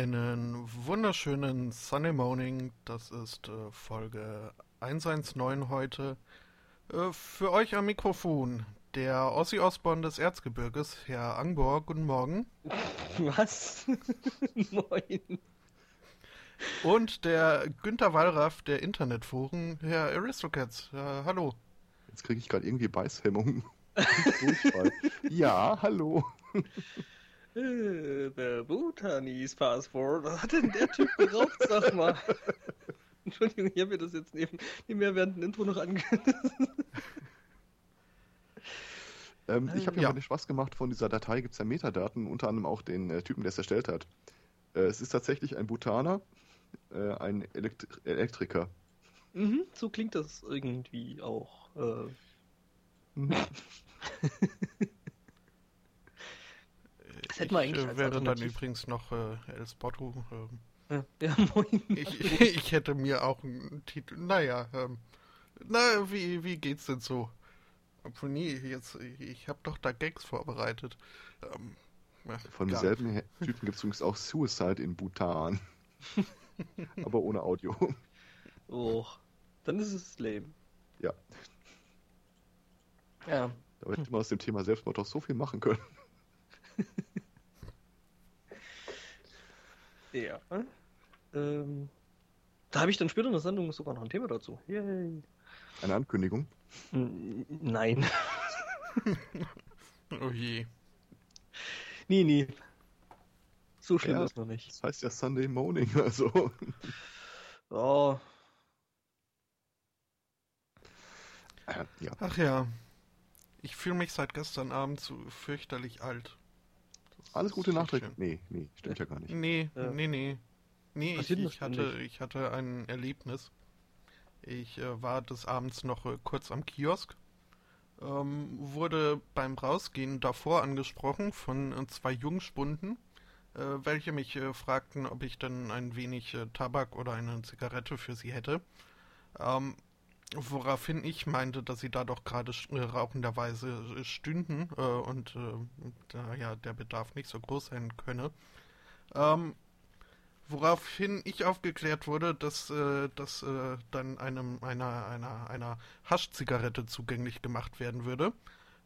Einen wunderschönen Sunday Morning. Das ist äh, Folge 119 heute. Äh, für euch am Mikrofon der Ossi Osborn des Erzgebirges, Herr Angbor. Guten Morgen. Was? Moin. Und der Günther Wallraff der Internetforen, Herr Aristocats. Äh, hallo. Jetzt kriege ich gerade irgendwie Beißhemmung. Durchfall. ja, hallo. Äh, The Bhutanese Passport. Was hat denn der Typ geraucht, sag mal? Entschuldigung, ich habe mir das jetzt neben, nebenher während dem Intro noch angehört. Ähm, ich habe mir Ja. den Spaß gemacht, von dieser Datei gibt es ja Metadaten, unter anderem auch den äh, Typen, der es erstellt hat. Äh, es ist tatsächlich ein Bhutaner, äh, ein Elektri Elektriker. mhm, so klingt das irgendwie auch. Äh, Mhm. Das hätten wir ich eigentlich äh, als wäre dann übrigens noch äh, El Spotto. ähm, ja, ja, moin. Ich, ich hätte mir auch einen Titel. Naja, ähm, na, wie, wie geht's denn so? Obwohl, nee, jetzt, ich habe doch da Gags vorbereitet. Ähm, ja, Von demselben Typen gibt es übrigens auch Suicide in Bhutan. Aber ohne Audio. Oh, dann ist es lame. Ja. Ja, Da hätte man aus dem Thema Selbstmord doch so viel machen können. Ja. Ähm, da habe ich dann später in der Sendung sogar noch ein Thema dazu. Yay. Eine Ankündigung. Nein. Oh je. Nee, nee. So schlimm Ja. ist noch nicht. Das heißt ja Sunday Morning, also. Oh, Äh, ja. Ach ja. Ich fühle mich seit gestern Abend so fürchterlich alt. Alles Gute nachträglich. Nee, nee, stimmt ja gar nicht. Nee, Ja. nee, nee. Nee, ich, ich, hatte, ich hatte ein Erlebnis. Ich äh, war des Abends noch äh, kurz am Kiosk. Ähm, wurde beim Rausgehen davor angesprochen von äh, zwei Jungspunden, äh, welche mich äh, fragten, ob ich denn ein wenig äh, Tabak oder eine Zigarette für sie hätte. Ähm, woraufhin ich meinte, dass sie da doch gerade äh, rauchenderweise äh, stünden äh, und äh, da ja der Bedarf nicht so groß sein könne. Ähm, woraufhin ich aufgeklärt wurde, dass äh, das äh, dann einem einer einer einer Haschzigarette zugänglich gemacht werden würde.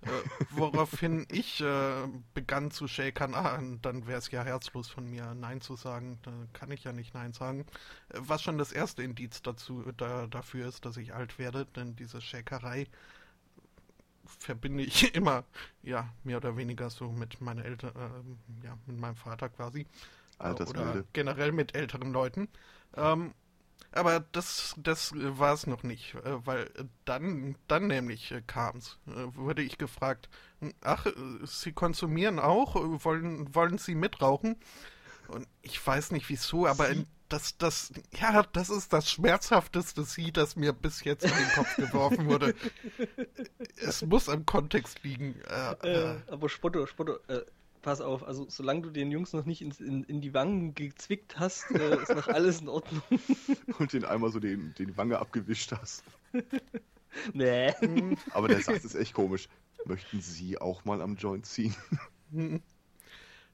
Äh, woraufhin ich äh, begann zu shakern, ah, dann wäre es ja herzlos von mir, Nein zu sagen. Da kann ich ja nicht Nein sagen. Äh, Was schon das erste Indiz dazu, da, dafür ist, dass ich alt werde, denn diese Shakerei verbinde ich immer, ja, mehr oder weniger so mit meinen Eltern, äh, ja, mit meinem Vater quasi. oder Altersmilde. generell mit älteren Leuten. Ähm, aber das, das war es noch nicht, äh, weil dann, dann nämlich äh, kam's. Äh, wurde ich gefragt, ach, Sie konsumieren auch? Wollen, wollen Sie mitrauchen? Und ich weiß nicht wieso, aber in, das, das, ja, das ist das schmerzhafteste Sie, das mir bis jetzt in den Kopf geworfen wurde. Es muss am Kontext liegen. Äh, äh, aber Spotto, Spotto, äh, pass auf, also solange du den Jungs noch nicht ins, in, in die Wangen gezwickt hast, äh, ist noch alles in Ordnung. Und den einmal so den, den Wange abgewischt hast. nee. hm, Aber der Satz ist echt komisch. Möchten Sie auch mal am Joint ziehen? Hm.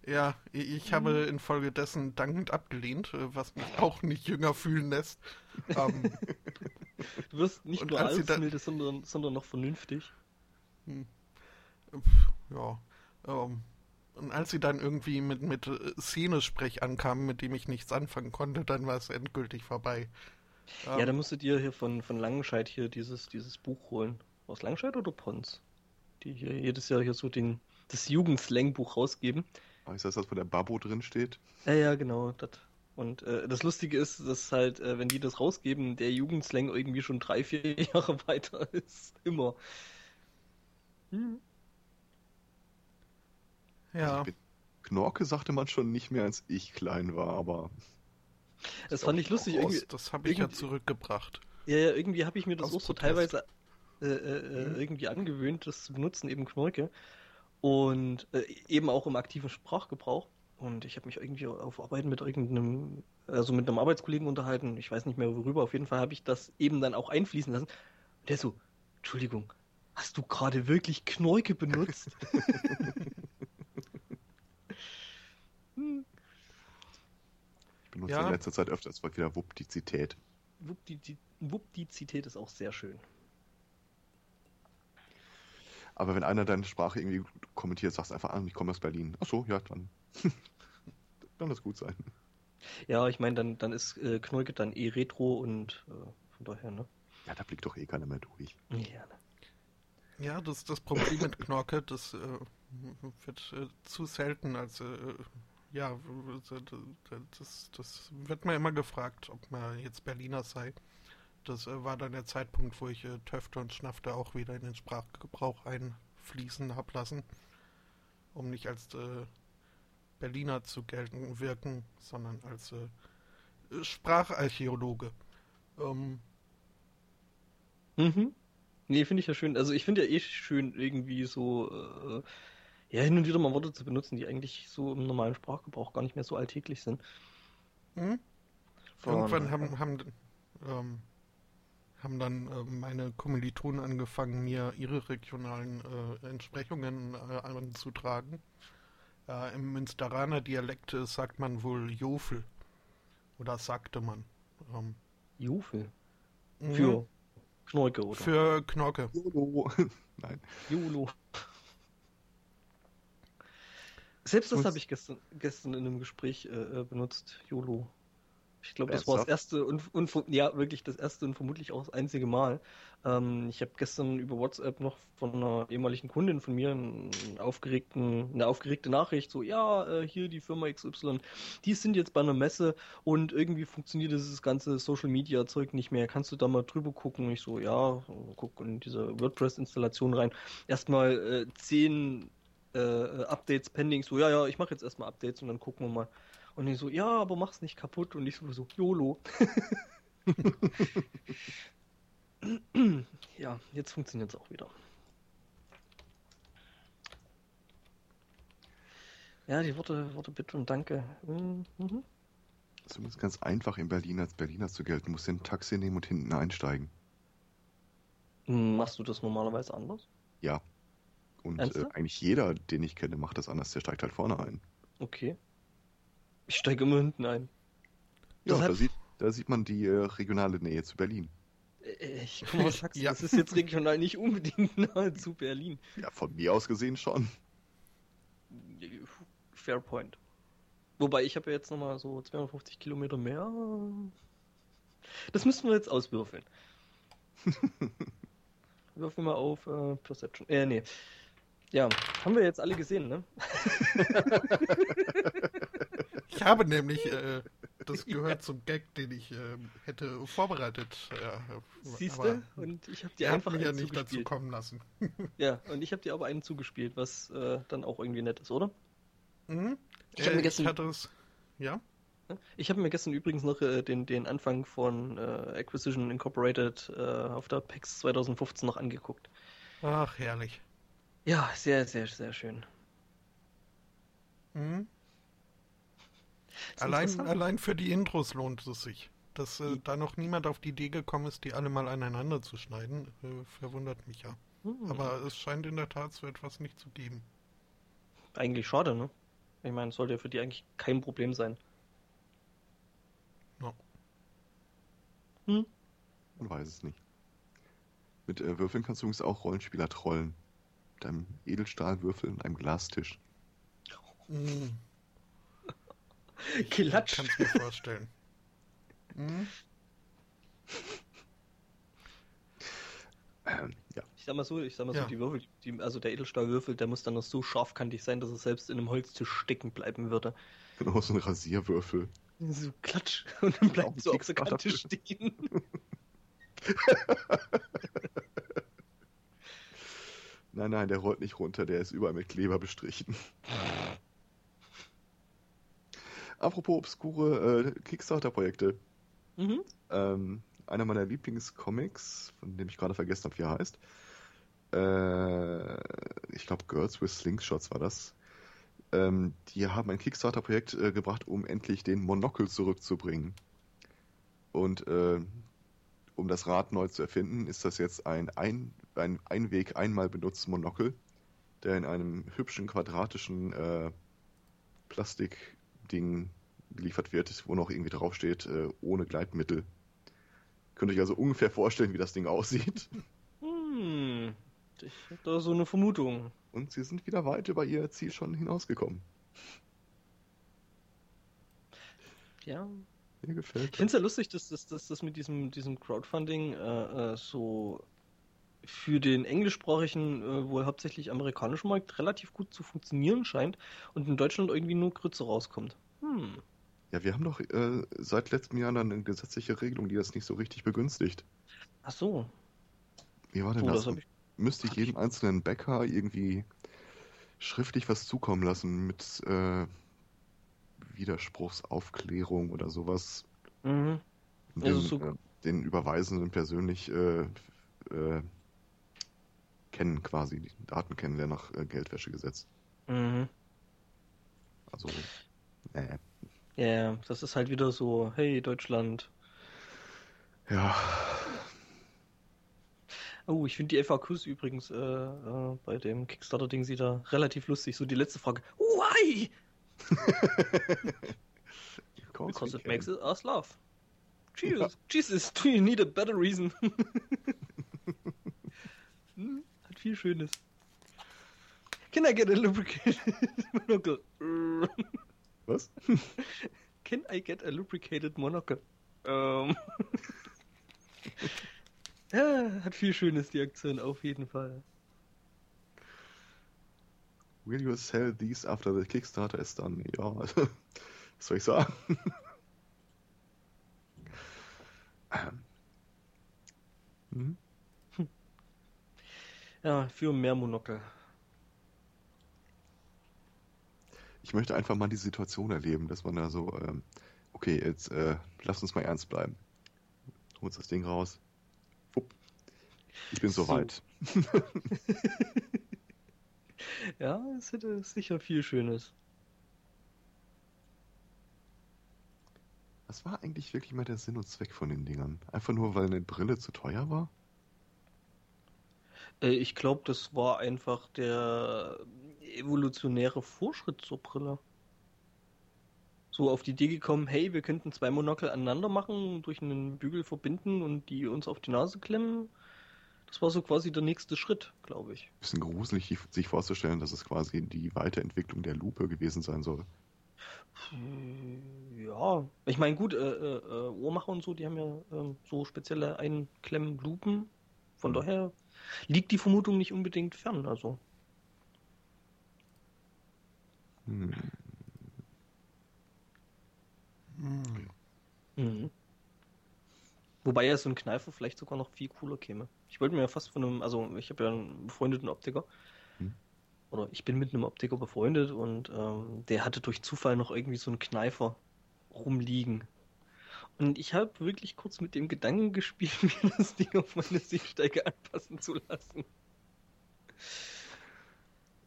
Ja, ich habe infolgedessen dankend abgelehnt, äh, was mich auch nicht jünger fühlen lässt. Ähm, Du wirst nicht Und nur als altersmilde, sondern, sondern noch vernünftig. ja. Ähm, und als sie dann irgendwie mit, mit äh, Szenesprech ankamen, mit dem ich nichts anfangen konnte, dann war es endgültig vorbei. Ähm, Ja, dann musst du dir hier von, von Langenscheid hier dieses, dieses Buch holen. Aus Langenscheid oder Pons? Die hier jedes Jahr hier so den, das Jugendslang-Buch rausgeben. Ist das das, wo der Babbo drin steht? Ja, ja, genau. Das. Und äh, das Lustige ist, dass halt, äh, wenn die das rausgeben, der Jugendslang irgendwie schon drei, vier Jahre weiter ist. Immer. Hm. Ja. Ich bin- Knorke sagte man schon nicht mehr, als ich klein war, aber Das fand ich lustig. Irgendwie, das habe ich ja zurückgebracht. ja, ja, irgendwie habe ich mir das auch so teilweise äh, äh, äh, irgendwie angewöhnt, das zu benutzen, eben Knorke. Und äh, eben auch im aktiven Sprachgebrauch. Und ich habe mich irgendwie auf Arbeiten mit irgendeinem, also mit einem Arbeitskollegen unterhalten. Ich weiß nicht mehr worüber. Auf jeden Fall habe ich das eben dann auch einfließen lassen. Und der so, Entschuldigung, hast du gerade wirklich Knorke benutzt? Hm. benutze Ja. in letzter Zeit öfter das Wort wieder Wuptizität. Wupdizität ist auch sehr schön. Aber wenn einer deine Sprache irgendwie kommentiert, sagst du einfach an, ich komme aus Berlin. Ach so, ja, dann. dann das gut sein. Ja, ich meine, dann, dann ist äh, Knolke dann eh Retro und äh, von daher, ne? Ja, da blickt doch eh keiner mehr durch. Ja, ne? Ja, das das Problem mit Knorke, das äh, wird äh, zu selten als äh, ja, das, das wird mir immer gefragt, ob man jetzt Berliner sei. Das äh, war dann der Zeitpunkt, wo ich äh, Töfte und Schnafte auch wieder in den Sprachgebrauch einfließen hab lassen, um nicht als äh, Berliner zu gelten wirken, sondern als Spracharchäologe. Ähm, Mhm. Nee, finde ich ja schön. Also ich finde ja eh schön, irgendwie so, ja, hin und wieder mal Worte zu benutzen, die eigentlich so im normalen Sprachgebrauch gar nicht mehr so alltäglich sind. hm? Von- Irgendwann haben, haben, ähm, haben dann äh, meine Kommilitonen angefangen, mir ihre regionalen äh, Entsprechungen äh, anzutragen. Äh, Im Münsteraner Dialekt äh, sagt man wohl Jofel. Oder sagte man. Ähm, Jufel. mhm. Für Knorke, oder? Für Knorke. YOLO. Nein. YOLO. Selbst das habe ich gestern, gestern in einem Gespräch äh, äh, benutzt. YOLO. Ich glaube, das war das erste und, und ja, wirklich das erste und vermutlich auch das einzige Mal. Ähm, ich habe gestern über WhatsApp noch von einer ehemaligen Kundin von mir einen aufgeregten, eine aufgeregte Nachricht, so, ja, äh, hier die Firma XY, die sind jetzt bei einer Messe und irgendwie funktioniert dieses ganze Social Media Zeug nicht mehr. Kannst du da mal drüber gucken? Und ich so, ja, guck in diese WordPress-Installation rein. Erstmal äh, zehn äh, Updates pending. So, ja, ja, ich mache jetzt erstmal Updates und dann gucken wir mal. Und ich so, ja, aber mach's nicht kaputt. Und ich so, so YOLO. ja, jetzt funktioniert's auch wieder. Ja, die Worte, Worte bitte und danke. Mhm. Es ist übrigens ganz einfach, in Berlin als Berliner zu gelten. Du musst ein Taxi nehmen und hinten einsteigen. Machst du das normalerweise anders? Ja. Und äh, eigentlich jeder, den ich kenne, macht das anders. Der steigt halt vorne ein. Okay. Ich steige immer hinten ein. Ja, Das hat- da sieht, da sieht man die äh, regionale Nähe zu Berlin. Äh, Ich komme aus Sachsen. Ja. Das ist jetzt regional nicht unbedingt nahe zu Berlin. Ja, von mir aus gesehen schon. Fair point. Wobei ich habe ja jetzt nochmal so 250 Kilometer mehr. Das müssen wir jetzt auswürfeln. Würfeln wir auf äh, Perception. Äh, nee. Ja, haben wir jetzt alle gesehen, ne? Ich habe nämlich, äh, das gehört zum Gag, den ich äh, hätte vorbereitet. Ja, Siehst du? Und ich habe dir einfach mich ja einen nicht dazu kommen lassen. Ja, und ich habe dir aber einen zugespielt, was äh, dann auch irgendwie nett ist, oder? Mhm. Ich hab mir Äh, gestern- ich hatte es. Ja? Ich habe mir gestern übrigens noch äh, den, den Anfang von äh, Acquisition Incorporated äh, auf der PAX 2015 noch angeguckt. Ach, herrlich. Ja, sehr, sehr, sehr schön. Mhm. Allein, allein für die Intros lohnt es sich. Dass äh, Die- da noch niemand auf die Idee gekommen ist, die alle mal aneinander zu schneiden, äh, verwundert mich ja. Hm. Aber es scheint in der Tat so etwas nicht zu geben. Eigentlich schade, ne? Ich meine, es sollte ja für die eigentlich kein Problem sein. No. Hm? Man weiß es nicht. Mit äh, Würfeln kannst du übrigens auch Rollenspieler trollen. Mit einem Edelstahlwürfel und einem Glastisch. Mhm. Klatsch. Kannst mir vorstellen. Mhm. Ähm, ja. Ich sag mal so, ich sag mal Ja. so, die Würfel, die, also der Edelstahlwürfel, der muss dann noch so scharfkantig sein, dass er selbst in einem Holztisch stecken bleiben würde. Genau, so ein Rasierwürfel. So klatsch und dann bleibt so auf der Kante stehen. Nein, nein, der rollt nicht runter, der ist überall mit Kleber bestrichen. Apropos obskure äh, Kickstarter-Projekte. Mhm. Ähm, einer meiner Lieblingscomics, von dem ich gerade vergessen habe, wie er heißt. Äh, ich glaube, Girls with Slingshots war das. Ähm, die haben ein Kickstarter-Projekt äh, gebracht, um endlich den Monokel zurückzubringen. Und äh, um das Rad neu zu erfinden, ist das jetzt ein, ein, ein Einweg, einmal benutztes Monokel, der in einem hübschen quadratischen äh, Plastikding geliefert wird, wo noch irgendwie draufsteht, äh, ohne Gleitmittel. Könnt ihr euch also ungefähr vorstellen, wie das Ding aussieht. Hm. Ich hab da so eine Vermutung. Und sie sind wieder weit über ihr Ziel schon hinausgekommen. Ja. Mir gefällt. Ich finde es ja lustig, dass das mit diesem, diesem Crowdfunding äh, äh, so für den englischsprachigen, äh, wohl hauptsächlich amerikanischen Markt relativ gut zu funktionieren scheint und in Deutschland irgendwie nur Grütze rauskommt. Hm. Ja, wir haben doch äh, seit letztem Jahr dann eine gesetzliche Regelung, die das nicht so richtig begünstigt. Ach so. Wie war denn Oh, das? das ich- Müsste ich jedem einzelnen Bäcker irgendwie schriftlich was zukommen lassen mit äh, Widerspruchsaufklärung oder sowas. Mhm. Den, Also so- äh, den Überweisenden persönlich äh, äh, kennen quasi, die Daten kennen der nach äh, Geldwäschegesetz. Mhm. Also, äh, Ja, ja, das ist halt wieder so, hey Deutschland. ja, Oh, ich finde die FAQs übrigens äh, äh, bei dem Kickstarter-Ding sieht da relativ lustig. So die letzte Frage. Why? Because it makes us laugh. Cheers. Jesus, do you need a better reason? Hm, Hat viel Schönes. Can I get a lubricated monocle? Was? Can I get a lubricated monocle? Ähm. ja, hat viel Schönes, die Aktion, auf jeden Fall. Will you sell these after the Kickstarter is done? Ja, also, was soll ich sagen? Ähm. Mhm. Ja, für mehr Monokel. Ich möchte einfach mal die Situation erleben, dass man da so, ähm, okay, jetzt äh, lass uns mal ernst bleiben. Holst das Ding raus. Wupp. Ich bin So. soweit. Ja, es hätte sicher viel Schönes. Was war eigentlich wirklich mal der Sinn und Zweck von den Dingern? Einfach nur, weil eine Brille zu teuer war? Äh, ich glaube, das war einfach der evolutionäre Vorschritt zur Brille. So auf die Idee gekommen, hey, wir könnten zwei Monokel aneinander machen, durch einen Bügel verbinden und die uns auf die Nase klemmen. Das war so quasi der nächste Schritt, glaube ich. Bisschen gruselig, sich vorzustellen, dass es quasi die Weiterentwicklung der Lupe gewesen sein soll. Äh, Ja, ich meine, gut, äh, äh, äh, Uhrmacher und so, die haben ja ähm, so spezielle Einklemmlupen. Von Mhm. daher liegt die Vermutung nicht unbedingt fern. Also, Hm. Hm. Mhm. Wobei ja so ein Kneifer vielleicht sogar noch viel cooler käme. Ich wollte mir ja fast von einem, also ich habe ja einen befreundeten Optiker. Hm. Oder ich bin mit einem Optiker befreundet und ähm, der hatte durch Zufall noch irgendwie so einen Kneifer rumliegen. Und ich habe wirklich kurz mit dem Gedanken gespielt, mir das Ding auf meine Sehsteige anpassen zu lassen.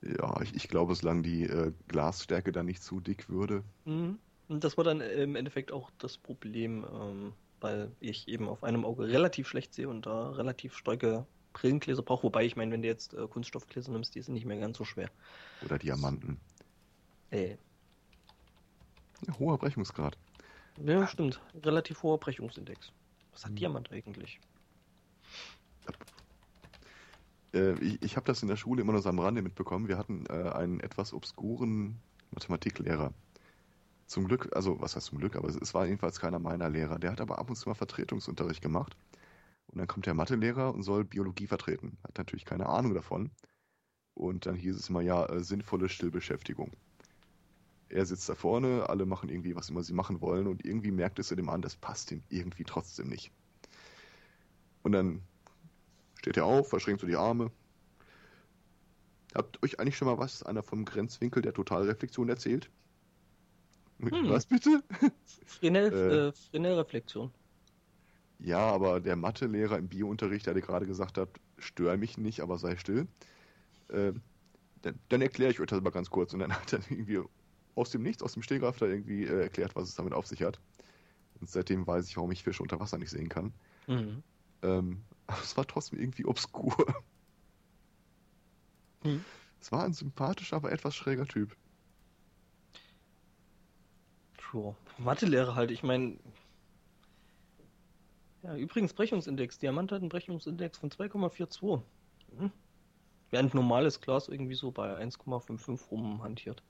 Ja, ich, ich glaube, solange die äh, Glasstärke da nicht zu dick würde. Mhm. Und das war dann äh, im Endeffekt auch das Problem, ähm, weil ich eben auf einem Auge relativ schlecht sehe und da relativ starke Brillengläser brauche. Wobei ich meine, wenn du jetzt äh, Kunststoffgläser nimmst, die sind nicht mehr ganz so schwer. Oder Diamanten. Äh, Ja, hoher Brechungsgrad. Ja, stimmt. Relativ hoher Brechungsindex. Was hat Mhm. Diamant eigentlich? Äh, ich ich habe das in der Schule immer nur so am Rande mitbekommen. Wir hatten äh, einen etwas obskuren Mathematiklehrer. Zum Glück, also was heißt zum Glück, aber es, es war jedenfalls keiner meiner Lehrer. Der hat aber ab und zu mal Vertretungsunterricht gemacht. Und dann kommt der Mathelehrer und soll Biologie vertreten. Hat natürlich keine Ahnung davon. Und dann hieß es immer, ja, äh, sinnvolle Stillbeschäftigung. Er sitzt da vorne, alle machen irgendwie, was immer sie machen wollen, und irgendwie merkt es er dem an, das passt ihm irgendwie trotzdem nicht. Und dann steht er auf, verschränkt so die Arme. Habt euch eigentlich schon mal was einer vom Grenzwinkel der Totalreflexion erzählt? Hm. Was bitte? Fresnel, Äh. äh, Fresnel-Reflexion. Ja, aber der Mathelehrer im Biounterricht, der dir gerade gesagt hat, stör mich nicht, aber sei still. Äh, dann, dann erkläre ich euch das mal ganz kurz. Und dann hat er irgendwie aus dem Nichts, aus dem Stehgreif da irgendwie äh, erklärt, was es damit auf sich hat. Und seitdem weiß ich, warum ich Fische unter Wasser nicht sehen kann. Mhm. Ähm, aber es war trotzdem irgendwie obskur. Hm. Es war ein sympathischer, aber etwas schräger Typ. Ja, Mathelehrer halt, ich meine. Ja, übrigens Brechungsindex. Diamant hat einen Brechungsindex von 2,42. Hm. Während normales Glas irgendwie so bei 1,55 rumhantiert.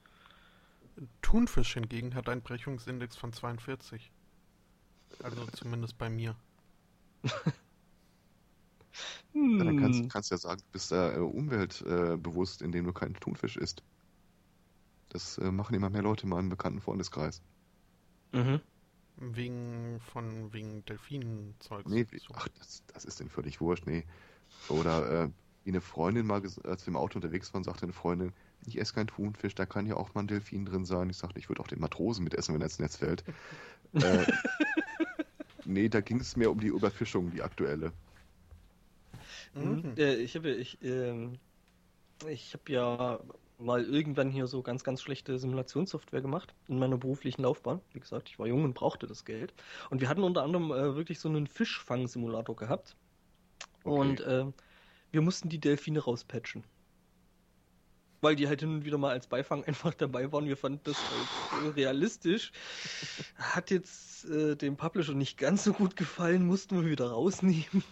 Thunfisch hingegen hat einen Brechungsindex von 42. Also zumindest bei mir. Ja, dann kannst, hm. kannst du ja sagen, du bist äh, umweltbewusst, äh, indem du keinen Thunfisch isst. Das äh, machen immer mehr Leute in meinem bekannten Freundeskreis. Mhm. Wegen von wegen Delfinenzeug. Nee, so. ach, das, das ist denen völlig wurscht, nee. Oder äh, wie eine Freundin mal, als wir im Auto unterwegs waren, sagte eine Freundin, ich esse keinen Thunfisch, da kann ja auch mal ein Delfin drin sein. Ich sagte, ich würde auch den Matrosen mitessen, wenn er ins Netz fällt. äh, nee, da ging es mehr um die Überfischung, die aktuelle. Mhm. Äh, ich habe ich, äh, ich hab ja mal irgendwann hier so ganz, ganz schlechte Simulationssoftware gemacht in meiner beruflichen Laufbahn. Wie gesagt, ich war jung und brauchte das Geld. Und wir hatten unter anderem äh, wirklich so einen Fischfang-Simulator gehabt. Okay. Und äh, wir mussten die Delfine rauspatchen. Weil die halt hin und wieder mal als Beifang einfach dabei waren. Wir fanden das halt realistisch. Hat jetzt äh, dem Publisher nicht ganz so gut gefallen, mussten wir wieder rausnehmen.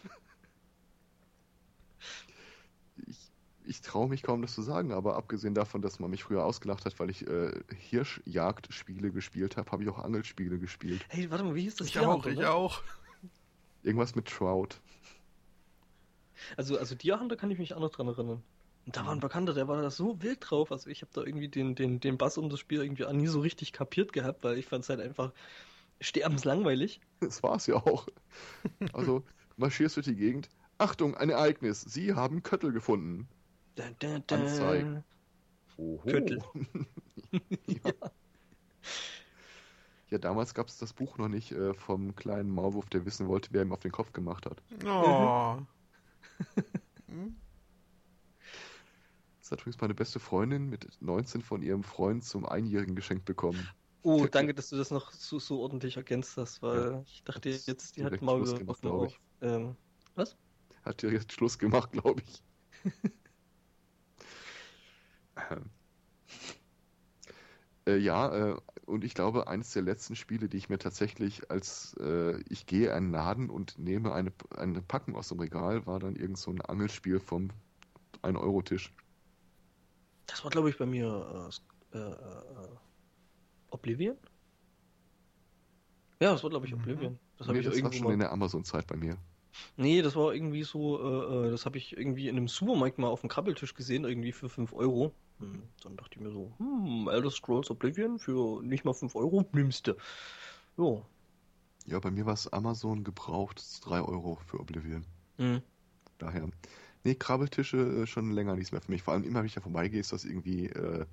ich traue mich kaum, das zu sagen, aber abgesehen davon, dass man mich früher ausgelacht hat, weil ich äh, Hirschjagdspiele gespielt habe, habe ich auch Angelspiele gespielt. Hey, warte mal, wie hieß das? Ich auch, ich auch. Irgendwas mit Trout. Also, also Deer Hunter kann ich mich auch noch dran erinnern. Und da war ein Bekannter, der war da so wild drauf. Also ich habe da irgendwie den, den, den Bass um das Spiel irgendwie auch nie so richtig kapiert gehabt, weil ich fand es halt einfach sterbenslangweilig. Das war es ja auch. Also, marschierst durch die Gegend. Achtung, ein Ereignis. Sie haben Köttel gefunden. Da, da, da. Anzeigen. Oho. Köttel. ja. ja. damals gab es das Buch noch nicht äh, vom kleinen Maulwurf, der wissen wollte, wer ihm auf den Kopf gemacht hat. Oh. Das hat übrigens meine beste Freundin mit 19 von ihrem Freund zum Einjährigen geschenkt bekommen. Oh, danke, dass du das noch so, so ordentlich ergänzt hast, weil ja, ich dachte jetzt, die hat Maulwurf glaube ich. Ähm, was? Hat direkt Schluss gemacht, glaube ich. äh, ja, äh, und ich glaube, eines der letzten Spiele, die ich mir tatsächlich als äh, ich gehe einen Laden und nehme eine, eine Packung aus dem Regal, war dann irgend so ein Angelspiel vom 1-Euro-Tisch. Das war, glaube ich, bei mir äh, äh, äh, Oblivion? Ja, das war, glaube ich, mhm. Oblivion. Das, nee, ich das war schon mal... in der Amazon-Zeit bei mir. Nee, das war irgendwie so, äh, äh das habe ich irgendwie in einem Supermarkt mal auf dem Krabbeltisch gesehen, irgendwie für 5 Euro. Hm, dann dachte ich mir so, hm, Elder Scrolls Oblivion für nicht mal 5 Euro, nimmst du. Jo. Ja, bei mir war es Amazon gebraucht, 3 Euro für Oblivion. Mhm. Daher. Nee, Krabbeltische äh, schon länger nichts mehr für mich. Vor allem immer, wenn ich da vorbeigehe, ist das irgendwie äh,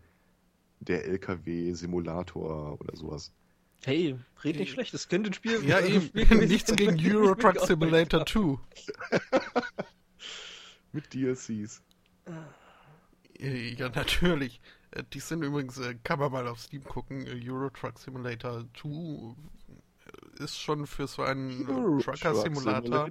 der LKW-Simulator oder sowas. Hey, red nicht schlecht, das könnte ein Spiel Ja, eben. Nichts gegen Euro Truck Simulator 2. Mit DLCs. Äh, ja, natürlich. Äh, die sind übrigens, äh, kann man mal auf Steam gucken, Euro Truck Simulator 2 ist schon für so einen Trucker-Simulator.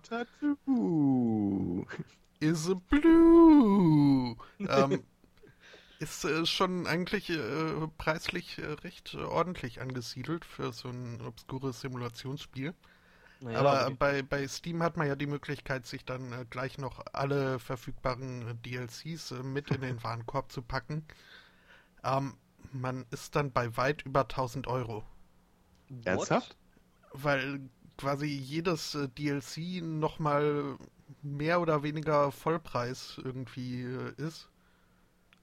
Is a blue. ähm, ist äh, schon eigentlich äh, preislich äh, recht ordentlich angesiedelt für so ein obskures Simulationsspiel. Naja, aber okay. bei, bei Steam hat man ja die Möglichkeit, sich dann äh, gleich noch alle verfügbaren äh, DLCs äh, mit in den Warenkorb zu packen. Ähm, man ist dann bei weit über 1000 Euro. Ernsthaft? Weil quasi jedes äh, DLC nochmal mehr oder weniger Vollpreis irgendwie äh, ist.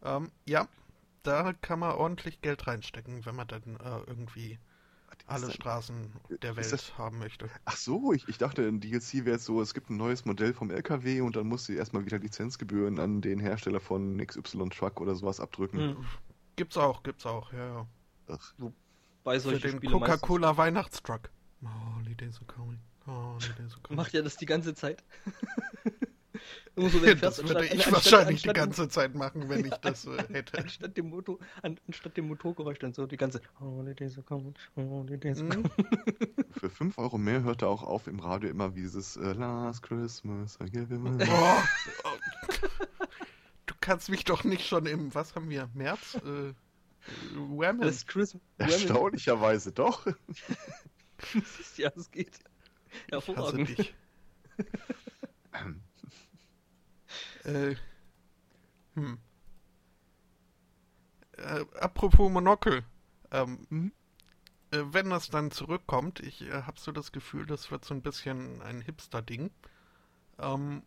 Ähm, ja, da kann man ordentlich Geld reinstecken, wenn man dann äh, irgendwie alle Straßen der Welt das... haben möchte. Ach so, ich, ich dachte, ein DLC wäre so, es gibt ein neues Modell vom LKW und dann musst du erstmal wieder Lizenzgebühren an den Hersteller von XY Truck oder sowas abdrücken. Mhm. Gibt's auch, gibt's auch, ja, ja. Ach. Bei Für den Coca-Cola Weihnachtstruck. Holidays are coming. Are coming. Macht ja das die ganze Zeit. Nur so, wenn das würde ich wahrscheinlich anstatt, die ganze Zeit machen, wenn ich das äh, hätte. Anstatt dem, Motor, anstatt dem Motorgeräusch dann so die ganze Holidays are coming, Holidays are coming. Für 5 Euro mehr hört er auch auf im Radio immer wie dieses äh, Last Christmas, I give him oh, oh. Du kannst mich doch nicht schon im, was haben wir, März? Äh, Whammon. Das ist Chris Whammon. Erstaunlicherweise doch. Siehst ja, es geht. Ich Hervorragend. dich. äh, hm. Äh, apropos Monokel. Ähm, Mhm. äh, wenn das dann zurückkommt, ich äh, habe so das Gefühl, das wird so ein bisschen ein Hipster-Ding. Ähm,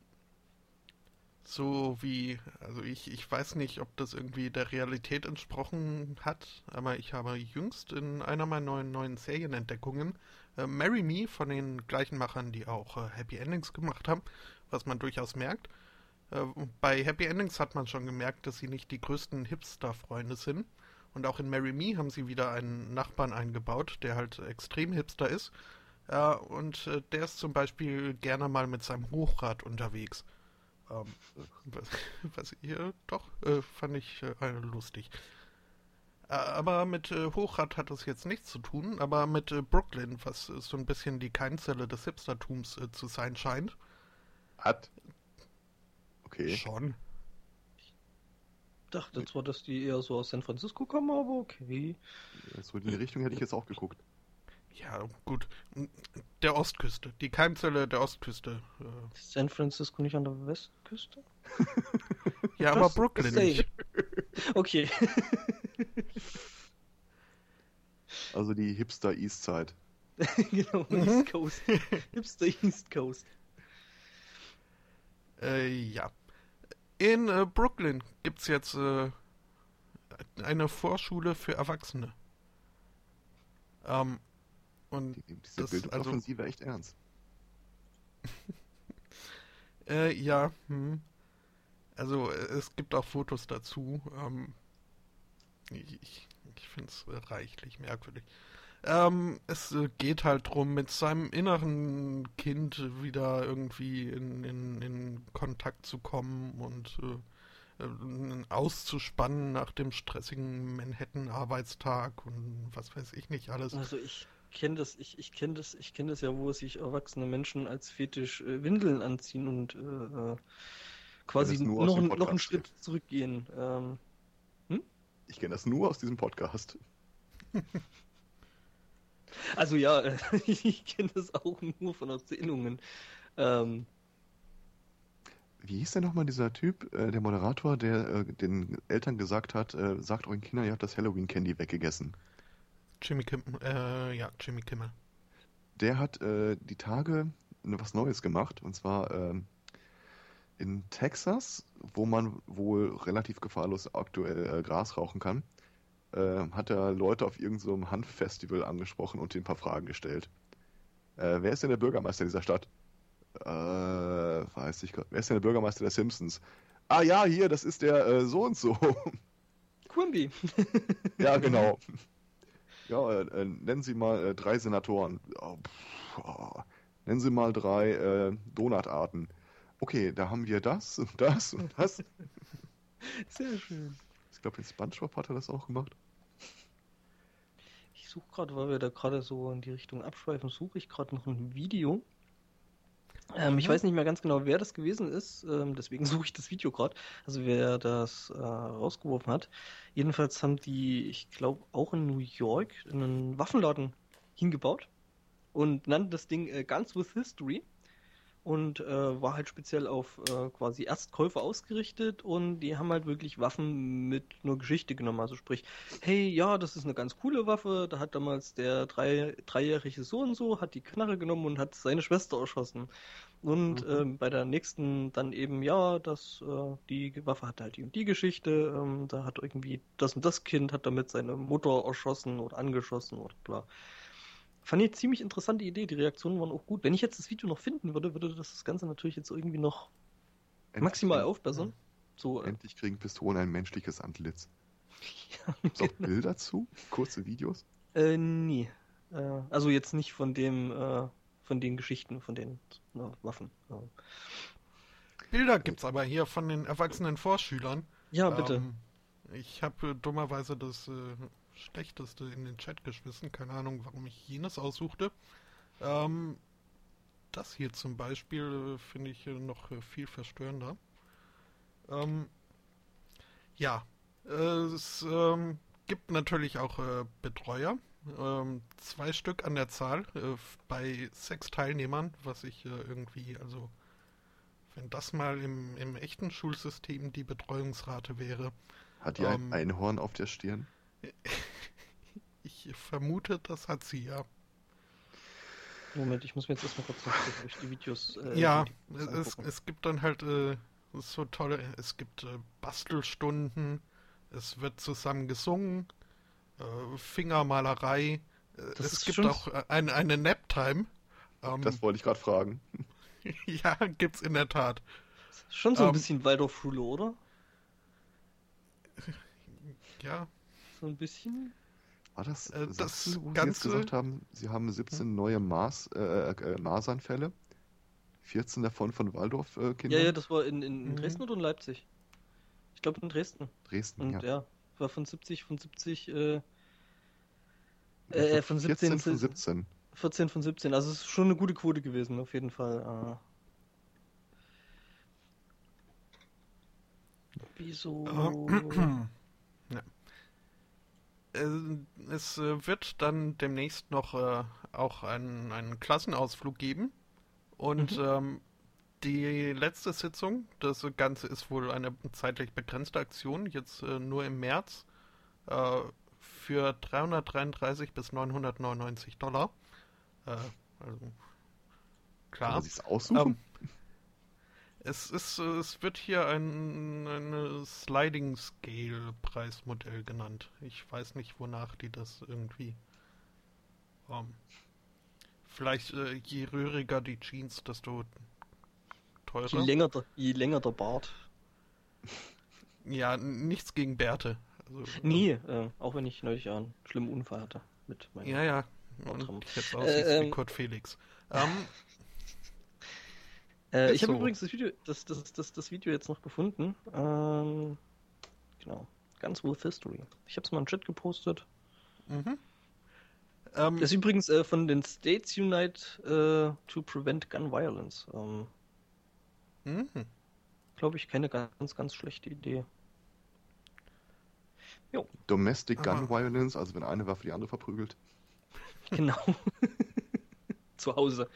so wie, also ich, ich weiß nicht, ob das irgendwie der Realität entsprochen hat, aber ich habe jüngst in einer meiner neuen, neuen Serienentdeckungen äh, Marry Me von den gleichen Machern, die auch äh, Happy Endings gemacht haben, was man durchaus merkt. Äh, bei Happy Endings hat man schon gemerkt, dass sie nicht die größten Hipster-Freunde sind. Und auch in Marry Me haben sie wieder einen Nachbarn eingebaut, der halt extrem hipster ist. Äh, und äh, der ist zum Beispiel gerne mal mit seinem Hochrad unterwegs. Ähm, was, was ihr doch, äh, fand ich lustig. Äh, aber mit äh, Hochrad hat das jetzt nichts zu tun, aber mit äh, Brooklyn, was äh, so ein bisschen die Keimzelle des Hipstertums äh, zu sein scheint. Hat. Okay. Schon. dachte zwar, dass die eher so aus San Francisco kommen, aber okay. So in die Richtung hätte ich jetzt auch geguckt. Ja, gut. Der Ostküste, die Keimzelle der Ostküste. Äh, Ist San Francisco nicht an der Westküste? ja, aber Brooklyn nicht. Okay. Also die Hipster Eastside. genau, Mhm. East Coast. Hipster East Coast. Äh, ja. In äh, Brooklyn gibt's jetzt äh, eine Vorschule für Erwachsene. Ähm, und Die nehmen diese Das- Bildungsoffensive echt ernst. Äh, ja, hm. Also es gibt auch Fotos dazu. Ähm, ich ich, finde es reichlich merkwürdig. Ähm, es geht halt drum, mit seinem inneren Kind wieder irgendwie in, in, in Kontakt zu kommen und äh, äh, auszuspannen nach dem stressigen Manhattan-Arbeitstag und was weiß ich nicht alles. Also ich kenne das, ich, ich kenne das, ich kenne das ja, wo sich erwachsene Menschen als Fetisch äh, Windeln anziehen und äh, äh, quasi noch, noch einen. Schritt zurückgehen. Ähm, Ich kenne das nur aus diesem Podcast. also ja, ich kenne das auch nur von Erzählungen. Ähm, Wie hieß denn nochmal dieser Typ, äh, der Moderator, der äh, den Eltern gesagt hat, äh, sagt euren Kindern, ihr habt das Halloween-Candy weggegessen. Jimmy Kimmel, äh, ja, Jimmy Kimmel. Der hat äh, die Tage was Neues gemacht, und zwar ähm, in Texas, wo man wohl relativ gefahrlos aktuell äh, Gras rauchen kann, äh, hat er Leute auf irgendeinem so Hanffestival angesprochen und denen ein paar Fragen gestellt. Äh, wer ist denn der Bürgermeister dieser Stadt? Äh, weiß ich gerade. Wer ist denn der Bürgermeister der Simpsons? Ah ja, hier, das ist der so und so. Quimby. ja, genau. Ja, äh, äh, nennen Sie mal äh, drei Senatoren. Oh, oh. Nennen Sie mal drei Donutarten. Okay, da haben wir das und das und das. Sehr schön. Ich glaube, in SpongeBob hat er das auch gemacht. Ich suche gerade, weil wir da gerade so in die Richtung abschweifen, suche ich gerade noch ein Video. Ähm, Ich Mhm. weiß nicht mehr ganz genau, wer das gewesen ist, ähm, deswegen suche ich das Video gerade. Also wer das äh, rausgeworfen hat. Jedenfalls haben die, ich glaube, auch in New York einen Waffenladen hingebaut und nannten das Ding äh, Guns with History und äh, war halt speziell auf äh, quasi Erstkäufer ausgerichtet und die haben halt wirklich Waffen mit nur Geschichte genommen. Also sprich, hey, ja, das ist eine ganz coole Waffe. Da hat damals der drei, dreijährige so und so, hat die Knarre genommen und hat seine Schwester erschossen. Und Mhm. ähm, bei der nächsten dann eben, ja, das, äh, die Waffe hat halt die und die Geschichte. Ähm, da hat irgendwie das und das Kind hat damit seine Mutter erschossen oder angeschossen oder bla. Fand ich eine ziemlich interessante Idee. Die Reaktionen waren auch gut. Wenn ich jetzt das Video noch finden würde, würde das das Ganze natürlich jetzt irgendwie noch Endlich maximal kriegen- aufbessern. So, äh, Endlich kriegen Pistolen ein menschliches Antlitz. ja, Gibt's auch Bilder zu? Kurze Videos? Äh, nie. Äh, also jetzt nicht von dem, äh, von den Geschichten, von den na, Waffen. Ja. Bilder gibt's aber hier von den erwachsenen Vorschülern. Ja, bitte. Ähm, ich habe äh, dummerweise das äh, Schlechteste in den Chat geschmissen. Keine Ahnung, warum ich jenes aussuchte. Ähm, das hier zum Beispiel äh, finde ich äh, noch äh, viel verstörender. Ähm, ja, äh, es ähm, gibt natürlich auch Betreuer. Ähm, zwei Stück an der Zahl bei sechs Teilnehmern, was ich irgendwie, also wenn das mal im, im echten Schulsystem die Betreuungsrate wäre. Hat die Ähm. ein Einhorn auf der Stirn? Ich vermute, das hat sie ja. Moment, ich muss mir jetzt erstmal kurz noch durch die Videos. äh, ja, die es, es, gibt dann halt äh, so tolle, es gibt äh, Bastelstunden, es wird zusammen gesungen, äh, Fingermalerei, äh, Das es gibt schon- auch äh, eine, eine Naptime. Ähm, Das wollte ich gerade fragen. ja, gibt's in der Tat. Schon so ein ähm, bisschen Waldorfschule, oder? Ja, So ein bisschen. War das, Äh, das Sachsen, wo Sie jetzt Ganze- gesagt haben, Sie haben 17 neue Mars, äh, äh, Marseinfälle? 14 davon von Waldorf-Kindern? Ja, ja, das war in, in Mhm. Dresden oder in Leipzig? Ich glaube in Dresden. Dresden, Und ja. ja, war von 70, von 70, äh, äh, von 17, 14 von 17. 14 von 17. Also es ist schon eine gute Quote gewesen, auf jeden Fall. Äh. Wieso? Äh, Es äh, wird dann demnächst noch äh, auch einen, einen Klassenausflug geben. Und Mhm. ähm, die letzte Sitzung, das Ganze ist wohl eine zeitlich begrenzte Aktion, jetzt äh, nur im März, äh, für 333 bis 999 Dollar. Äh, also, Kann klar. man sich's aussuchen? Ähm, es ist, es wird hier ein eine Sliding Scale Preismodell genannt. Ich weiß nicht, wonach die das irgendwie. Ähm, vielleicht äh, je rühriger die Jeans, desto teurer. Je länger, der, je länger der Bart. Ja, nichts gegen Bärte. Also, Nee, äh, auch wenn ich neulich einen schlimmen Unfall hatte mit meinem. Ja, ja. Bartram. Und jetzt aussiehst Äh, wie ähm, Kurt Felix. Ähm, Äh, ich habe so. übrigens das Video, das, das, das, das Video jetzt noch gefunden. Ähm, genau. Guns with History. Ich habe es mal in den Chat gepostet. mhm. ähm, Das ist übrigens äh, von den States Unite äh, to Prevent Gun Violence. Ähm, mhm. Glaube ich, keine ganz, ganz schlechte Idee. Domestic Gun Aha. Violence, also wenn eine Waffe die andere verprügelt. Genau. Zu Hause.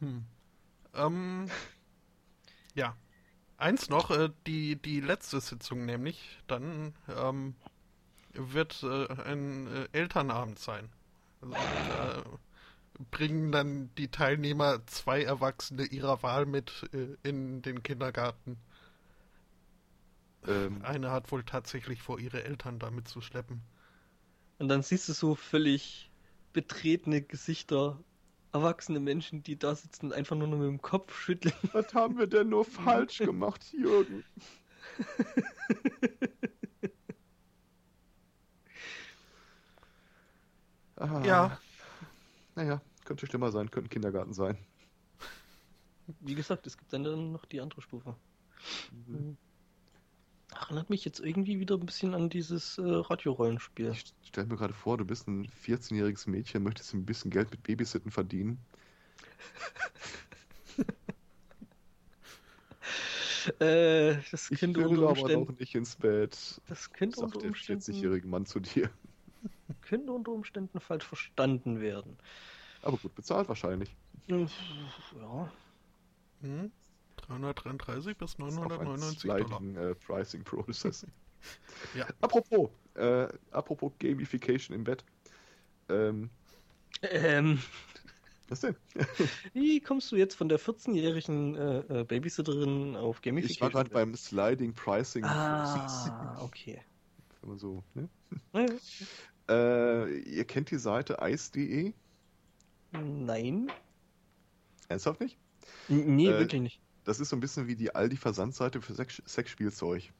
Hm. Ähm, ja. Eins noch, äh, die, die letzte Sitzung nämlich, dann ähm, wird äh, ein äh, Elternabend sein. Also, da bringen dann die Teilnehmer zwei Erwachsene ihrer Wahl mit äh, in den Kindergarten. Ähm, Eine hat wohl tatsächlich vor, ihre Eltern damit zu schleppen. Und dann siehst du so völlig betretene Gesichter. Erwachsene Menschen, die da sitzen und einfach nur noch mit dem Kopf schütteln. was haben wir denn nur falsch gemacht, Jürgen? Ah, Ja. Naja, könnte schlimmer sein, könnte ein Kindergarten sein. Wie gesagt, es gibt dann, noch die andere Stufe. Mhm. Erinnert mich jetzt irgendwie wieder ein bisschen an dieses äh, Radiorollenspiel. Ich stelle mir gerade vor, du bist ein 14-jähriges Mädchen, möchtest ein bisschen Geld mit Babysitten verdienen. Äh, das Ich könnte will unter aber noch Umständen, nicht ins Bett, das könnte sagt unter der Umständen, 40-jährige Mann zu dir. könnte unter Umständen falsch verstanden werden. Aber gut bezahlt wahrscheinlich. Ja, Hm? 333 bis Ist auch ein 999 Dollar. sliding äh, Pricing Process. Ja. Apropos, äh, apropos Gamification im Bett. Ähm, ähm, was denn? wie kommst du jetzt von der 14-jährigen äh, äh, Babysitterin auf Gamification? Ich war gerade beim Sliding Pricing Process. Ah, okay. Wenn man so, ne? Ja, äh, ihr kennt die Seite ice.de? Nein. Ernsthaft nicht? N nee, Äh, wirklich nicht. Das ist so ein bisschen wie die Aldi-Versandseite für Sex Sexspielzeug.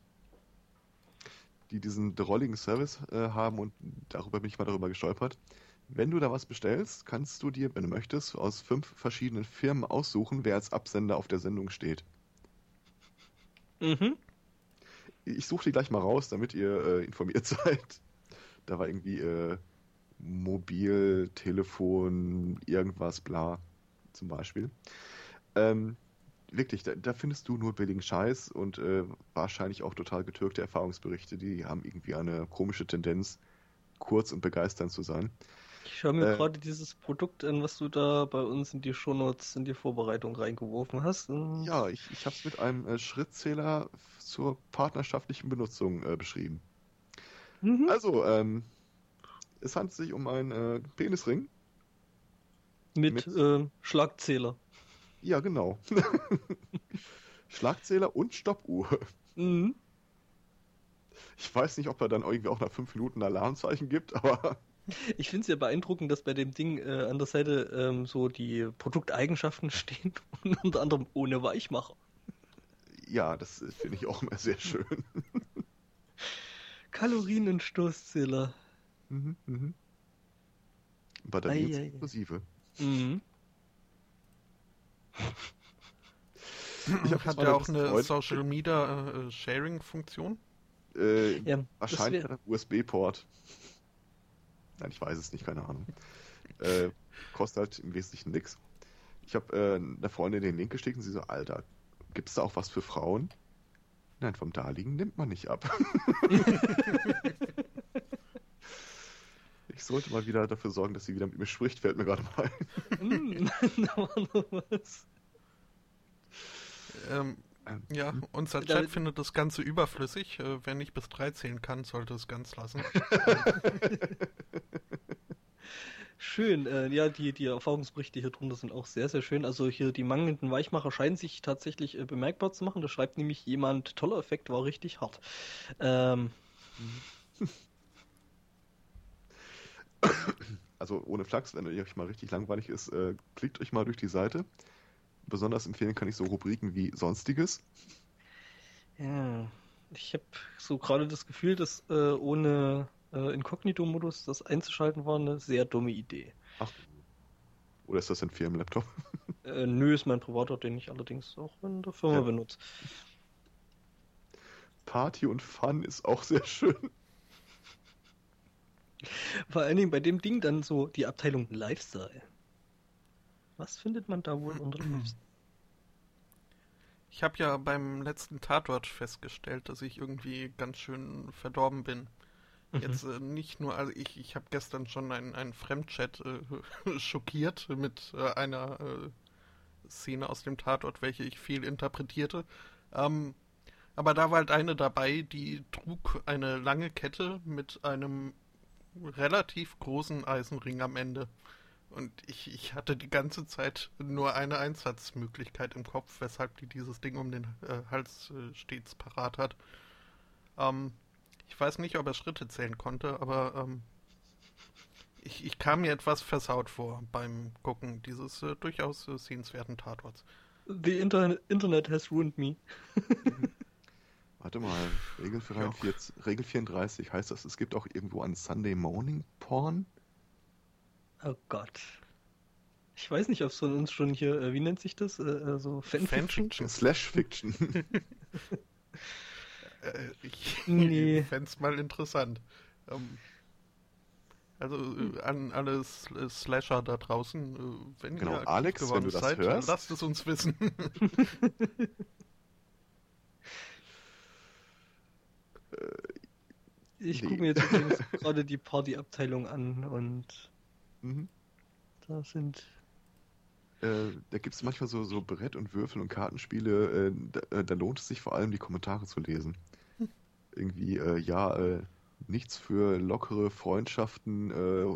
Die diesen drolligen Service äh, haben und darüber bin ich mal darüber gestolpert. Wenn du da was bestellst, kannst du dir, wenn du möchtest, aus fünf verschiedenen Firmen aussuchen, wer als Absender auf der Sendung steht. Mhm. Ich suche die gleich mal raus, damit ihr äh, informiert seid. Da war irgendwie äh, Mobil, Telefon, irgendwas, bla, zum Beispiel. Ähm, wirklich, da, da, findest du nur billigen Scheiß und äh, wahrscheinlich auch total getürkte Erfahrungsberichte, die haben irgendwie eine komische Tendenz, kurz und begeisternd zu sein. Ich schaue mir äh, gerade dieses Produkt an, was du da bei uns in die Shownotes, in die Vorbereitung reingeworfen hast. Ja, ich, ich habe es mit einem äh, Schrittzähler zur partnerschaftlichen Benutzung äh, beschrieben. Mhm. Also, ähm, es handelt sich um einen äh, Penisring. Mit, mit äh, Schlagzähler. Ja, genau. Schlagzähler und Stoppuhr. Mhm. Ich weiß nicht, ob er dann irgendwie auch nach fünf Minuten Alarmzeichen gibt, aber. Ich finde es ja beeindruckend, dass bei dem Ding äh, an der Seite ähm, so die Produkteigenschaften stehen und unter anderem ohne Weichmacher. Ja, das finde ich auch immer sehr schön. Kalorien- und Stoßzähler. Mhm, mhm. Batterien inklusive. Mhm. Ich habe ja auch eine Social Media äh, Sharing Funktion. Äh, ja, wahrscheinlich ein USB-Port. Nein, ich weiß es nicht, keine Ahnung. äh, kostet halt im Wesentlichen nichts. Ich habe äh, einer Freundin den Link geschickt und sie so, Alter, gibt es da auch was für Frauen? Nein, vom Darliegen nimmt man nicht ab. ich sollte mal wieder dafür sorgen, dass sie wieder mit mir spricht, fällt mir gerade mal ein. da war noch was. Ähm, ja, unser Chat findet das Ganze überflüssig. Äh, wer nicht bis drei zählen kann, sollte es ganz lassen. schön. Äh, ja, die, die Erfahrungsberichte hier drunter sind auch sehr, sehr schön. Also hier die mangelnden Weichmacher scheinen sich tatsächlich äh, bemerkbar zu machen. Da schreibt nämlich jemand, toller Effekt, war richtig hart. Ähm. Also ohne Flachs, wenn euch mal richtig langweilig ist, äh, klickt euch mal durch die Seite besonders empfehlen kann ich so Rubriken wie Sonstiges. Ja, ich habe so gerade das Gefühl, dass äh, ohne äh, Inkognito-Modus das einzuschalten war eine sehr dumme Idee. Ach. Oder ist das ein Firmenlaptop? äh, nö, ist mein privater, den ich allerdings auch in der Firma ja. benutze. Party und Fun ist auch sehr schön. Vor allen Dingen bei dem Ding dann so die Abteilung Lifestyle. Was findet man da wohl unter Liebsten? Ich habe ja beim letzten Tatort festgestellt, dass ich irgendwie ganz schön verdorben bin. Mhm. Jetzt äh, nicht nur, also ich, ich habe gestern schon einen, einen Fremdchat äh, schockiert mit äh, einer äh, Szene aus dem Tatort, welche ich viel interpretierte. Ähm, aber da war halt eine dabei, die trug eine lange Kette mit einem relativ großen Eisenring am Ende. Und ich, ich hatte die ganze Zeit nur eine Einsatzmöglichkeit im Kopf, weshalb die dieses Ding um den äh, Hals äh, stets parat hat. Ähm, ich weiß nicht, ob er Schritte zählen konnte, aber ähm, ich, ich kam mir etwas versaut vor beim Gucken dieses äh, durchaus äh, sehenswerten Tatorts. The Inter Internet has ruined me. Warte mal, Regel, 44, Regel 34 heißt das, es gibt auch irgendwo ein Sunday Morning Porn? Oh Gott. Ich weiß nicht, ob es von uns schon hier, äh, wie nennt sich das? Äh, äh so Fanfiction? Fan Slash Fiction. äh, ich nee. fände es mal interessant. Ähm, also äh, an alle Slasher da draußen, äh, wenn genau, ihr Alex, wenn du das seid, hörst, lasst es uns wissen. ich nee. gucke mir jetzt gerade die Partyabteilung an und Mhm. Da sind. Äh, da gibt es manchmal so, so Brett- und Würfel- und Kartenspiele, äh, da, äh, da, lohnt es sich vor allem, die Kommentare zu lesen. Hm. Irgendwie, äh, ja, äh, nichts für lockere Freundschaften, äh,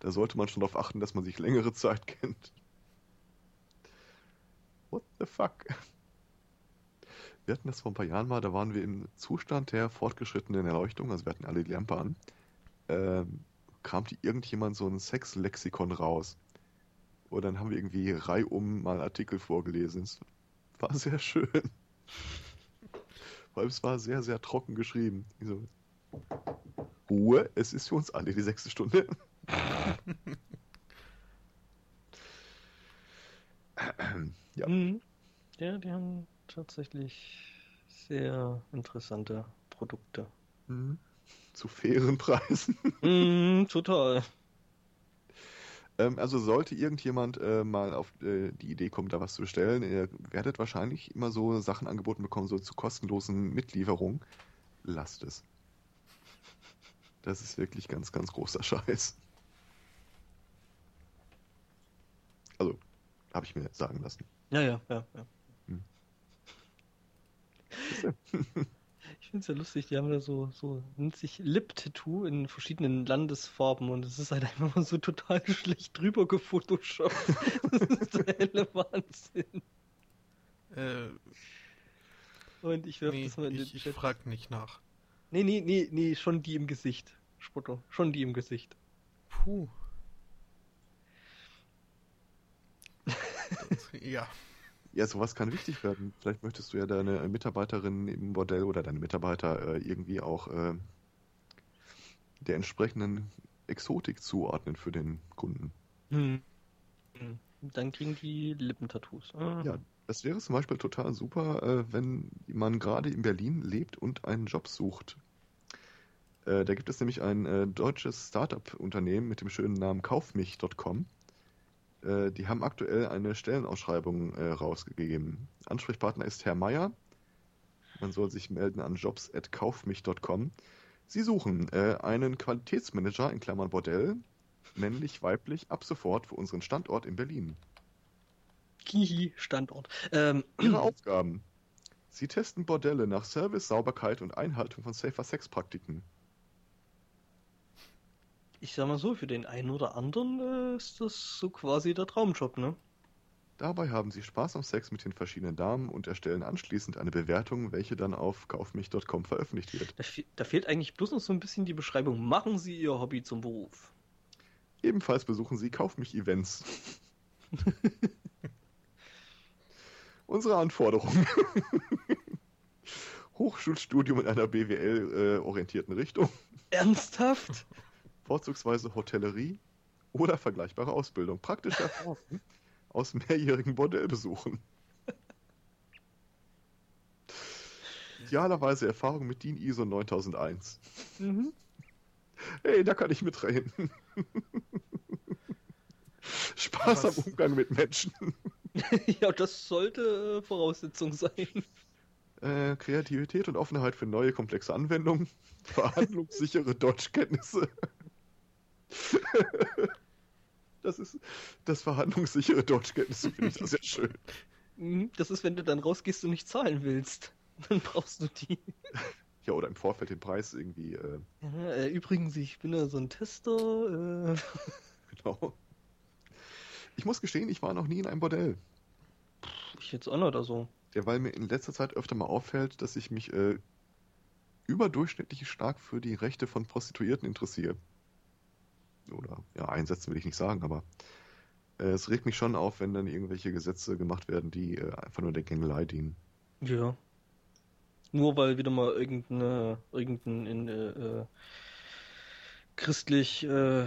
da sollte man schon darauf achten, dass man sich längere Zeit kennt. What the fuck? Wir hatten das vor ein paar Jahren mal, da waren wir im Zustand der fortgeschrittenen Erleuchtung, also wir hatten alle die Lampe an. Ähm, kramte irgendjemand so ein Sexlexikon raus. Und dann haben wir irgendwie reihum mal Artikel vorgelesen. Es war sehr schön. Weil es war sehr, sehr trocken geschrieben. So, Ruhe, es ist für uns alle die sechste Stunde. ja. Mhm. Ja, die haben tatsächlich sehr interessante Produkte. Mhm zu fairen Preisen. Mm, total. Ähm, also sollte irgendjemand äh, mal auf äh, die Idee kommen, da was zu bestellen, ihr werdet wahrscheinlich immer so Sachen angeboten bekommen, so zu kostenlosen Mitlieferungen. Lasst es. Das ist wirklich ganz, ganz großer Scheiß. Also, habe ich mir sagen lassen. Ja, ja, ja, ja. Ich finde es ja lustig, die haben da so, so, nennt sich Lip-Tattoo in verschiedenen Landesfarben und es ist halt einfach mal so total schlecht drüber gefotoshoppt. Das ist der helle Wahnsinn. Äh, Und ich werfe nee, das mal in den ich, ich frag nicht nach. Nee, nee, nee, nee, schon die im Gesicht. Spotto, schon die im Gesicht. Puh. Das, ja. Ja, sowas kann wichtig werden. Vielleicht möchtest du ja deine Mitarbeiterin im Bordell oder deine Mitarbeiter äh, irgendwie auch äh, der entsprechenden Exotik zuordnen für den Kunden. Hm. Dann kriegen die Lippentattoos. Ah. Ja, das wäre zum Beispiel total super, äh, wenn man gerade in Berlin lebt und einen Job sucht. Äh, da gibt es nämlich ein äh, deutsches Startup-Unternehmen mit dem schönen Namen kaufmich.com. Äh, die haben aktuell eine Stellenausschreibung äh, rausgegeben. Ansprechpartner ist Herr Meier. Man soll sich melden an jobs.kaufmich.com. Sie suchen äh, einen Qualitätsmanager in Klammern Bordell, männlich, weiblich, ab sofort für unseren Standort in Berlin. Kihi, Standort. Ähm, Ihre Aufgaben. Sie testen Bordelle nach Service, Sauberkeit und Einhaltung von Safer Sex Praktiken. Ich sag mal so, für den einen oder anderen äh, ist das so quasi der Traumjob, ne? Dabei haben Sie Spaß am Sex mit den verschiedenen Damen und erstellen anschließend eine Bewertung, welche dann auf kaufmich.com veröffentlicht wird. Da, fe da fehlt eigentlich bloß noch so ein bisschen die Beschreibung. Machen Sie Ihr Hobby zum Beruf. Ebenfalls besuchen Sie Kaufmich-Events. Unsere Anforderungen. Hochschulstudium in einer BWL-orientierten Richtung, Ernsthaft? Vorzugsweise Hotellerie oder vergleichbare Ausbildung. Praktische Erfahrungen aus mehrjährigen Bordellbesuchen. Idealerweise Erfahrung mit DIN ISO 9001. Mhm. Hey, da kann ich mitreden. Spaß Was? am Umgang mit Menschen. ja, das sollte äh, Voraussetzung sein. Äh, Kreativität und Offenheit für neue komplexe Anwendungen. Verhandlungssichere Deutschkenntnisse. Das ist das verhandlungssichere Deutschkenntnisse, finde ich das sehr schön. Mhm, Das ist, wenn du dann rausgehst und nicht zahlen willst. Dann brauchst du die. Ja, oder im Vorfeld den Preis irgendwie, äh, Ja, äh, übrigens, ich bin ja so ein Tester. Äh, genau. Ich muss gestehen, ich war noch nie in einem Bordell. ich jetzt auch noch oder so. Ja, weil mir in letzter Zeit öfter mal auffällt, dass ich mich äh, überdurchschnittlich stark für die Rechte von Prostituierten interessiere. Oder, ja, einsetzen will ich nicht sagen, aber äh, es regt mich schon auf, wenn dann irgendwelche Gesetze gemacht werden, die äh, einfach nur der Gängelei dienen. Ja. Nur weil wieder mal irgendein in, äh, äh, christlich, äh,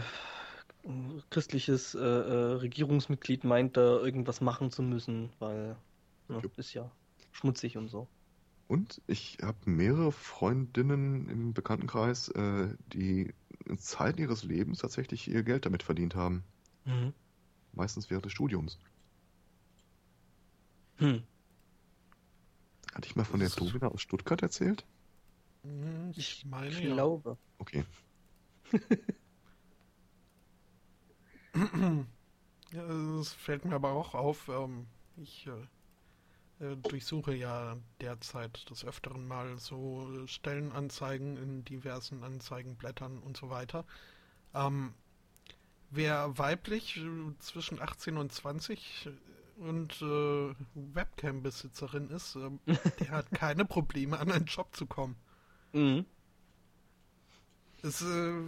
christliches äh, Regierungsmitglied meint, da irgendwas machen zu müssen, weil ja, Jupp. ist ja schmutzig und so. Und ich habe mehrere Freundinnen im Bekanntenkreis, die in Zeiten ihres Lebens tatsächlich ihr Geld damit verdient haben. Mhm. Meistens während des Studiums. Hm. Hatte ich mal von der Das Domina aus Stuttgart erzählt? Hm, Ich meine Ich ja. glaube. Okay. Ja, Es fällt mir aber auch auf, ähm, ich äh, durchsuche ja derzeit des Öfteren mal so äh, Stellenanzeigen in diversen Anzeigenblättern und so weiter. Ähm, wer weiblich äh, zwischen 18 und 20 und äh, Webcam-Besitzerin ist, ähm, der hat keine Probleme, an einen Job zu kommen. Mhm. Es, äh,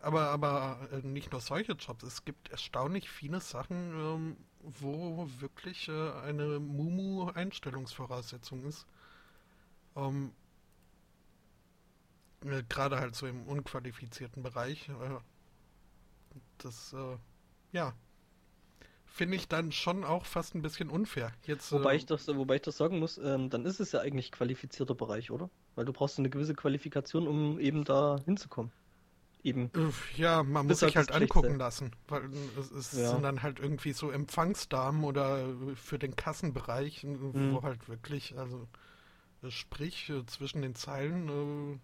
aber aber äh, nicht nur solche Jobs. Es gibt erstaunlich viele Sachen, ähm, wo wirklich äh, eine Mumu-Einstellungsvoraussetzung ist. Ähm, äh, Gerade halt so im unqualifizierten Bereich. Äh, das, äh, ja, finde ich dann schon auch fast ein bisschen unfair. Jetzt, Wobei äh, ich das, wobei ich das sagen muss, ähm, dann ist es ja eigentlich qualifizierter Bereich, oder? Weil du brauchst eine gewisse Qualifikation, um eben da hinzukommen. Eben. Ja, man muss sich halt angucken lassen, weil es, es Ja. sind dann halt irgendwie so Empfangsdamen oder für den Kassenbereich, Mhm. wo halt wirklich, also äh, sprich äh, zwischen den Zeilen, äh,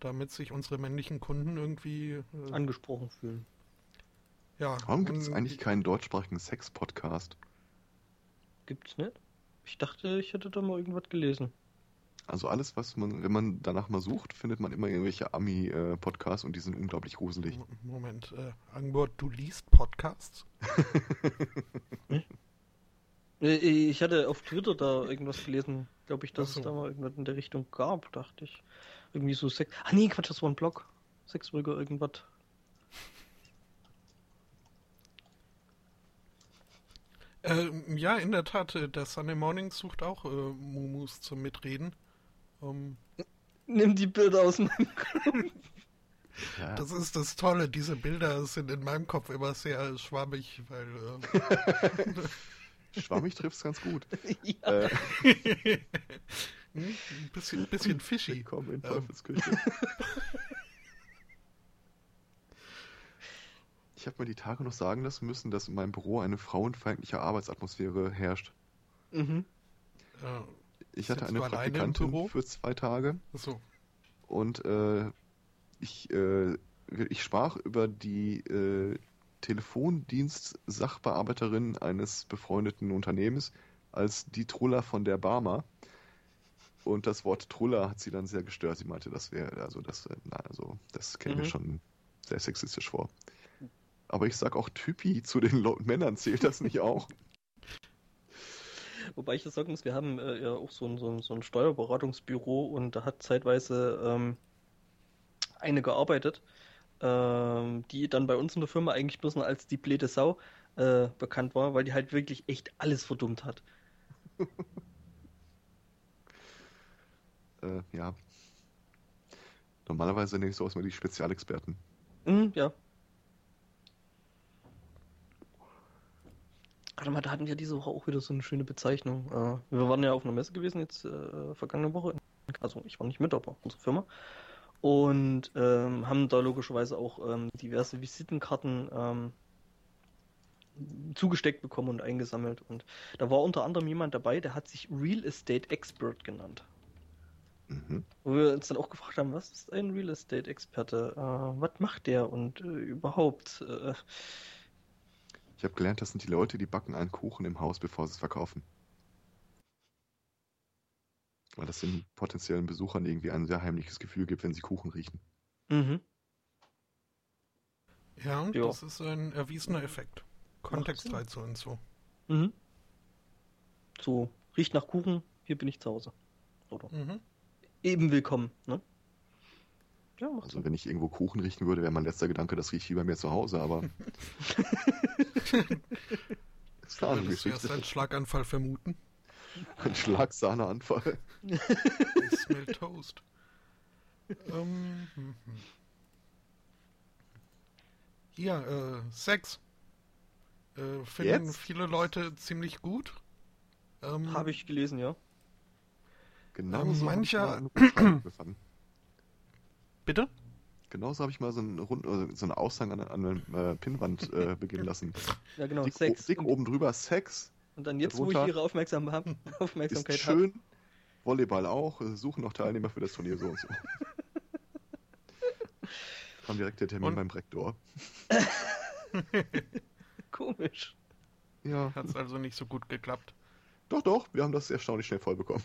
damit sich unsere männlichen Kunden irgendwie, äh, angesprochen fühlen. ja. Warum gibt es und- eigentlich keinen deutschsprachigen Sex-Podcast? Gibt's nicht? Ich dachte, ich hätte da mal irgendwas gelesen. Also alles, was man, wenn man danach mal sucht, findet man immer irgendwelche Ami-Podcasts und die sind unglaublich gruselig. Mo- Moment, äh, Angbord, du liest Podcasts? Äh, Ich hatte auf Twitter da irgendwas gelesen, glaube ich, dass so. es da mal irgendwas in der Richtung gab, dachte ich. Irgendwie so Sex. Ah nee, Quatsch, das war ein Blog. Sexbrügger irgendwas. Ähm, ja, in der Tat, äh, der Sunday Morning sucht auch äh, Mumus zum Mitreden. Ähm, Nimm die Bilder aus meinem Ja. Das ist das Tolle, diese Bilder sind in meinem Kopf immer sehr schwammig, weil Schwammig trifft's ganz gut. ja. Äh, äh, hm, ein bisschen, bisschen fishy. willkommen in Ähm. Teufelsküche. Ich habe mir die Tage noch sagen lassen müssen, dass in meinem Büro eine frauenfeindliche Arbeitsatmosphäre herrscht. Mhm. Äh, Ich hatte eine Praktikantin für zwei Tage so. und äh, ich, äh, ich sprach über die äh, Telefondienst-Sachbearbeiterin eines befreundeten Unternehmens als die Truller von der Barmer. Und das Wort Truller hat sie dann sehr gestört. Sie meinte, das wäre, also das, äh, na, also das käme mir Mhm. schon sehr sexistisch vor. Aber ich sag auch Typi zu den Männern, zählt das nicht auch? Wobei ich das sagen muss, wir haben äh, ja auch so ein, so, ein, so ein Steuerberatungsbüro und da hat zeitweise ähm, eine gearbeitet, ähm, die dann bei uns in der Firma eigentlich bloß noch als die blöde Sau äh, bekannt war, weil die halt wirklich echt alles verdummt hat. Äh, ja. Normalerweise nenne ich sowas mal die Spezialexperten. Mhm, ja. Warte mal, da hatten wir diese Woche auch wieder so eine schöne Bezeichnung. Äh, wir waren ja auf einer Messe gewesen jetzt äh, vergangene Woche. Also ich war nicht mit, aber unsere Firma. Und ähm, haben da logischerweise auch ähm, diverse Visitenkarten ähm, zugesteckt bekommen und eingesammelt. Und da war unter anderem jemand dabei, der hat sich Real Estate Expert genannt. Mhm. Wo wir uns dann auch gefragt haben, was ist ein Real Estate Experte? Äh, was macht der und äh, überhaupt? Ich habe gelernt, das sind die Leute, die backen einen Kuchen im Haus, bevor sie es verkaufen. Weil das den potenziellen Besuchern irgendwie ein sehr heimliches Gefühl gibt, wenn sie Kuchen riechen. mhm. Ja, und Ja. das ist ein erwiesener Effekt. Kontextreize und so. Mhm. So, riecht nach Kuchen, hier bin ich zu Hause. Oder Mhm. eben willkommen, ne? Ja, macht Also wenn ich irgendwo Kuchen riechen würde, wäre mein letzter Gedanke, das riecht wie bei mir zu Hause, aber ist andere Würdest du erst einen Schlaganfall vermuten? Ein Schlagsahneanfall. I smell toast. ähm, hm, hm. Ja, äh, Sex. Äh, finden Jetzt? viele Leute ziemlich gut. Ähm, Habe ich gelesen, ja. Genauso Ähm, mancher- mal eine Rundschau angefangen. Bitte? Genauso habe ich mal so einen, Rund, äh, so einen Aushang an, an einer äh, Pinnwand äh, beginnen lassen. Ja, genau, dick, Sex. dick und, oben drüber Sex, und dann jetzt, wo ich ihre Aufmerksam hab, ist Aufmerksamkeit habe. schön. Volleyball auch. äh, Suchen noch Teilnehmer für das Turnier so und so. Kam direkt der Termin Und? beim Rektor. Komisch. Ja, Hat es also nicht so gut geklappt. doch, doch. Wir haben das erstaunlich schnell voll bekommen.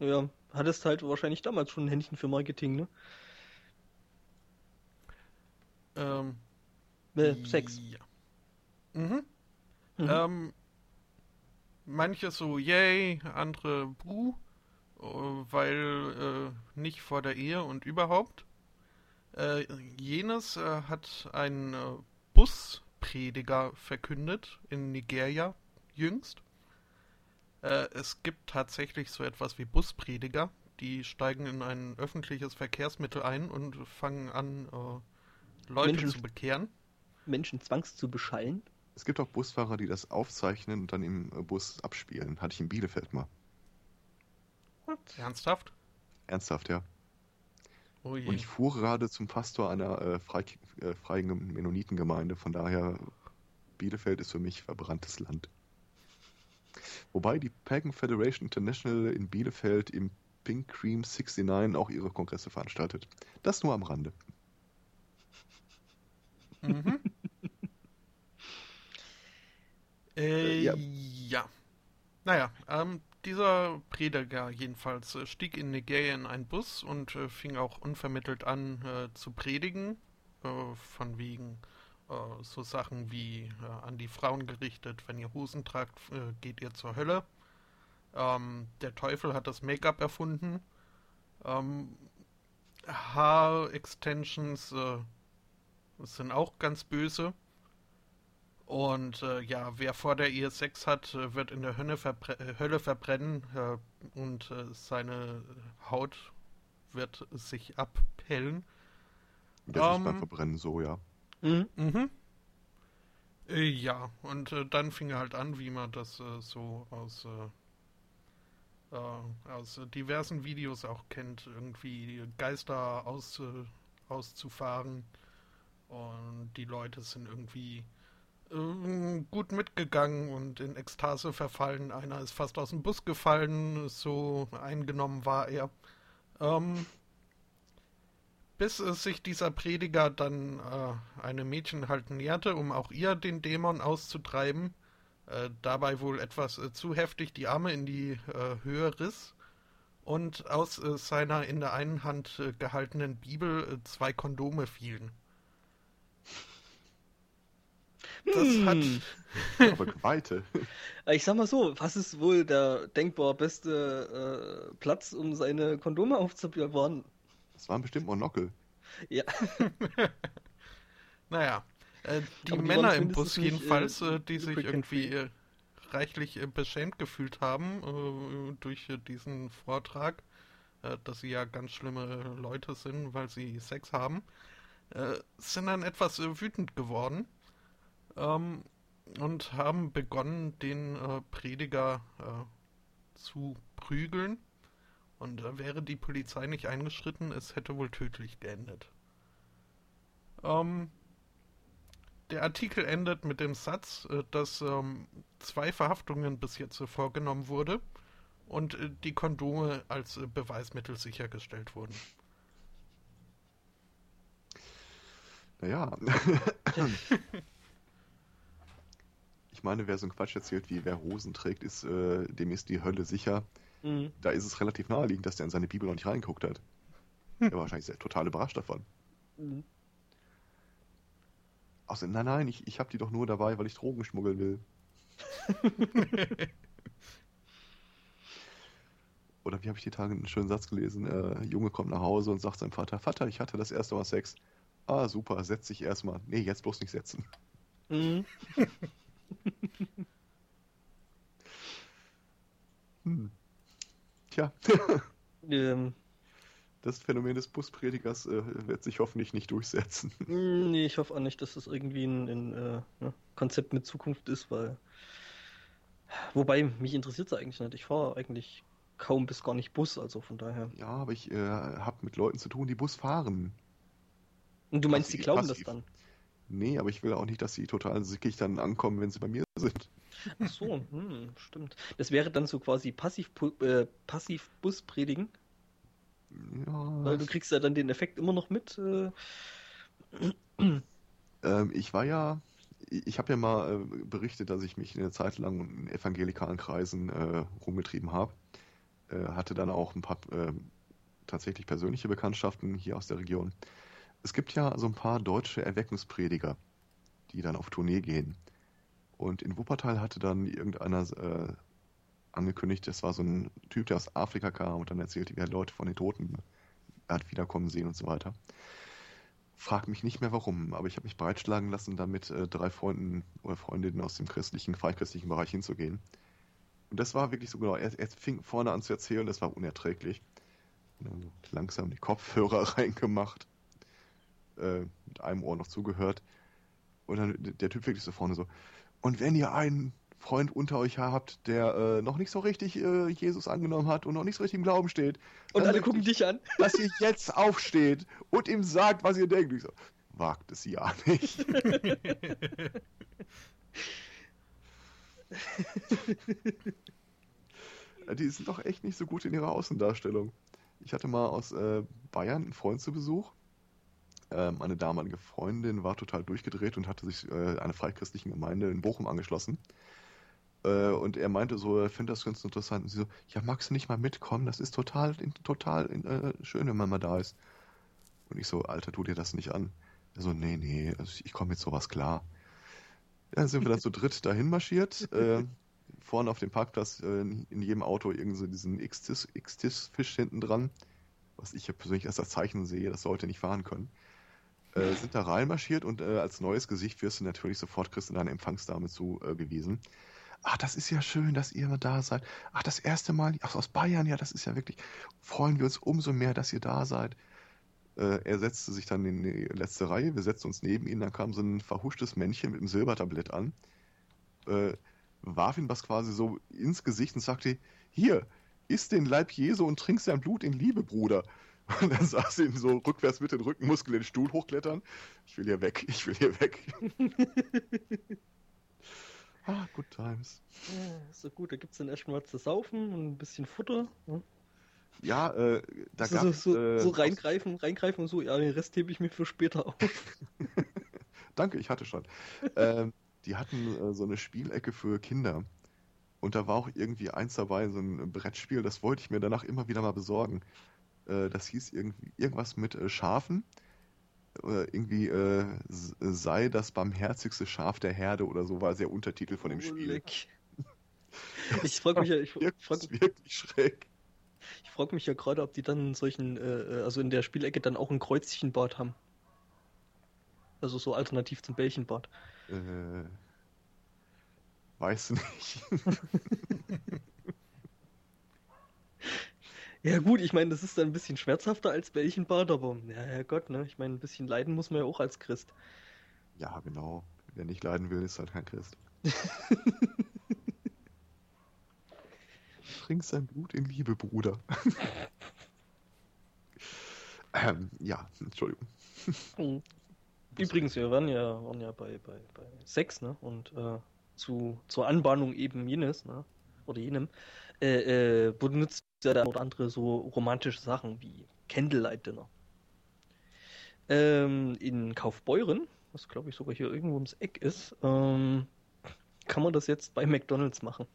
Ja, hattest halt wahrscheinlich damals schon ein Händchen für Marketing, ne? Ähm, Äh, Sex. Ja. Mhm. Mhm. Ähm, manche so yay, andere buh, äh, weil äh, nicht vor der Ehe und überhaupt. Äh, jenes äh, hat ein äh, Busprediger verkündet in Nigeria jüngst. Äh, es gibt tatsächlich so etwas wie Busprediger, die steigen in ein öffentliches Verkehrsmittel ein und fangen an, äh, Leute Menschen- zu bekehren. Menschen zwangs zu beschallen. Es gibt auch Busfahrer, die das aufzeichnen und dann im äh, Bus abspielen. Hatte ich in Bielefeld mal. Ernsthaft? Ernsthaft, ja. Oh und ich fuhr gerade zum Pastor einer äh, frei, äh, freien Mennonitengemeinde, von daher Bielefeld ist für mich verbranntes Land. Wobei die Pagan Federation International in Bielefeld im Pink Cream 69 auch ihre Kongresse veranstaltet. Das nur am Rande. Mhm. äh, ja. ja. Naja, ähm, dieser Prediger jedenfalls äh, stieg in Nigeria in einen Bus und äh, fing auch unvermittelt an äh, zu predigen, äh, von wegen äh, so Sachen wie äh, an die Frauen gerichtet, wenn ihr Hosen tragt, geht ihr zur Hölle. Ähm, der Teufel hat das Make-up erfunden. Ähm, Haar-Extensions sind auch ganz böse. Und äh, ja, wer vor der Ehe Sex hat, äh, wird in der Hölle, verbre äh, Hölle verbrennen äh, und äh, seine Haut wird sich abpellen. Das um, ist beim ähm, Verbrennen so, ja. Mhm. mhm. Äh, ja, und dann fing er halt an, wie man das so aus, aus diversen Videos auch kennt, irgendwie Geister aus, auszufahren. Und die Leute sind irgendwie äh, gut mitgegangen und in Ekstase verfallen. Einer ist fast aus dem Bus gefallen, so eingenommen war er. Ähm, bis es sich dieser Prediger dann äh, einem Mädchen halt näherte, um auch ihr den Dämon auszutreiben, äh, dabei wohl etwas äh, zu heftig die Arme in die äh, Höhe riss und aus äh, seiner in der einen Hand gehaltenen Bibel zwei Kondome fielen. Das hm. hat. Aber Weite. Ich sag mal so, was ist wohl der denkbar beste äh, Platz, um seine Kondome aufzubewahren? Das waren bestimmt Monokel. Ja. naja. Äh, die, die Männer im Bus jedenfalls, äh, die sich irgendwie äh, reichlich äh, beschämt gefühlt haben äh, durch diesen Vortrag, dass sie ja ganz schlimme Leute sind, weil sie Sex haben, sind dann etwas wütend geworden ähm, und haben begonnen, den äh, Prediger äh, zu prügeln. Und äh, wäre die Polizei nicht eingeschritten, es hätte wohl tödlich geendet. Ähm, der Artikel endet mit dem Satz, äh, dass ähm, zwei Verhaftungen bis jetzt vorgenommen wurde und äh, die Kondome als äh, Beweismittel sichergestellt wurden. Naja. Ich meine, wer so einen Quatsch erzählt, wie wer Hosen trägt, ist, äh, dem ist die Hölle sicher. Mhm. Da ist es relativ naheliegend, dass der in seine Bibel noch nicht reingeguckt hat. Hm. Er war wahrscheinlich sehr, total überrascht davon. Mhm. Außer, nein, nein, ich, ich habe die doch nur dabei, weil ich Drogen schmuggeln will. Oder wie habe ich die Tage einen schönen Satz gelesen? Äh, Junge kommt nach Hause und sagt seinem Vater, Vater, ich hatte das erste Mal Sex. Ah, super, setz dich erstmal. Nee, jetzt bloß nicht setzen. Mhm. hm. Tja. ähm. Das Phänomen des Buspredigers äh, wird sich hoffentlich nicht durchsetzen. Nee, ich hoffe auch nicht, dass das irgendwie ein, ein äh, ne, Konzept mit Zukunft ist, weil. Wobei, mich interessiert es eigentlich nicht. Ich fahre eigentlich kaum bis gar nicht Bus, also von daher. Ja, aber ich äh, habe mit Leuten zu tun, die Bus fahren. Und du meinst, passiv, die glauben passiv. das dann? Nee, aber ich will auch nicht, dass sie total sickig dann ankommen, wenn sie bei mir sind. Ach so, hm, stimmt. Das wäre dann so quasi passiv, äh, passiv Bus predigen. Ja. Weil du kriegst ja dann den Effekt immer noch mit. Äh... Ähm, ich war ja, ich habe ja mal äh, berichtet, dass ich mich eine Zeit lang in evangelikalen Kreisen äh, rumgetrieben habe. Äh, hatte dann auch ein paar äh, tatsächlich persönliche Bekanntschaften hier aus der Region. Es gibt ja so ein paar deutsche Erweckungsprediger, die dann auf Tournee gehen. Und in Wuppertal hatte dann irgendeiner äh, angekündigt, das war so ein Typ, der aus Afrika kam und dann erzählte, wie er Leute von den Toten hat wiederkommen sehen und so weiter. Frag mich nicht mehr warum, aber ich habe mich breitschlagen lassen, da mit äh, drei Freunden oder Freundinnen aus dem christlichen, freichristlichen Bereich hinzugehen. Und das war wirklich so genau, er, er fing vorne an zu erzählen, das war unerträglich. Und langsam die Kopfhörer reingemacht, äh, mit einem Ohr noch zugehört. Und dann der Typ wirklich so vorne so, und wenn ihr einen Freund unter euch habt, der äh, noch nicht so richtig äh, Jesus angenommen hat und noch nicht so richtig im Glauben steht. Und alle gucken ich, dich an. Dass ihr jetzt aufsteht und ihm sagt, was ihr denkt. Ich so, wagt es ja nicht. Die sind doch echt nicht so gut in ihrer Außendarstellung. Ich hatte mal aus äh, Bayern einen Freund zu Besuch. Ähm, meine damalige Freundin war total durchgedreht und hatte sich äh, einer freichristlichen Gemeinde in Bochum angeschlossen. Äh, und er meinte so, er findet das ganz interessant. Und sie so, ja, magst du nicht mal mitkommen? Das ist total, total äh, schön, wenn man mal da ist. Und ich so, Alter, tu dir das nicht an. Er so, nee, nee, also ich komme mit sowas klar. Ja, dann sind wir dann zu dritt dahin marschiert. Äh, vorne auf dem Parkplatz äh, in jedem Auto irgend so diesen X-Tis-Fisch hinten dran, was ich ja persönlich als das Zeichen sehe, das sollte nicht fahren können. Äh, sind da reinmarschiert und äh, als neues Gesicht wirst du natürlich sofort kriegst du deine Empfangsdame zugewiesen. Ach, das ist ja schön, dass ihr da seid. Ach, das erste Mal, ach, aus Bayern, ja, das ist ja wirklich, freuen wir uns umso mehr, dass ihr da seid. Äh, er setzte sich dann in die letzte Reihe, wir setzten uns neben ihn, dann kam so ein verhuschtes Männchen mit einem Silbertablett an, äh, warf ihm was quasi so ins Gesicht und sagte, hier, iss den Leib Jesu und trink sein Blut in Liebe, Bruder. Und dann saß ihn so rückwärts mit den Rückenmuskeln den Stuhl hochklettern. Ich will hier weg, ich will hier weg. ah, good times. Ja, so gut, da gibt es dann erstmal zu saufen und ein bisschen Futter. Ne? Ja, äh, da so, gab so, es... so, äh, so reingreifen, reingreifen und so, ja, den Rest hebe ich mir für später auf. Danke, ich hatte schon. ähm, die hatten äh, so eine Spielecke für Kinder. Und da war auch irgendwie eins dabei, so ein Brettspiel, das wollte ich mir danach immer wieder mal besorgen. Äh, das hieß irgendwie irgendwas mit äh, Schafen. Oder irgendwie äh, s- sei das barmherzigste Schaf der Herde oder so war der Untertitel von dem Spiel. Ich frage mich ja, ich frag, wirklich schräg. ich frag mich ja gerade, ob die dann solchen, äh, also in der Spielecke dann auch ein Kreuzchenbad haben. Also so alternativ zum Bällchenbad. Äh, weiß nicht. Ja gut, ich meine, das ist dann ein bisschen schmerzhafter als Bällchenbad, aber ja, ja Gott, ne? Ich meine, ein bisschen leiden muss man ja auch als Christ. ja, genau. Wer nicht leiden will, ist halt kein Christ. Trink sein Blut in Liebe, Bruder. ähm, ja, Entschuldigung. Übrigens, wir waren ja, waren ja bei, bei, bei Sex, ne? Und äh, zu, zur Anbahnung eben jenes, ne? Oder jenem, äh, äh, benutzt ja ein oder andere so romantische Sachen wie Candlelight Dinner. Ähm, in Kaufbeuren, was glaube ich sogar hier irgendwo ums Eck ist, ähm, kann man das jetzt bei McDonalds machen.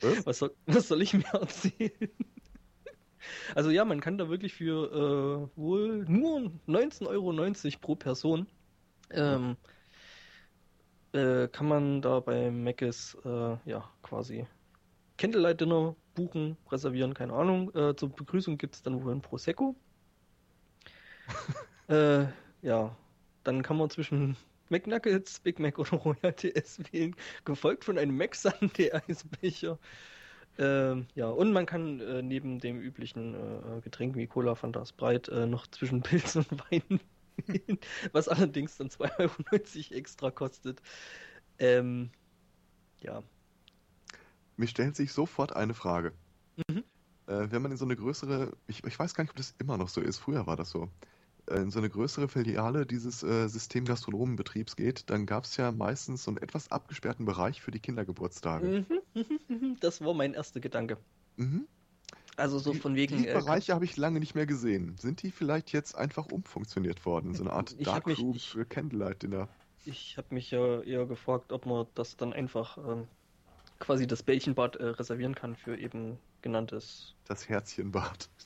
Was? Was soll, was soll ich mir erzählen? Also ja, man kann da wirklich für äh, wohl nur 19,90 Euro pro Person ähm, äh, kann man da bei Mc's äh, ja quasi Candlelight Dinner buchen, reservieren, keine Ahnung. Äh, zur Begrüßung gibt es dann wohl ein Prosecco. äh, ja, dann kann man zwischen McNuggets, Big Mac oder Royal TS wählen, gefolgt von einem Mac Sunday Eisbecher. Ähm, ja, und man kann äh, neben dem üblichen äh, Getränk wie Cola, Fanta, Sprite äh, noch zwischen Pilz und Wein wählen, was allerdings dann 2,90 Euro extra kostet. Ähm, ja. Mir stellt sich sofort eine Frage. Mhm. Äh, wenn man in so eine größere, ich, ich weiß gar nicht, ob das immer noch so ist, früher war das so, äh, in so eine größere Filiale dieses äh, System Gastronomenbetriebs geht, dann gab es ja meistens so einen etwas abgesperrten Bereich für die Kindergeburtstage. Mhm, Das war mein erster Gedanke. Mhm. Also so von wegen. Die äh, Bereiche habe ich lange nicht mehr gesehen. Sind die vielleicht jetzt einfach umfunktioniert worden? So eine Art Ich hab Dark mich- Room ich- für Candlelight Dinner. Ich habe mich ja eher gefragt, ob man das dann einfach ähm, quasi das Bällchenbad äh, reservieren kann für eben genanntes. Das Herzchenbad.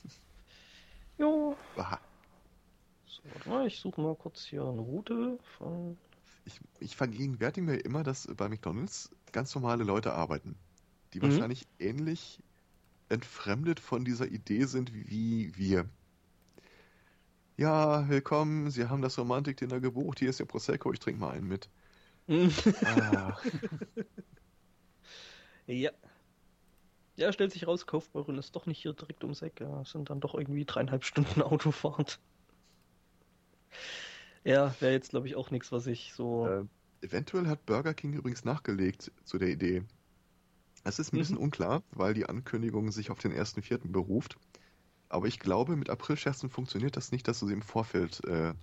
Jo. Aha. So, warte mal, ich suche mal kurz hier eine Route von. Ich, ich vergegenwärtige mir immer, dass bei McDonalds ganz normale Leute arbeiten, die Mhm. wahrscheinlich ähnlich entfremdet von dieser Idee sind wie wir. Ja, willkommen, Sie haben das Romantik-Dinner gebucht, hier ist Ihr Prosecco, ich trinke mal einen mit. Ah, ja. Ja, stellt sich raus, Kaufbeuren ist doch nicht hier direkt ums Eck. Ja, sind dann doch irgendwie dreieinhalb Stunden Autofahrt. Ja, wäre jetzt, glaube ich, auch nichts, was ich so. äh, Eventuell hat Burger King übrigens nachgelegt zu der Idee. Es ist ein bisschen Mhm. unklar, weil die Ankündigung sich auf den 1.4. beruft. Aber ich glaube, mit April-Scherzen funktioniert das nicht, dass du sie im Vorfeld äh,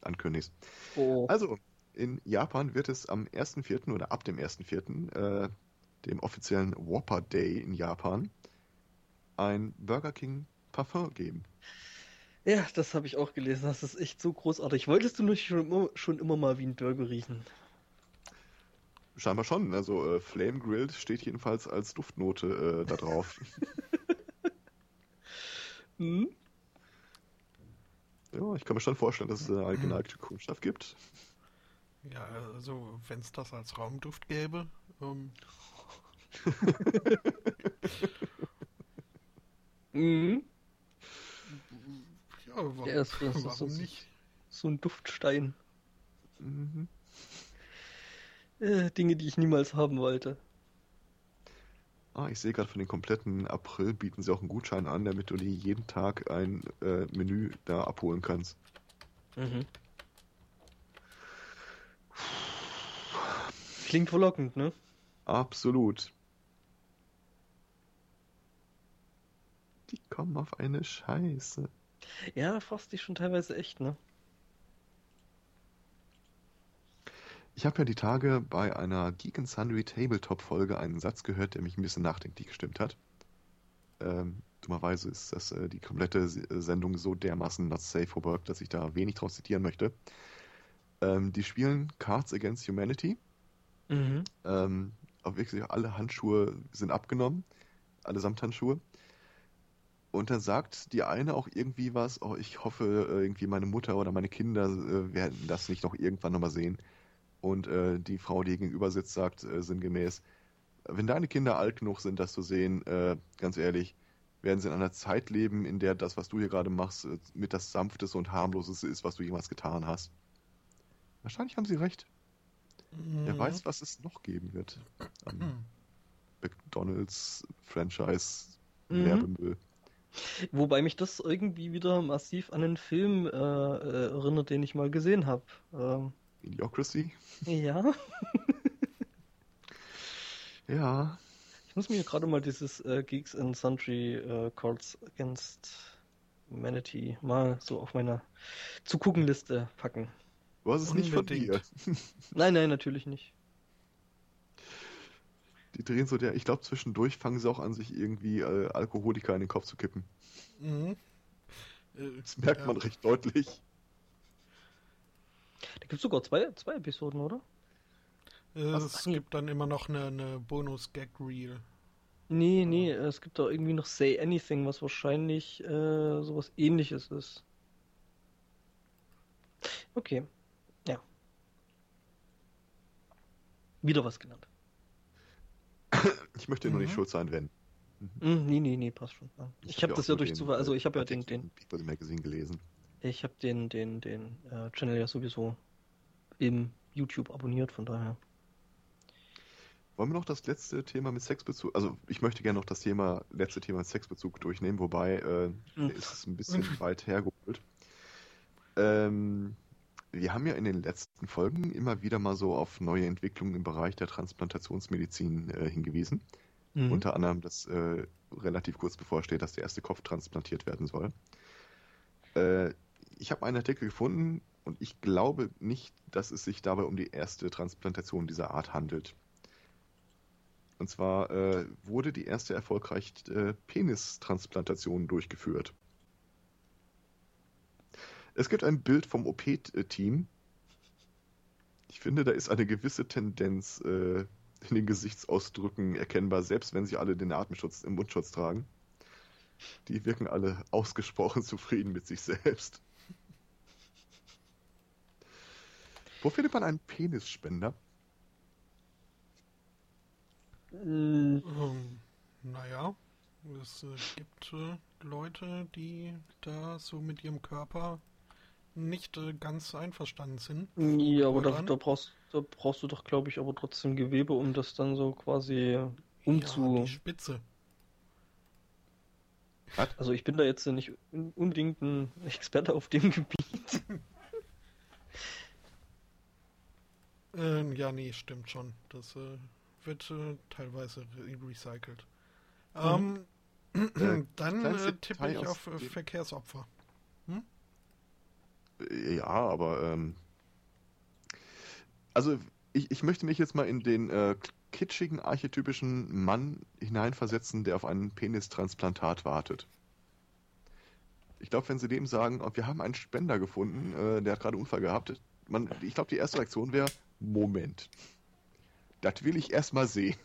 ankündigst. Oh. Also, in Japan wird es am 1.4. oder ab dem 1.4., äh, dem offiziellen Whopper Day in Japan, ein Burger King Parfum geben. Ja, das habe ich auch gelesen. Das ist echt so großartig. Wolltest du nicht schon immer, schon immer mal wie ein Burger riechen? Scheinbar schon. Also, äh, Flame Grilled steht jedenfalls als Duftnote äh, da drauf. Hm? ja, ich kann mir schon vorstellen, dass es eine allgeneigte Kundschaft gibt. Ja, also wenn es das als Raumduft gäbe, ähm, Mhm. ja, warum, Ja, das- das ist warum so- nicht? So ein Duftstein. Mhm. Äh, Dinge, die ich niemals haben wollte. Ah, ich sehe gerade von den kompletten April bieten sie auch einen Gutschein an, damit du dir jeden Tag ein äh, Menü da abholen kannst. Mhm. Klingt verlockend, ne? Absolut. Die kommen auf eine Scheiße. Ja, fragst dich schon teilweise echt, ne? Ich habe ja die Tage bei einer Geek and Sundry Tabletop Folge einen Satz gehört, der mich ein bisschen nachdenklich gestimmt hat. Ähm, dummerweise ist das äh, die komplette äh, Sendung so dermaßen not safe for work, dass ich da wenig draus zitieren möchte. Ähm, die spielen Cards Against Humanity. Mhm. Ähm, auch wirklich alle Handschuhe sind abgenommen, alle Samthandschuhe. Und dann sagt die eine auch irgendwie was, oh, ich hoffe, äh, irgendwie meine Mutter oder meine Kinder äh, werden das nicht noch irgendwann nochmal sehen. Und äh, die Frau, die gegenüber sitzt, sagt äh, sinngemäß, wenn deine Kinder alt genug sind, das zu sehen, äh, ganz ehrlich, werden sie in einer Zeit leben, in der das, was du hier gerade machst, äh, mit das Sanfteste und Harmloseste ist, was du jemals getan hast. Wahrscheinlich haben sie recht. Wer Mhm. weiß, was es noch geben wird. An Mhm. McDonalds Franchise Mhm. Wobei mich das irgendwie wieder massiv an einen Film äh, äh, erinnert, den ich mal gesehen habe. Ähm, Idiocracy? ja, Ja. ich muss mir gerade mal dieses äh, Geeks and Sundry äh, Cards Against Humanity mal so auf meiner zu gucken Liste packen. Du hast es nicht von dir. Nein, nein, natürlich nicht. Die drehen so der, ich glaube zwischendurch fangen sie auch an, sich irgendwie äh, Alkoholiker in den Kopf zu kippen. Mhm. Äh, Das merkt ja. man recht deutlich. Da gibt es sogar zwei, zwei Episoden, oder? Äh, Was- es gibt dann immer noch eine, eine Bonus-Gag-Reel. Nee, nee, es gibt da irgendwie noch Say Anything, was wahrscheinlich äh, sowas ähnliches ist. Okay. Ja. Wieder was gelernt. Ich möchte nur nicht Mhm. schuld sein, wenn. Hm, nee, nee, nee, passt schon. Ja. Ich, habe hab das ja durch Zufall, also ich habe ja den, den, People Magazine gelesen. ich habe den, den, den äh, Channel ja sowieso im YouTube abonniert, von daher. Wollen wir noch das letzte Thema mit Sexbezug, also ich möchte gerne noch das Thema, letzte Thema mit Sexbezug durchnehmen, wobei äh, Hm. ist es ein bisschen weit hergeholt. Ähm, wir haben ja in den letzten Folgen immer wieder mal so auf neue Entwicklungen im Bereich der Transplantationsmedizin äh, hingewiesen. Mhm. Unter anderem, dass äh, relativ kurz bevorsteht, dass der erste Kopf transplantiert werden soll. Äh, ich habe einen Artikel gefunden und ich glaube nicht, dass es sich dabei um die erste Transplantation dieser Art handelt. Und zwar äh, wurde die erste erfolgreich äh, Penistransplantation durchgeführt. Es gibt ein Bild vom OP-Team. Ich finde, da ist eine gewisse Tendenz äh, in den Gesichtsausdrücken erkennbar, selbst wenn sie alle den Atemschutz im Mundschutz tragen. Die wirken alle ausgesprochen zufrieden mit sich selbst. Wo findet man einen Penisspender? Mm, Ähm, naja, es äh, gibt äh, Leute, die da so mit ihrem Körper nicht äh, ganz einverstanden sind. Ja, aber da, da brauchst, da brauchst du doch, glaube ich, aber trotzdem Gewebe, um das dann so quasi umzu. Ja, die Spitze. Also ich bin da jetzt nicht un- unbedingt ein Experte auf dem Gebiet. Äh, ja, nee, stimmt schon. Das äh, wird äh, teilweise re recycelt. Ähm, Äh, dann äh, tippe ich auf äh, Verkehrsopfer. Ja, aber ähm, also ich, ich möchte mich jetzt mal in den äh, kitschigen, archetypischen Mann hineinversetzen, der auf ein Penistransplantat wartet. Ich glaube, wenn sie dem sagen, oh, wir haben einen Spender gefunden, äh, der hat gerade einen Unfall gehabt, man, ich glaube, die erste Reaktion wäre, Moment, das will ich erst mal sehen.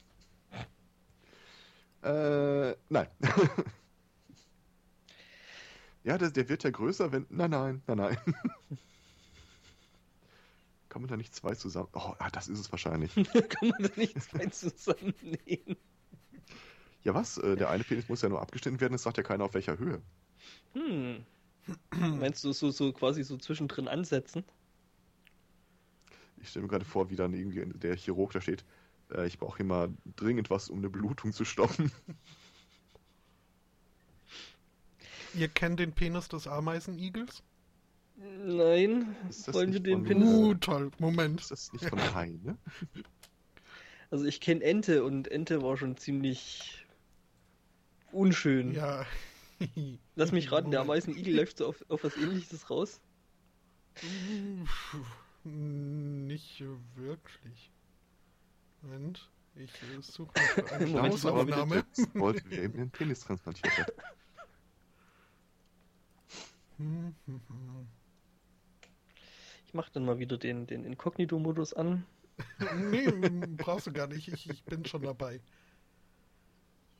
Äh, nein. ja, der, der wird ja größer, wenn. Nein, nein, nein, nein. Kann man da nicht zwei zusammen. Oh, ah, das ist es wahrscheinlich. Kann man da nicht zwei zusammennehmen? Ja, was? Äh, der eine Penis muss ja nur abgeschnitten werden, es sagt ja keiner auf welcher Höhe. Hm. Meinst du so, so quasi so zwischendrin ansetzen? Ich stelle mir gerade vor, wie dann irgendwie der Chirurg da steht. Äh, ich brauche hier mal dringend was, um eine Blutung zu stoppen. Ihr kennt den Penis des Ameisenigels? Nein. Ist das Wollen wir nicht den Penis? Uh, toll. Moment. Ist das nicht von Hai, ne? Also ich kenne Ente und Ente war schon ziemlich unschön. Ja. Lass mich raten, der. Ameisenigel läuft so auf, auf was ähnliches raus. Nicht wirklich. Moment. Ich suche eine Moment, Klaus aber wieder Klausaufnahme. jetzt wollte, wer ihm den Penis transplantiert hat. Ich mache dann mal wieder den, den Inkognito-Modus an. Nee, brauchst du gar nicht. Ich, ich bin schon dabei.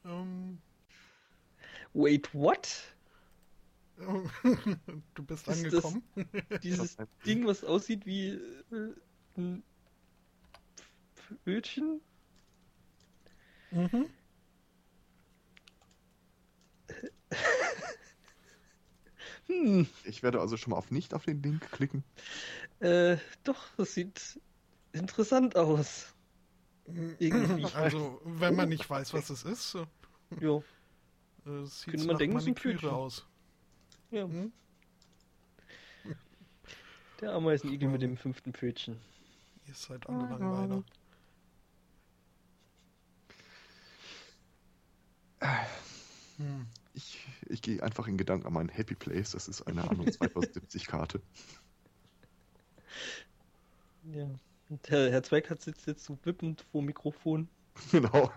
Ähm, Wait, what? du bist Ist das- angekommen. Dieses Ding, was aussieht wie äh, ein Pfötchen? Mhm. Hm, Ich werde also schon mal auf nicht auf den Link klicken. äh, doch, das sieht interessant aus. Irgendwie. Also, wenn man nicht weiß, was es ist, äh, Jo, es sieht Könnte man denken, es ist ein Maniküre Pfötchen. aus. ja. Hm? Der Ameisenigel mit dem fünften Pfötchen. Ihr seid alle Langweiler. Hm. Ich, ich gehe einfach in Gedanken an meinen Happy Place. Das ist eine Anno 2070-Karte. Ja. Und Herr, Herr Zweig hat sitzt jetzt so wippend vor dem Mikrofon. Genau.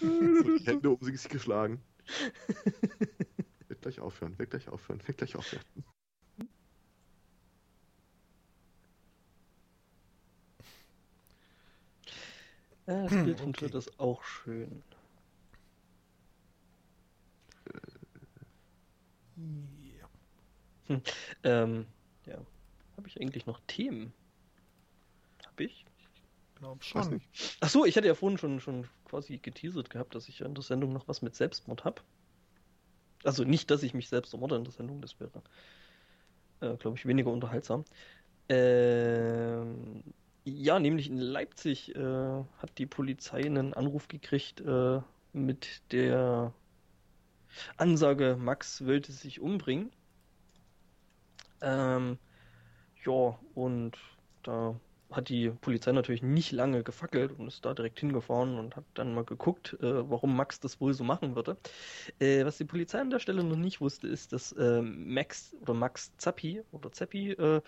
so die Hände um sich geschlagen. Wird gleich aufhören, wird gleich aufhören, wird gleich aufhören. Ja, das Bild von Okay. Twitter ist auch schön. Ja. Ähm, ja. Habe ich eigentlich noch Themen? Hab ich? Glaub schon. nicht. Ach so, ich hatte ja vorhin schon, schon quasi geteasert gehabt, dass ich in der Sendung noch was mit Selbstmord habe. Also nicht, dass ich mich selbst ermorde in der Sendung, das wäre, äh, glaube ich, weniger unterhaltsam. Ähm, ja, nämlich in Leipzig äh, hat die Polizei einen Anruf gekriegt äh, mit der Ansage, Max wollte sich umbringen. Ähm, ja, und da hat die Polizei natürlich nicht lange gefackelt und ist da direkt hingefahren und hat dann mal geguckt, äh, warum Max das wohl so machen würde. Äh, was die Polizei an der Stelle noch nicht wusste, ist, dass äh, Max oder Max Zappi oder Zappi äh,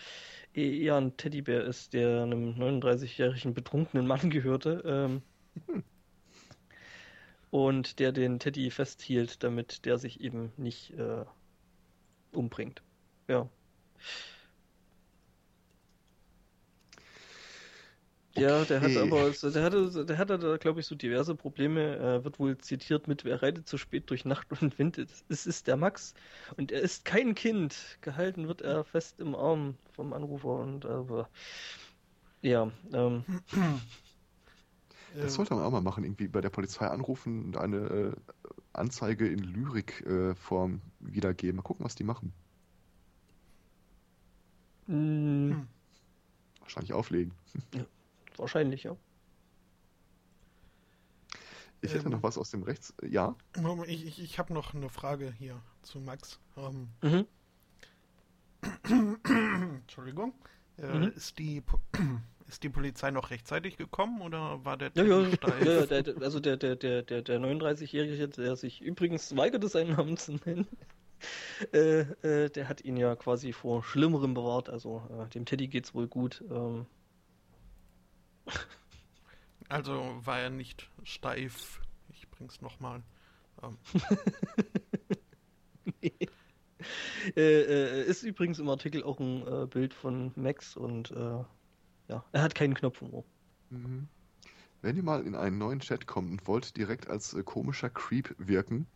eher ein Teddybär ist, der einem 39-jährigen betrunkenen Mann gehörte. Ähm, und der den Teddy festhielt, damit der sich eben nicht äh, umbringt. Ja. Ja, der Okay. aber, der hatte, der hatte da, glaube ich, so diverse Probleme. Er wird wohl zitiert mit, wer reitet zu spät durch Nacht und Wind. Es ist der Max und er ist kein Kind. Gehalten wird er fest im Arm vom Anrufer und aber ja, ähm, Äh, Das sollte man auch mal machen, irgendwie bei der Polizei anrufen und eine äh, Anzeige in Lyrikform wiedergeben. Mal gucken, was die machen. mh, Hm. Wahrscheinlich auflegen. wahrscheinlich, ja. Ich hätte Ähm. noch was aus dem Rechts. Ja, Moment, Ich, ich, ich habe noch eine Frage hier zu Max. Ähm, Mhm. Entschuldigung. Äh, Mhm. ist, die, Ist die Polizei noch rechtzeitig gekommen oder war der Ja, ja, ja, der, der- also der, der, der, der, der 39-Jährige, der sich übrigens weigerte, seinen Namen zu nennen, äh, äh, der hat ihn ja quasi vor Schlimmerem bewahrt. Also äh, dem Teddy geht's wohl gut. Ähm, Also war er nicht steif. Ich bring's nochmal. Ähm, äh, äh, ist übrigens im Artikel auch ein äh, Bild von Max und äh, ja, er hat keinen Knopf im Ohr. Mhm. Wenn ihr mal in einen neuen Chat kommt und wollt direkt als äh, komischer Creep wirken,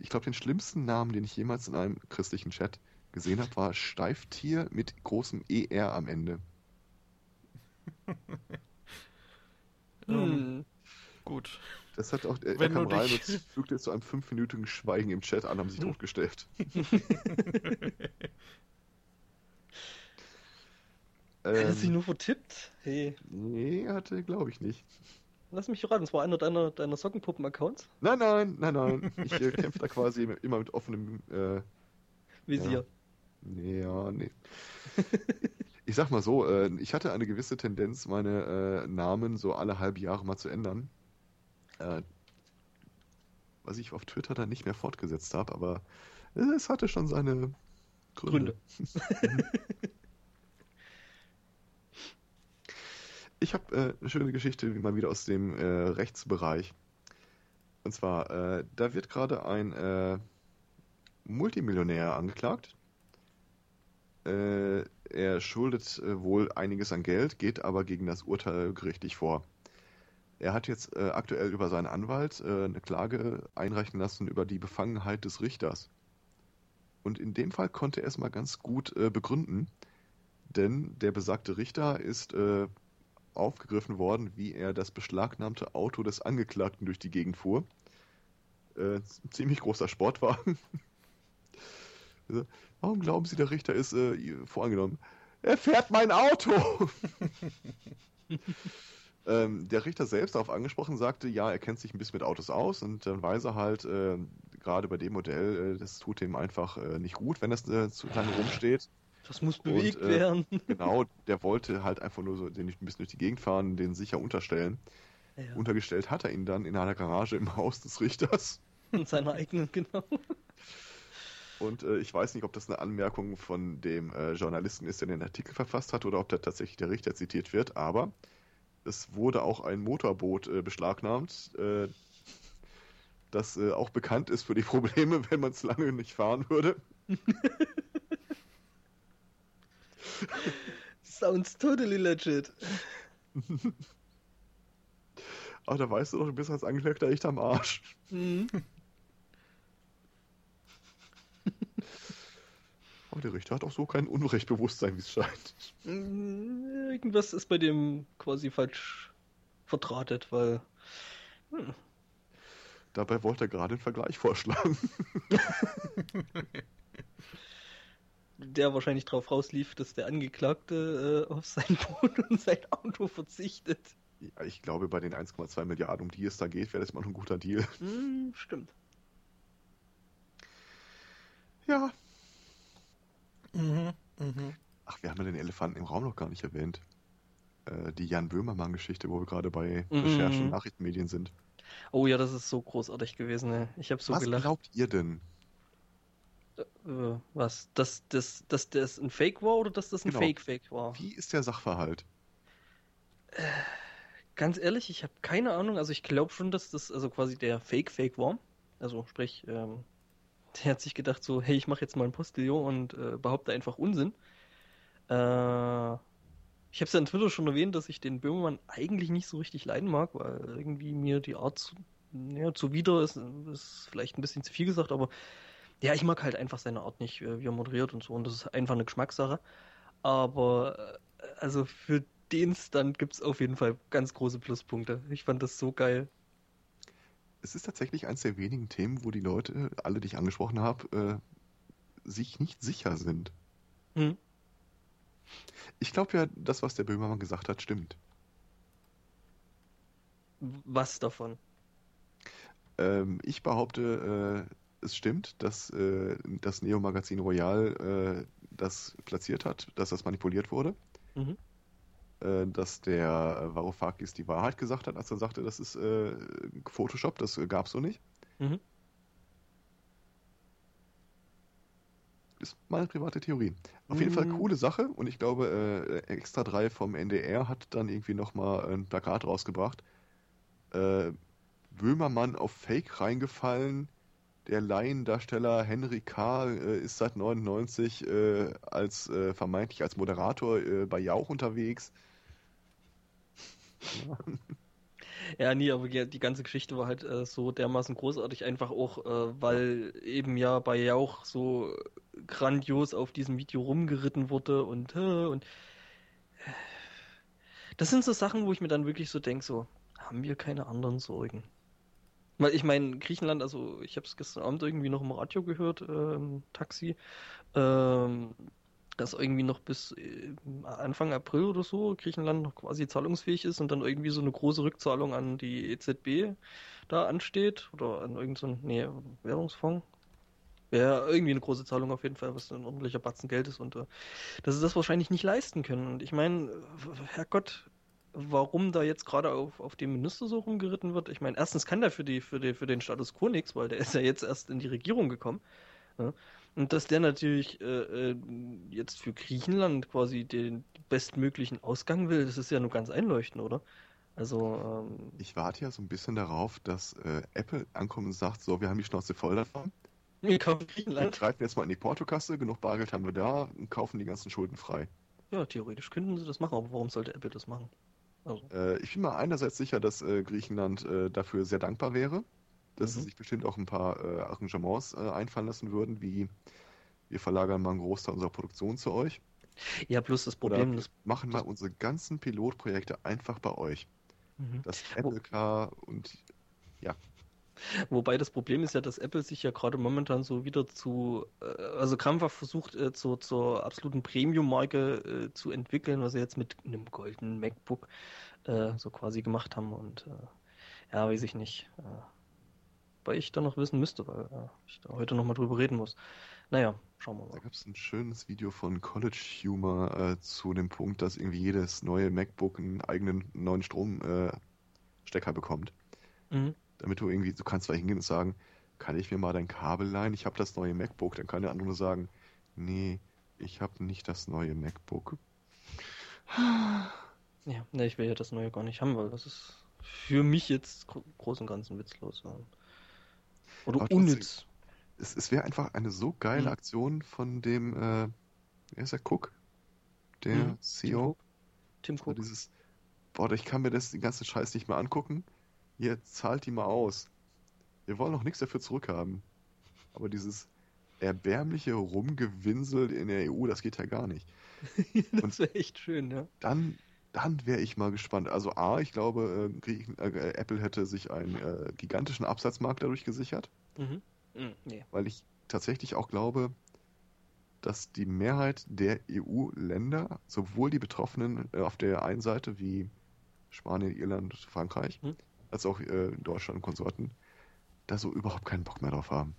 ich glaube, den schlimmsten Namen, den ich jemals in einem christlichen Chat gesehen habe, war Steiftier mit großem ER am Ende. ähm, Hm. gut. Das hat auch, er, Wenn er kam rein dich- und fügte zu einem fünfminütigen Schweigen im Chat an, haben sich totgestellt. Hat er sich ähm, nur vertippt? Hey, nee, hatte, glaube ich nicht. lass mich raten, das war einer deiner, deiner Sockenpuppen-Accounts? Nein, nein, nein, nein. Ich äh, kämpfe da quasi immer mit offenem äh, Visier. Nee, ja, nee. Ich sag mal so, äh, ich hatte eine gewisse Tendenz, meine äh, Namen so alle halbe Jahre mal zu ändern. Äh, was ich auf Twitter dann nicht mehr fortgesetzt habe, aber äh, es hatte schon seine Gründe. Gründe. Ich habe äh, eine schöne Geschichte mal wieder aus dem äh, Rechtsbereich. Und zwar, äh, da wird gerade ein äh, Multimillionär angeklagt. Äh, er schuldet äh, wohl einiges an Geld, geht aber gegen das Urteil gerichtlich vor. Er hat jetzt aktuell über seinen Anwalt eine Klage einreichen lassen über die Befangenheit des Richters. Und in dem Fall konnte er es mal ganz gut begründen, denn der besagte Richter ist aufgegriffen worden, wie er das beschlagnahmte Auto des Angeklagten durch die Gegend fuhr. Äh, ziemlich großer Sportwagen. Also, Warum glauben Sie, der Richter ist äh, vorangenommen? Er fährt mein Auto! ähm, der Richter selbst darauf angesprochen sagte, ja, er kennt sich ein bisschen mit Autos aus und dann weiß er halt, äh, gerade bei dem Modell, äh, das tut ihm einfach äh, nicht gut, wenn das äh, zu lange rumsteht. Das muss bewegt äh, werden. Genau, der wollte halt einfach nur so den ein bisschen durch die Gegend fahren, den sicher unterstellen. Ja, Untergestellt hat er ihn dann in einer Garage im Haus des Richters. in seiner eigenen, genau. Und äh, ich weiß nicht, ob das eine Anmerkung von dem äh, Journalisten ist, der den Artikel verfasst hat, oder ob da tatsächlich der Richter zitiert wird, aber es wurde auch ein Motorboot äh, beschlagnahmt, äh, das äh, auch bekannt ist für die Probleme, wenn man es lange nicht fahren würde. Sounds totally legit. Aber da weißt du doch, du bist als Angeklagter echt am Arsch. Mhm. Aber der Richter hat auch so kein Unrechtbewusstsein, wie es scheint. Mm, Irgendwas ist bei dem quasi falsch vertratet, weil. Hm, Dabei wollte er gerade einen Vergleich vorschlagen. der wahrscheinlich drauf rauslief, dass der Angeklagte äh, auf sein Boot und sein Auto verzichtet. Ja, ich glaube, bei den 1,2 Milliarden, um die es da geht, wäre das immer noch ein guter Deal. Hm, stimmt. Ja. Mhm, mhm. Ach, wir haben ja den Elefanten im Raum noch gar nicht erwähnt. Äh, die Jan Böhmermann-Geschichte, wo wir gerade bei Mhm. Recherchen und Nachrichtenmedien sind. Oh ja, das ist so großartig gewesen. Ne? Ich habe so Was gelacht. glaubt ihr denn? Äh, was? Dass, dass, dass das ein Fake war oder dass das ein Genau. Fake-Fake war? Wie ist der Sachverhalt? Ganz ehrlich, ich habe keine Ahnung. Also ich glaube schon, dass das also quasi der Fake-Fake war. Also sprich, ähm, der hat sich gedacht so, hey, ich mache jetzt mal ein Postillon und äh, behaupte einfach Unsinn. Äh, ich habe es ja in Twitter schon erwähnt, dass ich den Böhmermann eigentlich nicht so richtig leiden mag, weil irgendwie mir die Art zu, ja, zuwider ist, ist vielleicht ein bisschen zu viel gesagt, aber ja, ich mag halt einfach seine Art nicht, äh, wie er moderiert und so. Und das ist einfach eine Geschmackssache. Aber äh, also für den Stunt gibt es auf jeden Fall ganz große Pluspunkte. Ich fand das so geil. Es ist tatsächlich eines der wenigen Themen, wo die Leute, alle, die ich angesprochen habe, äh, sich nicht sicher sind. Hm. Ich glaube ja, das, was der Böhmermann gesagt hat, stimmt. Was davon? Ähm, ich behaupte, äh, es stimmt, dass äh, das Neo-Magazin Royal äh, das platziert hat, dass das manipuliert wurde. Mhm. äh, dass der Varoufakis die Wahrheit gesagt hat, als er sagte, das ist äh, Photoshop, das gab's so nicht. Mhm. Ist meine private Theorie. Auf jeden Fall Mhm. coole Sache und ich glaube, äh, Extra 3 vom NDR hat dann irgendwie nochmal ein Plakat rausgebracht. Böhmermann auf Fake reingefallen. Der Laiendarsteller Henry K. Äh, ist seit 99 äh, als äh, vermeintlich als Moderator bei Jauch unterwegs. Ja, nee, aber die, ganze Geschichte war halt äh, so dermaßen großartig, einfach auch, äh, weil eben ja bei Jauch so grandios auf diesem Video rumgeritten wurde und und das sind so Sachen, wo ich mir dann wirklich so denke, so, haben wir keine anderen Sorgen? Weil ich meine, Griechenland, also ich habe es gestern Abend irgendwie noch im Radio gehört, äh, im Taxi, ähm, dass irgendwie noch bis äh, Anfang April oder so Griechenland noch quasi zahlungsfähig ist und dann irgendwie so eine große Rückzahlung an die EZB da ansteht oder an irgendeinen, so nee, Währungsfonds. Ja, irgendwie eine große Zahlung auf jeden Fall, was ein ordentlicher Batzen Geld ist und äh, dass sie das wahrscheinlich nicht leisten können. Und ich meine, Herrgott, warum da jetzt gerade auf, auf dem Minister so rumgeritten wird. Ich meine, erstens kann der für die, für die, für den Status quo nichts, weil der ist ja jetzt erst in die Regierung gekommen. Ja. Und dass der natürlich äh, äh, jetzt für Griechenland quasi den bestmöglichen Ausgang will, das ist ja nur ganz einleuchtend, oder? Also, ähm, Ich warte ja so ein bisschen darauf, dass äh, Apple ankommt und sagt, so, wir haben die Schnauze voll davon. wir kaufen Wir Griechenland. greifen jetzt mal in die Portokasse, genug Bargeld haben wir da und kaufen die ganzen Schulden frei. Ja, theoretisch könnten sie das machen, aber warum sollte Apple das machen? Äh, ich bin mir einerseits sicher, dass äh, Griechenland äh, dafür sehr dankbar wäre, dass sie Mhm. sich bestimmt auch ein paar äh, Arrangements äh, einfallen lassen würden, wie wir verlagern mal einen Großteil unserer Produktion zu euch. ja, plus das Problem, wir das, machen mal unsere ganzen Pilotprojekte einfach bei euch. Mhm. Das Apple Car und Wobei das Problem ist ja, dass Apple sich ja gerade momentan so wieder zu, äh, also krampfhaft versucht, äh, zu, zur absoluten Premium-Marke äh, zu entwickeln, was sie jetzt mit einem goldenen MacBook so quasi gemacht haben. Und ja, weiß ich nicht. Weil ich da noch wissen müsste, weil ich da heute nochmal drüber reden muss. Naja, schauen wir da mal. gab es ein schönes Video von College Humor äh, zu dem Punkt, dass irgendwie jedes neue MacBook einen eigenen neuen Stromstecker äh, bekommt. Mhm. Damit du irgendwie, du kannst zwar hingehen und sagen, kann ich mir mal dein Kabel leihen? Ich habe das neue MacBook. Dann kann der andere nur sagen, nee, ich habe nicht das neue MacBook. Ja, ne, ich will ja das neue gar nicht haben, weil das ist für mich jetzt gro groß und ganzen witzlos. Oder Aber unnütz. Es, es wäre einfach eine so geile Mhm. Aktion von dem, äh, wer ist der Cook? Der E Mhm, CEO. Tim So Cook. dieses, boah, ich kann mir das den ganzen Scheiß nicht mehr angucken. Ihr zahlt die mal aus. Wir wollen auch nichts dafür zurückhaben. Aber dieses erbärmliche Rumgewinsel in der EU, das geht ja gar nicht. das wäre echt schön, ja. Dann, dann wäre ich mal gespannt. Also A, ich glaube, äh, äh, Apple hätte sich einen äh, gigantischen Absatzmarkt dadurch gesichert, Mhm. Mhm, nee. weil ich tatsächlich auch glaube, dass die Mehrheit der EU-Länder, sowohl die Betroffenen äh, auf der einen Seite wie Spanien, Irland, Frankreich, Hm. Als auch äh, Deutschland und Konsorten, da so überhaupt keinen Bock mehr drauf haben.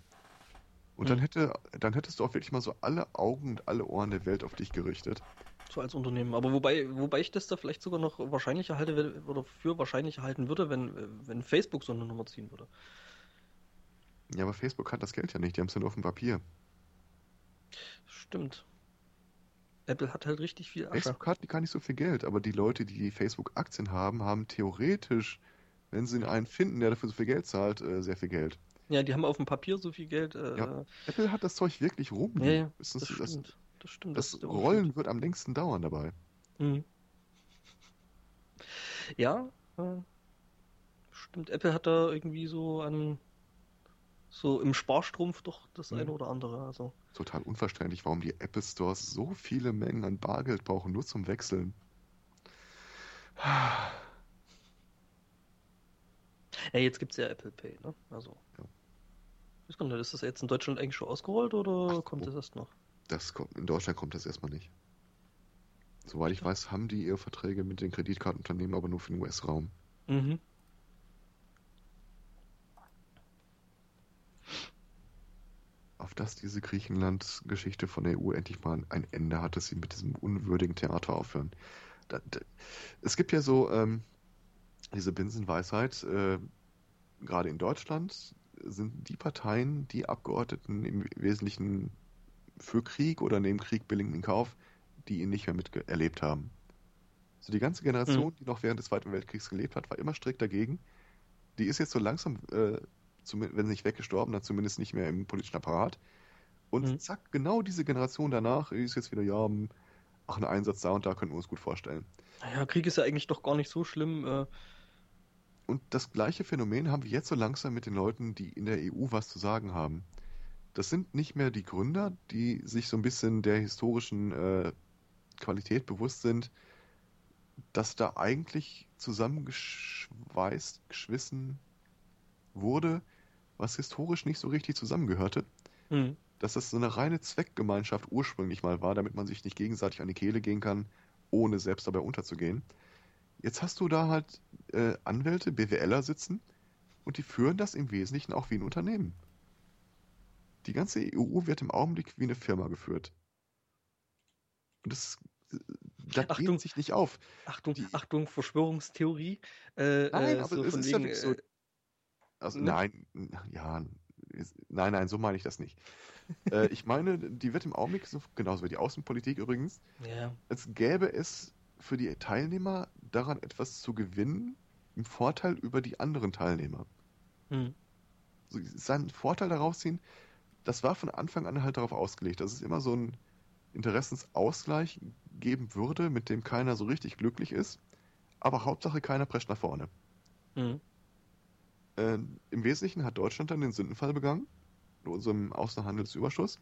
Und dann Hm. hätte, dann hättest du auch wirklich mal so alle Augen und alle Ohren der Welt auf dich gerichtet. So als Unternehmen. Aber wobei, wobei ich das da vielleicht sogar noch wahrscheinlicher halte oder für wahrscheinlicher halten würde, wenn, wenn Facebook so eine Nummer ziehen würde. Ja, aber Facebook hat das Geld ja nicht, die haben es ja nur auf dem Papier. Stimmt. Apple hat halt richtig viel Asche. Facebook hat gar nicht so viel Geld, aber die Leute, die Facebook-Aktien haben, haben theoretisch, wenn sie einen finden, der dafür so viel Geld zahlt, äh, sehr viel Geld. Ja, die haben auf dem Papier so viel Geld. Äh, Ja, Apple hat das Zeug wirklich rumliegen. ja, ja, Das, das, das, das, stimmt. Das stimmt. das Rollen wird am längsten dauern dabei. Mhm. Ja, äh, stimmt. Apple hat da irgendwie so an so im Sparstrumpf doch das Mhm. eine oder andere. Also Total unverständlich, warum die Apple Stores so viele Mengen an Bargeld brauchen, nur zum Wechseln. Ja, jetzt gibt's ja Apple Pay, ne? Also. Ja. Weiß gar nicht, ist das jetzt in Deutschland eigentlich schon ausgerollt oder Ach, kommt das erst noch? Das kommt, in Deutschland kommt das erstmal nicht. Soweit ich weiß, haben die ihre Verträge mit den Kreditkartenunternehmen, aber nur für den US-Raum. Mhm. Auf dass diese Griechenland-Geschichte von der EU endlich mal ein Ende hat, dass sie mit diesem unwürdigen Theater aufhören. da, da, es gibt ja so ähm, diese Binsenweisheit, äh, gerade in Deutschland sind die Parteien, die Abgeordneten im Wesentlichen für Krieg oder neben Krieg billigen in Kauf, die ihn nicht mehr miterlebt haben. So die ganze Generation, mhm. die noch während des Zweiten Weltkriegs gelebt hat, war immer strikt dagegen. Die ist jetzt so langsam, äh, wenn sie nicht weggestorben, dann zumindest nicht mehr im politischen Apparat. Und mhm. zack, genau diese Generation danach ist jetzt wieder, ja, ach, ein Einsatz da und da könnten wir uns gut vorstellen. Naja, Krieg ist ja eigentlich doch gar nicht so schlimm. Äh... Und das gleiche Phänomen haben wir jetzt so langsam mit den Leuten, die in der EU was zu sagen haben. Das sind nicht mehr die Gründer, die sich so ein bisschen der historischen äh, Qualität bewusst sind, dass da eigentlich zusammengeschweißt, geschwissen wurde, was historisch nicht so richtig zusammengehörte. Mhm. Dass das so eine reine Zweckgemeinschaft ursprünglich mal war, damit man sich nicht gegenseitig an die Kehle gehen kann, ohne selbst dabei unterzugehen. Jetzt hast du da halt äh, Anwälte, BWLer sitzen und die führen das im Wesentlichen auch wie ein Unternehmen. Die ganze EU wird im Augenblick wie eine Firma geführt. Und das das Achtung, sich nicht auf. Achtung, die, Achtung, Verschwörungstheorie. Äh, nein, äh, aber so es ist wegen, ja so. Äh, also, ne? Nein, ja, nein, nein, so meine ich das nicht. äh, ich meine, die wird im Augenblick, so, genauso wie die Außenpolitik übrigens, ja. als gäbe es für die Teilnehmer daran etwas zu gewinnen, im Vorteil über die anderen Teilnehmer. Hm. So, seinen Vorteil daraus ziehen, das war von Anfang an halt darauf ausgelegt. Das ist immer so ein Interessensausgleich geben würde, mit dem keiner so richtig glücklich ist. Aber Hauptsache keiner prescht nach vorne. Mhm. Äh, Im Wesentlichen hat Deutschland dann den Sündenfall begangen, mit unserem Außenhandelsüberschuss,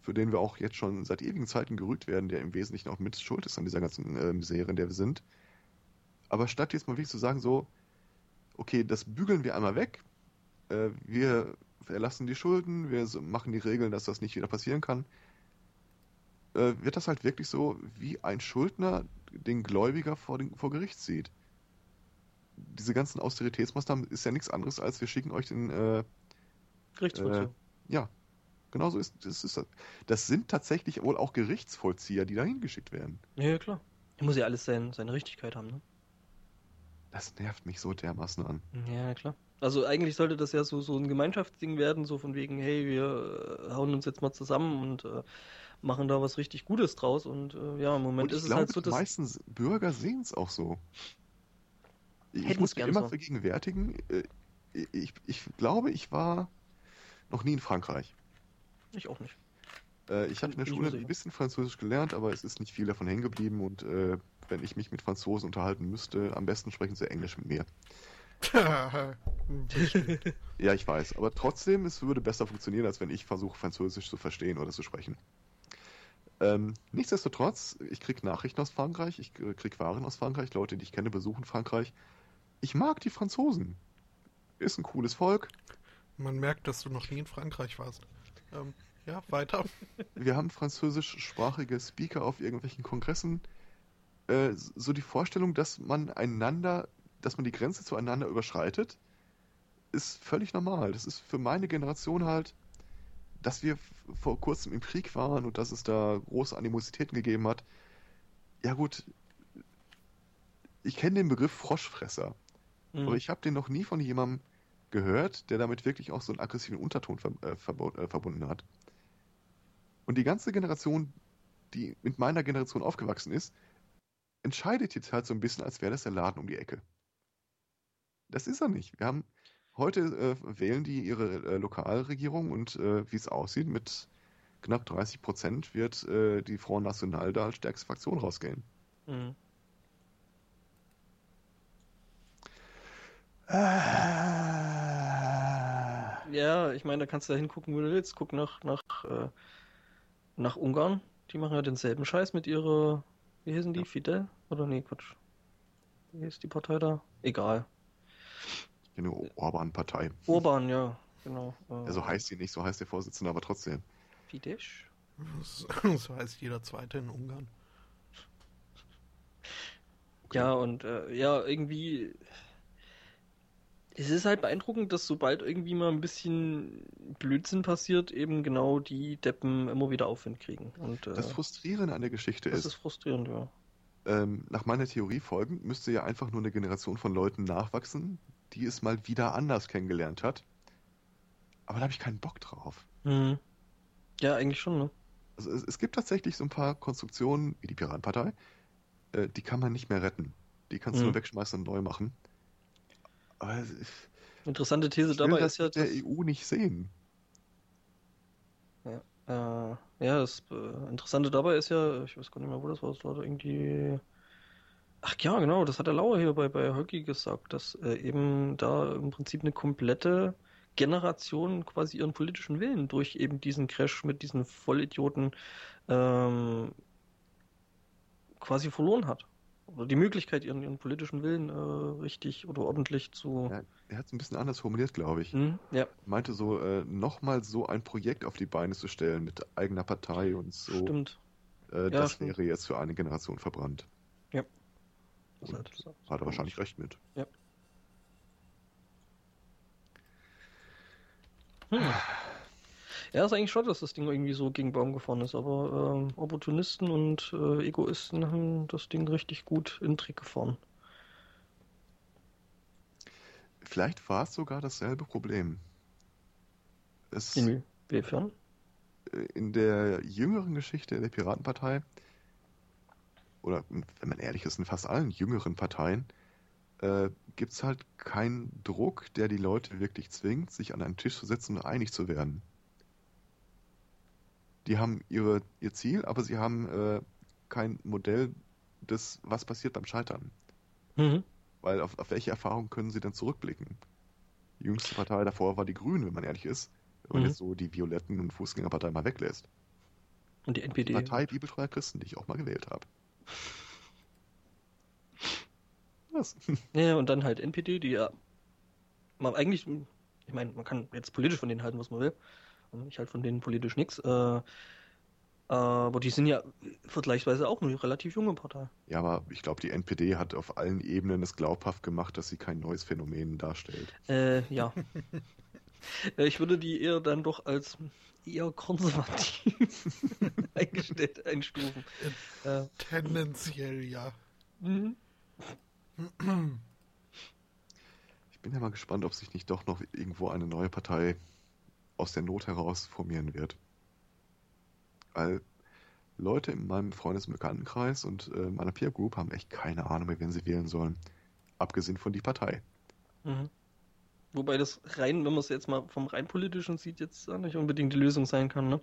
für den wir auch jetzt schon seit ewigen Zeiten gerügt werden, der im Wesentlichen auch mit schuld ist an dieser ganzen äh, Misere, in der wir sind. Aber statt jetzt mal wirklich zu sagen, so, okay, das bügeln wir einmal weg, äh, wir erlassen die Schulden, wir machen die Regeln, dass das nicht wieder passieren kann, äh, wird das halt wirklich so, wie ein Schuldner den Gläubiger vor, den, vor Gericht sieht. Diese ganzen Austeritätsmaßnahmen ist ja nichts anderes, als wir schicken euch den äh, Gerichtsvollzieher. Äh, ja, genau so ist, das ist das. Sind tatsächlich wohl auch Gerichtsvollzieher, die dahin geschickt werden. Ja, klar. Muss ja alles sein, seine Richtigkeit haben, ne? Das nervt mich so dermaßen an. Ja, klar. Also eigentlich sollte das ja so, so ein Gemeinschaftsding werden, so von wegen, hey, wir äh, hauen uns jetzt mal zusammen und äh, machen da was richtig Gutes draus. Und äh, ja, im Moment ist es glaube, halt so, dass. Die meisten Bürger sehen es auch so. Ich muss mich immer so. vergegenwärtigen. Äh, ich, ich glaube, ich war noch nie in Frankreich. Ich auch nicht. Äh, ich habe in der Schule ein bisschen Französisch gelernt, aber es ist nicht viel davon hängen geblieben. Und wenn ich mich mit Franzosen unterhalten müsste, am besten sprechen sie Englisch mit mir. ja, ich weiß. Aber trotzdem, es würde besser funktionieren, als wenn ich versuche, Französisch zu verstehen oder zu sprechen. Ähm, nichtsdestotrotz, ich kriege Nachrichten aus Frankreich, ich kriege Waren aus Frankreich, Leute, die ich kenne, besuchen Frankreich. Ich mag die Franzosen. Ist ein cooles Volk. Man merkt, dass du noch nie in Frankreich warst. Ähm, ja, weiter. Wir haben französischsprachige Speaker auf irgendwelchen Kongressen. Äh, so die Vorstellung, dass man einander, dass man die Grenze zueinander überschreitet, ist völlig normal. Das ist für meine Generation halt dass wir vor kurzem im Krieg waren und dass es da große Animositäten gegeben hat. Ja gut, ich kenne den Begriff Froschfresser, mhm. aber ich habe den noch nie von jemandem gehört, der damit wirklich auch so einen aggressiven Unterton ver äh, äh, verbunden hat. Und die ganze Generation, die mit meiner Generation aufgewachsen ist, entscheidet jetzt halt so ein bisschen, als wäre das der Laden um die Ecke. Das ist er nicht. Wir haben Heute äh, wählen die ihre äh, Lokalregierung und äh, wie es aussieht, mit knapp 30 Prozent wird äh, die Front National da als stärkste Fraktion rausgehen. Mhm. Ja, ich meine, da kannst du da hingucken, wo du willst. Guck nach, nach, äh, nach Ungarn. Die machen ja denselben Scheiß mit ihrer, wie hießen die? Ja. Fidel? Oder nee, Quatsch. Wie ist die Partei da? Egal. Eine Orban-Partei. Orban, ja, genau. Ja, so heißt sie nicht, so heißt der Vorsitzende, aber trotzdem. Fidesz? So heißt jeder Zweite in Ungarn. Okay. Ja, und äh, ja, irgendwie. Es ist halt beeindruckend, dass sobald irgendwie mal ein bisschen Blödsinn passiert, eben genau die Deppen immer wieder Aufwind kriegen. Und, äh, das Frustrierende an der Geschichte das ist. Das ist frustrierend, ja. Ähm, nach meiner Theorie folgend müsste ja einfach nur eine Generation von Leuten nachwachsen, die es mal wieder anders kennengelernt hat. Aber da habe ich keinen Bock drauf. Mhm. Ja, eigentlich schon, ne? Also es, es gibt tatsächlich so ein paar Konstruktionen, wie die Piratenpartei, äh, die kann man nicht mehr retten. Die kannst du Mhm. nur wegschmeißen und neu machen. Aber es- Interessante These dabei das ist ja, mit der dass, EU nicht sehen. äh, ja, das äh, Interessante dabei ist ja, ich weiß gar nicht mehr, wo das war, das war da irgendwie. Ach ja, genau, das hat der Lauer hier bei, bei Höcki gesagt, dass äh, eben da im Prinzip eine komplette Generation quasi ihren politischen Willen durch eben diesen Crash mit diesen Vollidioten ähm, quasi verloren hat. Oder die Möglichkeit, ihren, ihren politischen Willen äh, richtig oder ordentlich zu. Ja, er hat es ein bisschen anders formuliert, glaube ich. Hm, ja, meinte so, äh, nochmal so ein Projekt auf die Beine zu stellen mit eigener Partei und so, stimmt. äh, Ja, das stimmt. wäre jetzt für eine Generation verbrannt. Das Und hat- Hat er wahrscheinlich recht mit. Hm. Ja, ist eigentlich schade, dass das Ding irgendwie so gegen Baum gefahren ist, aber ähm, Opportunisten und äh, Egoisten haben das Ding richtig gut in den Trick gefahren. Vielleicht war es sogar dasselbe Problem. Es, Inwiefern? äh, in der jüngeren Geschichte der Piratenpartei, oder wenn man ehrlich ist, in fast allen jüngeren Parteien, äh, gibt es halt keinen Druck, der die Leute wirklich zwingt, sich an einen Tisch zu setzen und einig zu werden. Die haben ihre, ihr Ziel, aber sie haben äh, kein Modell des, was passiert beim Scheitern. Mhm. Weil auf, auf welche Erfahrung können sie denn zurückblicken? Die jüngste Partei davor war die Grünen, wenn man ehrlich ist. Wenn man Mhm. jetzt so die Violetten und Fußgängerpartei mal weglässt. Und die Die NPD. Partei bibeltreuer Christen, die ich auch mal gewählt habe. Was? Ja, und dann halt NPD, die ja man eigentlich, ich meine, man kann jetzt politisch von denen halten, was man will. Und ich halt von denen politisch nichts. Äh, aber die sind ja vergleichsweise auch eine relativ junge Partei. Ja, aber ich glaube, die NPD hat auf allen Ebenen es glaubhaft gemacht, dass sie kein neues Phänomen darstellt. Äh, ja. Äh, Ich würde die eher dann doch als eher konservativ eingestellt einstufen. Äh, Tendenziell ja. mhm. Ich bin ja mal gespannt, ob sich nicht doch noch irgendwo eine neue Partei aus der Not heraus formieren wird. Weil Leute in meinem Freundes- und Bekanntenkreis und äh, meiner Peer Group haben echt keine Ahnung mehr, wen sie wählen sollen. Abgesehen von die Partei. Mhm. Wobei das rein, wenn man es jetzt mal vom rein politischen sieht, jetzt auch nicht unbedingt die Lösung sein kann, ne?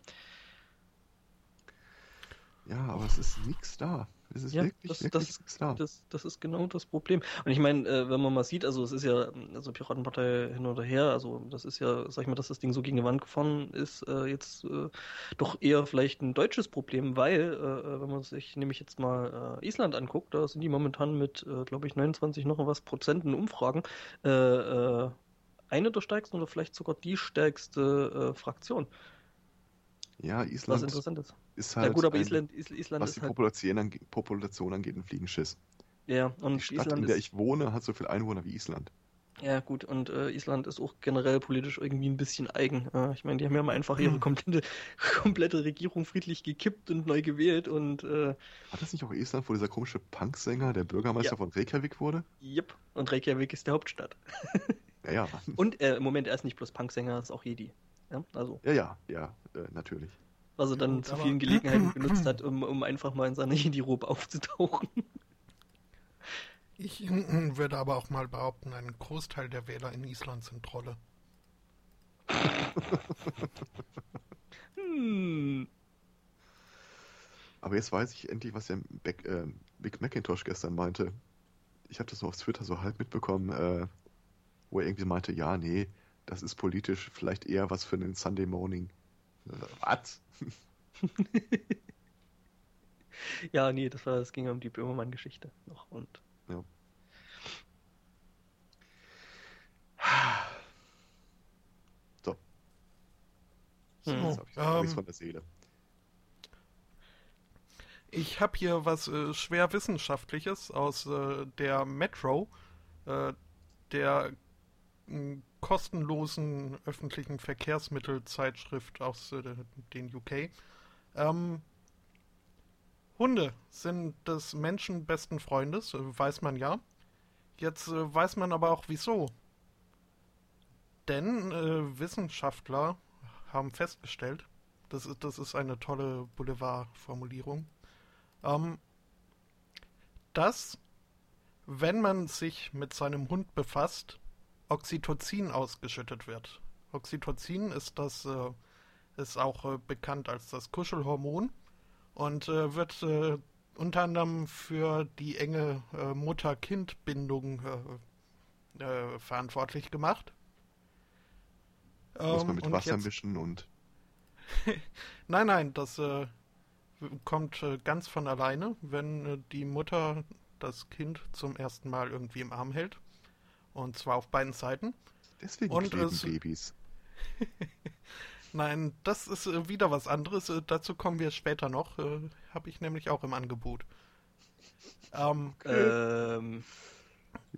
Ja, aber es ist nichts da. Es ist Ja, wirklich, das- wirklich das-. Das, das ist genau das Problem. Und ich meine, äh, wenn man mal sieht, also es ist ja, also Piratenpartei hin oder her, also das ist ja, sag ich mal, dass das Ding so gegen die Wand gefahren ist, äh, jetzt äh, doch eher vielleicht ein deutsches Problem, weil, äh, wenn man sich nämlich jetzt mal äh, Island anguckt, da sind die momentan mit, äh, glaube ich, 29 noch was Prozenten Umfragen, äh, äh, eine der stärksten oder vielleicht sogar die stärkste äh, Fraktion, Ja, was Island interessant ist. Ist Ja halt, gut, aber ein, Island, Is- Island was die halt, Population, ange Population angeht, ein Fliegenschiss. ja, und Die Stadt, Island in der ich wohne, hat so viele Einwohner wie Island. Ja, gut, und äh, Island ist auch generell politisch irgendwie ein bisschen eigen. Äh, ich meine, die haben ja mal einfach ihre komplette, komplette Regierung friedlich gekippt und neu gewählt und äh, Hat das nicht auch Island, wo dieser komische Punksänger der Bürgermeister Ja. von Reykjavik wurde? yep, und Reykjavik ist die Hauptstadt. Ja, ja. Und äh, im Moment, er ist nicht bloß Punksänger, er ist auch Jedi. Ja, also, Ja, ja, ja, äh, natürlich. Was er dann gut, zu vielen Gelegenheiten benutzt hat, um, um einfach mal in seiner Jedi-Robe aufzutauchen. Ich äh, würde aber auch mal behaupten, ein Großteil der Wähler in Island sind Trolle. Hm. Aber jetzt weiß ich endlich, was der Beck, äh, Big Macintosh gestern meinte. Ich habe das nur auf Twitter so halb mitbekommen, äh, wo er irgendwie meinte, ja, nee, das ist politisch vielleicht eher was für einen Sunday Morning. Was? Ja, nee, das war, es ging um die Böhmermann-Geschichte noch und So, So, Hm. jetzt habe ich hab ich's ähm, von der Seele. Ich habe hier was äh, schwer Wissenschaftliches aus äh, der Metro, äh, der m, kostenlosen öffentlichen Verkehrsmittelzeitschrift aus äh, den UK. Ähm, Hunde sind des Menschen besten Freundes, äh, weiß man ja. Jetzt äh, weiß man aber auch wieso. Denn äh, Wissenschaftler haben festgestellt, das ist, das ist eine tolle Boulevardformulierung, ähm, dass, wenn man sich mit seinem Hund befasst, Oxytocin ausgeschüttet wird. Oxytocin ist das äh, ist auch äh, bekannt als das Kuschelhormon und äh, wird äh, unter anderem für die enge äh, Mutter-Kind-Bindung äh, verantwortlich gemacht. Muss man Ähm, mit Wasser jetzt- mischen und Nein, nein, das kommt ganz von alleine, wenn die Mutter das Kind zum ersten Mal irgendwie im Arm hält. Und zwar auf beiden Seiten. deswegen Und kleben es- Babys. Nein, das ist äh, wieder was anderes. Äh, dazu kommen wir später noch. Äh, Habe ich nämlich auch im Angebot. Ähm, Ähm,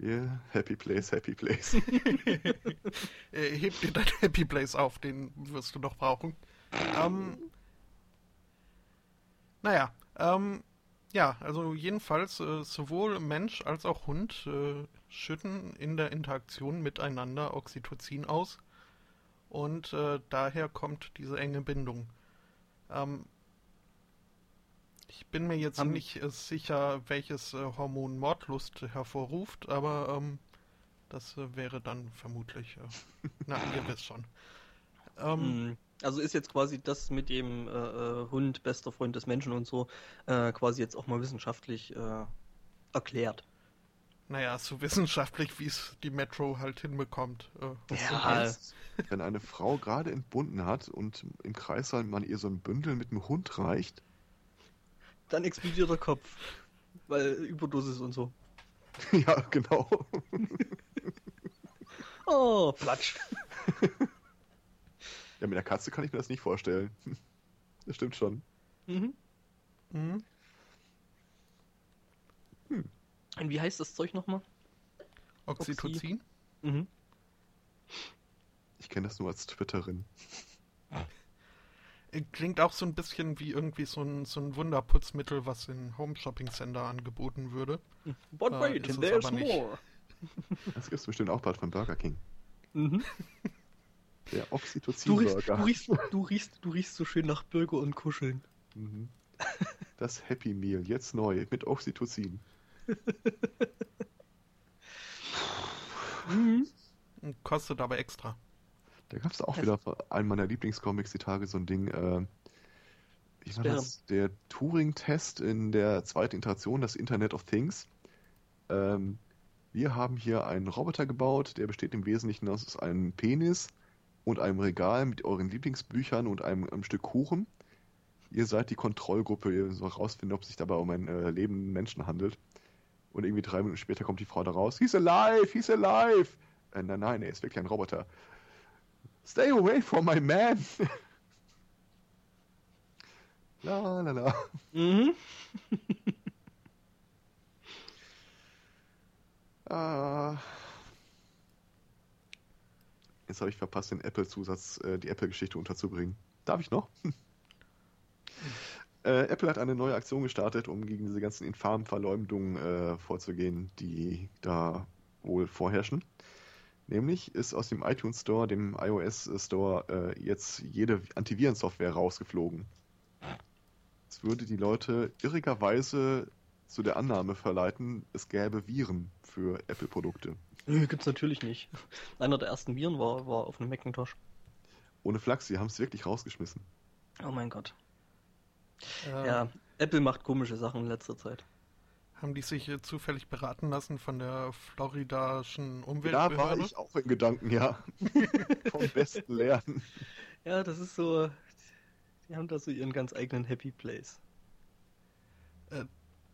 Yeah, happy place, happy place. heb dir dein Happy Place auf, den wirst du noch brauchen. Ähm, naja, ähm, ja, also jedenfalls äh, sowohl Mensch als auch Hund äh, schütten in der Interaktion miteinander Oxytocin aus und äh, daher kommt diese enge Bindung. Ähm, ich bin mir jetzt Haben- nicht äh, sicher, welches äh, Hormon Mordlust hervorruft, aber ähm, das äh, wäre dann vermutlich. Na, ihr wisst schon. Ähm, mh, also ist jetzt quasi das mit dem äh, äh, Hund, bester Freund des Menschen und so, äh, quasi jetzt auch mal wissenschaftlich äh, erklärt. Naja, so wissenschaftlich, wie es die Metro halt hinbekommt. Äh, Ja, heißt, wenn eine Frau gerade entbunden hat und im Kreissaal man ihr so ein Bündel mit einem Hund reicht, dann explodiert der Kopf. Weil Überdosis und so. ja, genau. Oh, Platsch. Ja, mit der Katze kann ich mir das nicht vorstellen. Das stimmt schon. Mhm. mhm. Und wie heißt das Zeug nochmal? Oxytocin? Mhm. Ich kenne das nur als Twitterin. Äh, Klingt auch so ein bisschen wie irgendwie so ein, so ein Wunderputzmittel, was in Home Shopping Center angeboten würde. But Äh, wait, es there's more. Das gibt es bestimmt auch bald von Burger King. Mhm. Der Du, riechst, du, Oxytocin-Burger. riechst, du, riechst, du riechst so schön nach Burger und Kuscheln. Mhm. Das Happy Meal, jetzt neu, mit Oxytocin. Mhm. Und Kostet aber extra. Da gab es auch Das- wieder von einem meiner Lieblingscomics die Tage so ein Ding. Äh, war Sperren. das? Der Turing-Test in der zweiten Iteration, das Internet of Things. Ähm, wir haben hier einen Roboter gebaut, der besteht im Wesentlichen aus einem Penis und einem Regal mit euren Lieblingsbüchern und einem, einem Stück Kuchen. Ihr seid die Kontrollgruppe, ihr sollt rausfinden, ob es sich dabei um einen äh, lebenden Menschen handelt. Und irgendwie drei Minuten später kommt die Frau da raus. He's alive, he's alive. Äh, nein, nein, er ist wirklich ein Roboter. Stay away from my man. la la la. Mhm. Ah. Jetzt habe ich verpasst, den Apple-Zusatz, äh, die Apple-Geschichte unterzubringen. Darf ich noch? äh, Apple hat eine neue Aktion gestartet, um gegen diese ganzen infamen Verleumdungen äh, vorzugehen, die da wohl vorherrschen. Nämlich ist aus dem iTunes Store, dem iOS Store, äh, jetzt jede Antivirensoftware rausgeflogen. Es würde die Leute irrigerweise zu der Annahme verleiten, es gäbe Viren für Apple-Produkte. Nö, gibt's natürlich nicht. Einer der ersten Viren war, war auf einem Macintosh. Ohne Flachs, sie haben es wirklich rausgeschmissen. Oh mein Gott. Äh, Ja, Apple macht komische Sachen in letzter Zeit. Haben die sich äh, zufällig beraten lassen von der floridaischen Da Umweltbehörde? war ich auch in Gedanken, ja. Vom besten lernen. Ja, das ist so. Die haben da so ihren ganz eigenen Happy Place.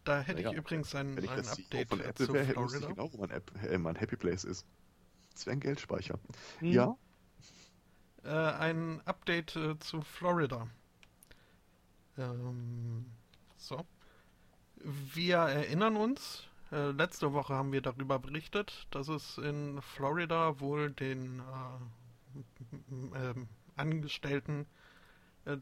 Da hätte Ja, ich übrigens ein, ich ein CEO Update von Apple zu wäre, hätte ich Florida. genau, wo mein, App, äh, mein Happy Place ist. Das wäre ein Geldspeicher. Hm. Ja, Äh, ein Update äh, zu Florida. Ähm, so. Wir erinnern uns, äh, letzte Woche haben wir darüber berichtet, dass es in Florida wohl den äh, ähm, Angestellten äh,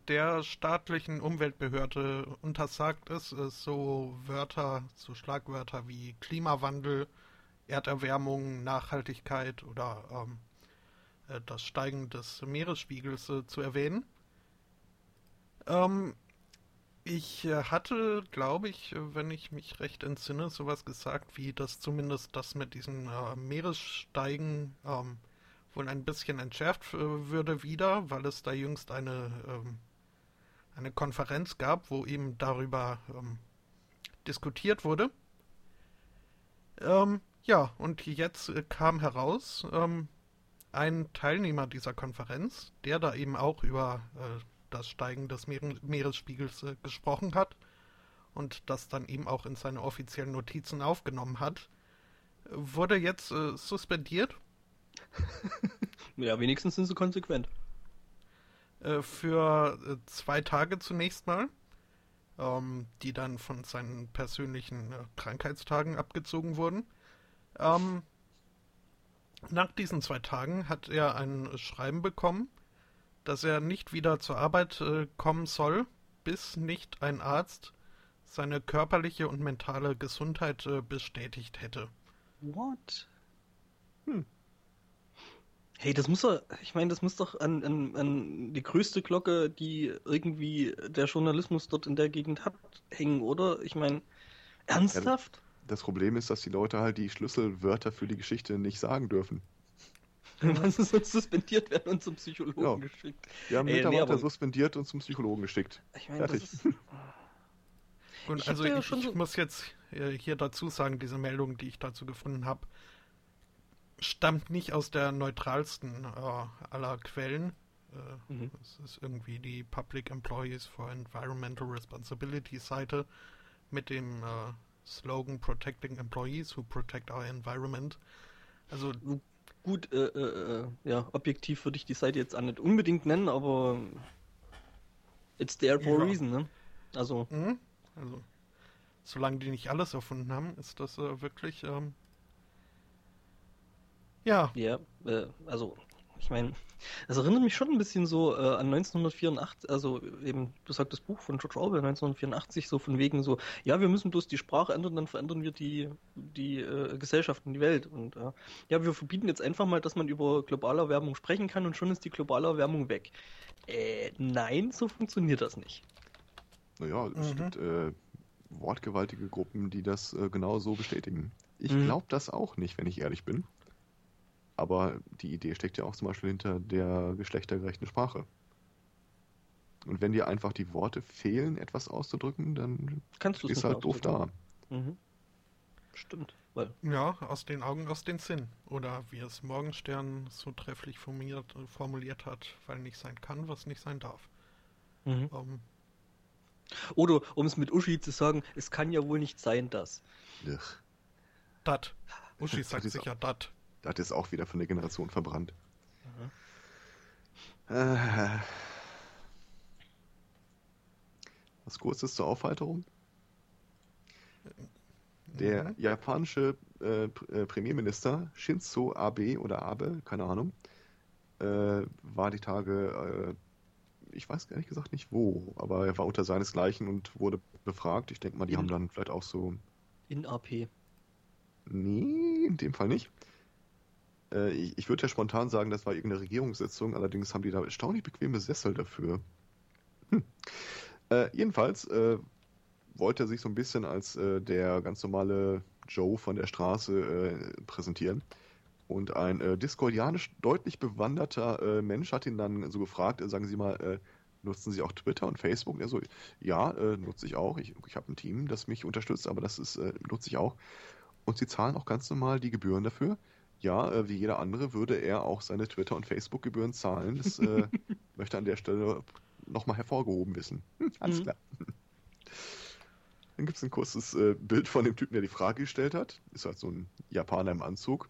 der staatlichen Umweltbehörde untersagt ist, äh, so Wörter, so Schlagwörter wie Klimawandel, Erderwärmung, Nachhaltigkeit oder ähm, äh, das Steigen des Meeresspiegels äh, zu erwähnen. Ähm, ich äh, hatte, glaube ich, wenn ich mich recht entsinne, sowas gesagt, wie dass zumindest das mit diesen äh, Meeressteigen ähm, wohl ein bisschen entschärft äh, würde wieder, weil es da jüngst eine, ähm, eine Konferenz gab, wo eben darüber ähm, diskutiert wurde. Ähm, ja, und jetzt äh, kam heraus, ähm, ein Teilnehmer dieser Konferenz, der da eben auch über äh, das Steigen des Meer Meeresspiegels äh, gesprochen hat und das dann eben auch in seine offiziellen Notizen aufgenommen hat, wurde jetzt äh, suspendiert. ja, wenigstens sind sie konsequent. Äh, für äh, zwei Tage zunächst mal, ähm, die dann von seinen persönlichen äh, Krankheitstagen abgezogen wurden. Ähm, nach diesen zwei Tagen hat er ein Schreiben bekommen, dass er nicht wieder zur Arbeit äh, kommen soll, bis nicht ein Arzt seine körperliche und mentale Gesundheit äh, bestätigt hätte. What? Hm. Hey, das muss doch, ich meine, das muss doch an, an, an die größte Glocke, die irgendwie der Journalismus dort in der Gegend hat, hängen, oder? Ich meine, ernsthaft? Ja, das Problem ist, dass die Leute halt die Schlüsselwörter für die Geschichte nicht sagen dürfen. Dann sie sonst suspendiert werden und zum Psychologen ja. geschickt. Wir haben Ey, Mitarbeiter nee, suspendiert und zum Psychologen geschickt. Ich meine, Fertig. Das ist... und ich also ich, ich so... muss jetzt äh, hier dazu sagen, diese Meldung, die ich dazu gefunden habe, stammt nicht aus der neutralsten äh, aller Quellen. Äh, mhm. Es ist irgendwie die Public Employees for Environmental Responsibility Seite mit dem äh, Slogan Protecting Employees who protect our environment. Also gut, äh, äh, äh, ja, objektiv würde ich die Seite jetzt auch nicht unbedingt nennen, aber it's there for ja. a reason, ne? Also. Mhm. Also, solange die nicht alles erfunden haben, ist das wirklich, ähm, ja. Ja, äh, also ich meine, es erinnert mich schon ein bisschen so äh, an 1984, also eben besagtes Buch von George Orwell 1984, so von wegen so, ja, wir müssen bloß die Sprache ändern, dann verändern wir die, die äh, Gesellschaft und die Welt. Und äh, ja, wir verbieten jetzt einfach mal, dass man über globale Erwärmung sprechen kann und schon ist die globale Erwärmung weg. Äh, nein, so funktioniert das nicht. Naja, es mhm. gibt äh, wortgewaltige Gruppen, die das äh, genau so bestätigen. Ich mhm. glaube das auch nicht, wenn ich ehrlich bin. Aber die Idee steckt ja auch zum Beispiel hinter der geschlechtergerechten Sprache. Und wenn dir einfach die Worte fehlen, etwas auszudrücken, dann kannst du es halt doof da. Mhm. Stimmt. Weil... Ja, aus den Augen, aus den Sinn. Oder wie es Morgenstern so trefflich formuliert, formuliert hat, weil nicht sein kann, was nicht sein darf. Mhm. Um, ähm. Oder um es mit Uschi zu sagen, es kann ja wohl nicht sein, dass. Dat. Uschi sagt sicher dat. Da hat es auch wieder von der Generation verbrannt. Mhm. Äh, was kurzes zur Aufheiterung. Der mhm. japanische äh, äh, Premierminister Shinzo Abe oder Abe, keine Ahnung, äh, war die Tage, äh, ich weiß ehrlich gesagt nicht wo, aber er war unter seinesgleichen und wurde befragt. Ich denke mal, die in, haben dann vielleicht auch so. In AP. Nee, in dem Fall nicht. Äh, ich, ich würde ja spontan sagen, das war irgendeine Regierungssitzung, allerdings haben die da erstaunlich bequeme Sessel dafür. Hm. Äh, jedenfalls äh, wollte er sich so ein bisschen als äh, der ganz normale Joe von der Straße äh, präsentieren. Und ein äh, discordianisch deutlich bewanderter Mensch hat ihn dann so gefragt, sagen Sie mal, nutzen Sie auch Twitter und Facebook? er so, ja, nutze ich auch. Ich, ich habe ein Team, das mich unterstützt, aber das ist, nutze ich auch. Und Sie zahlen auch ganz normal die Gebühren dafür ja, äh, wie jeder andere würde er auch seine Twitter- und Facebook-Gebühren zahlen. Das äh, möchte an der Stelle nochmal hervorgehoben wissen. Hm, alles mhm. klar. Dann gibt es ein kurzes äh, Bild von dem Typen, der die Frage gestellt hat. Ist halt so ein Japaner im Anzug.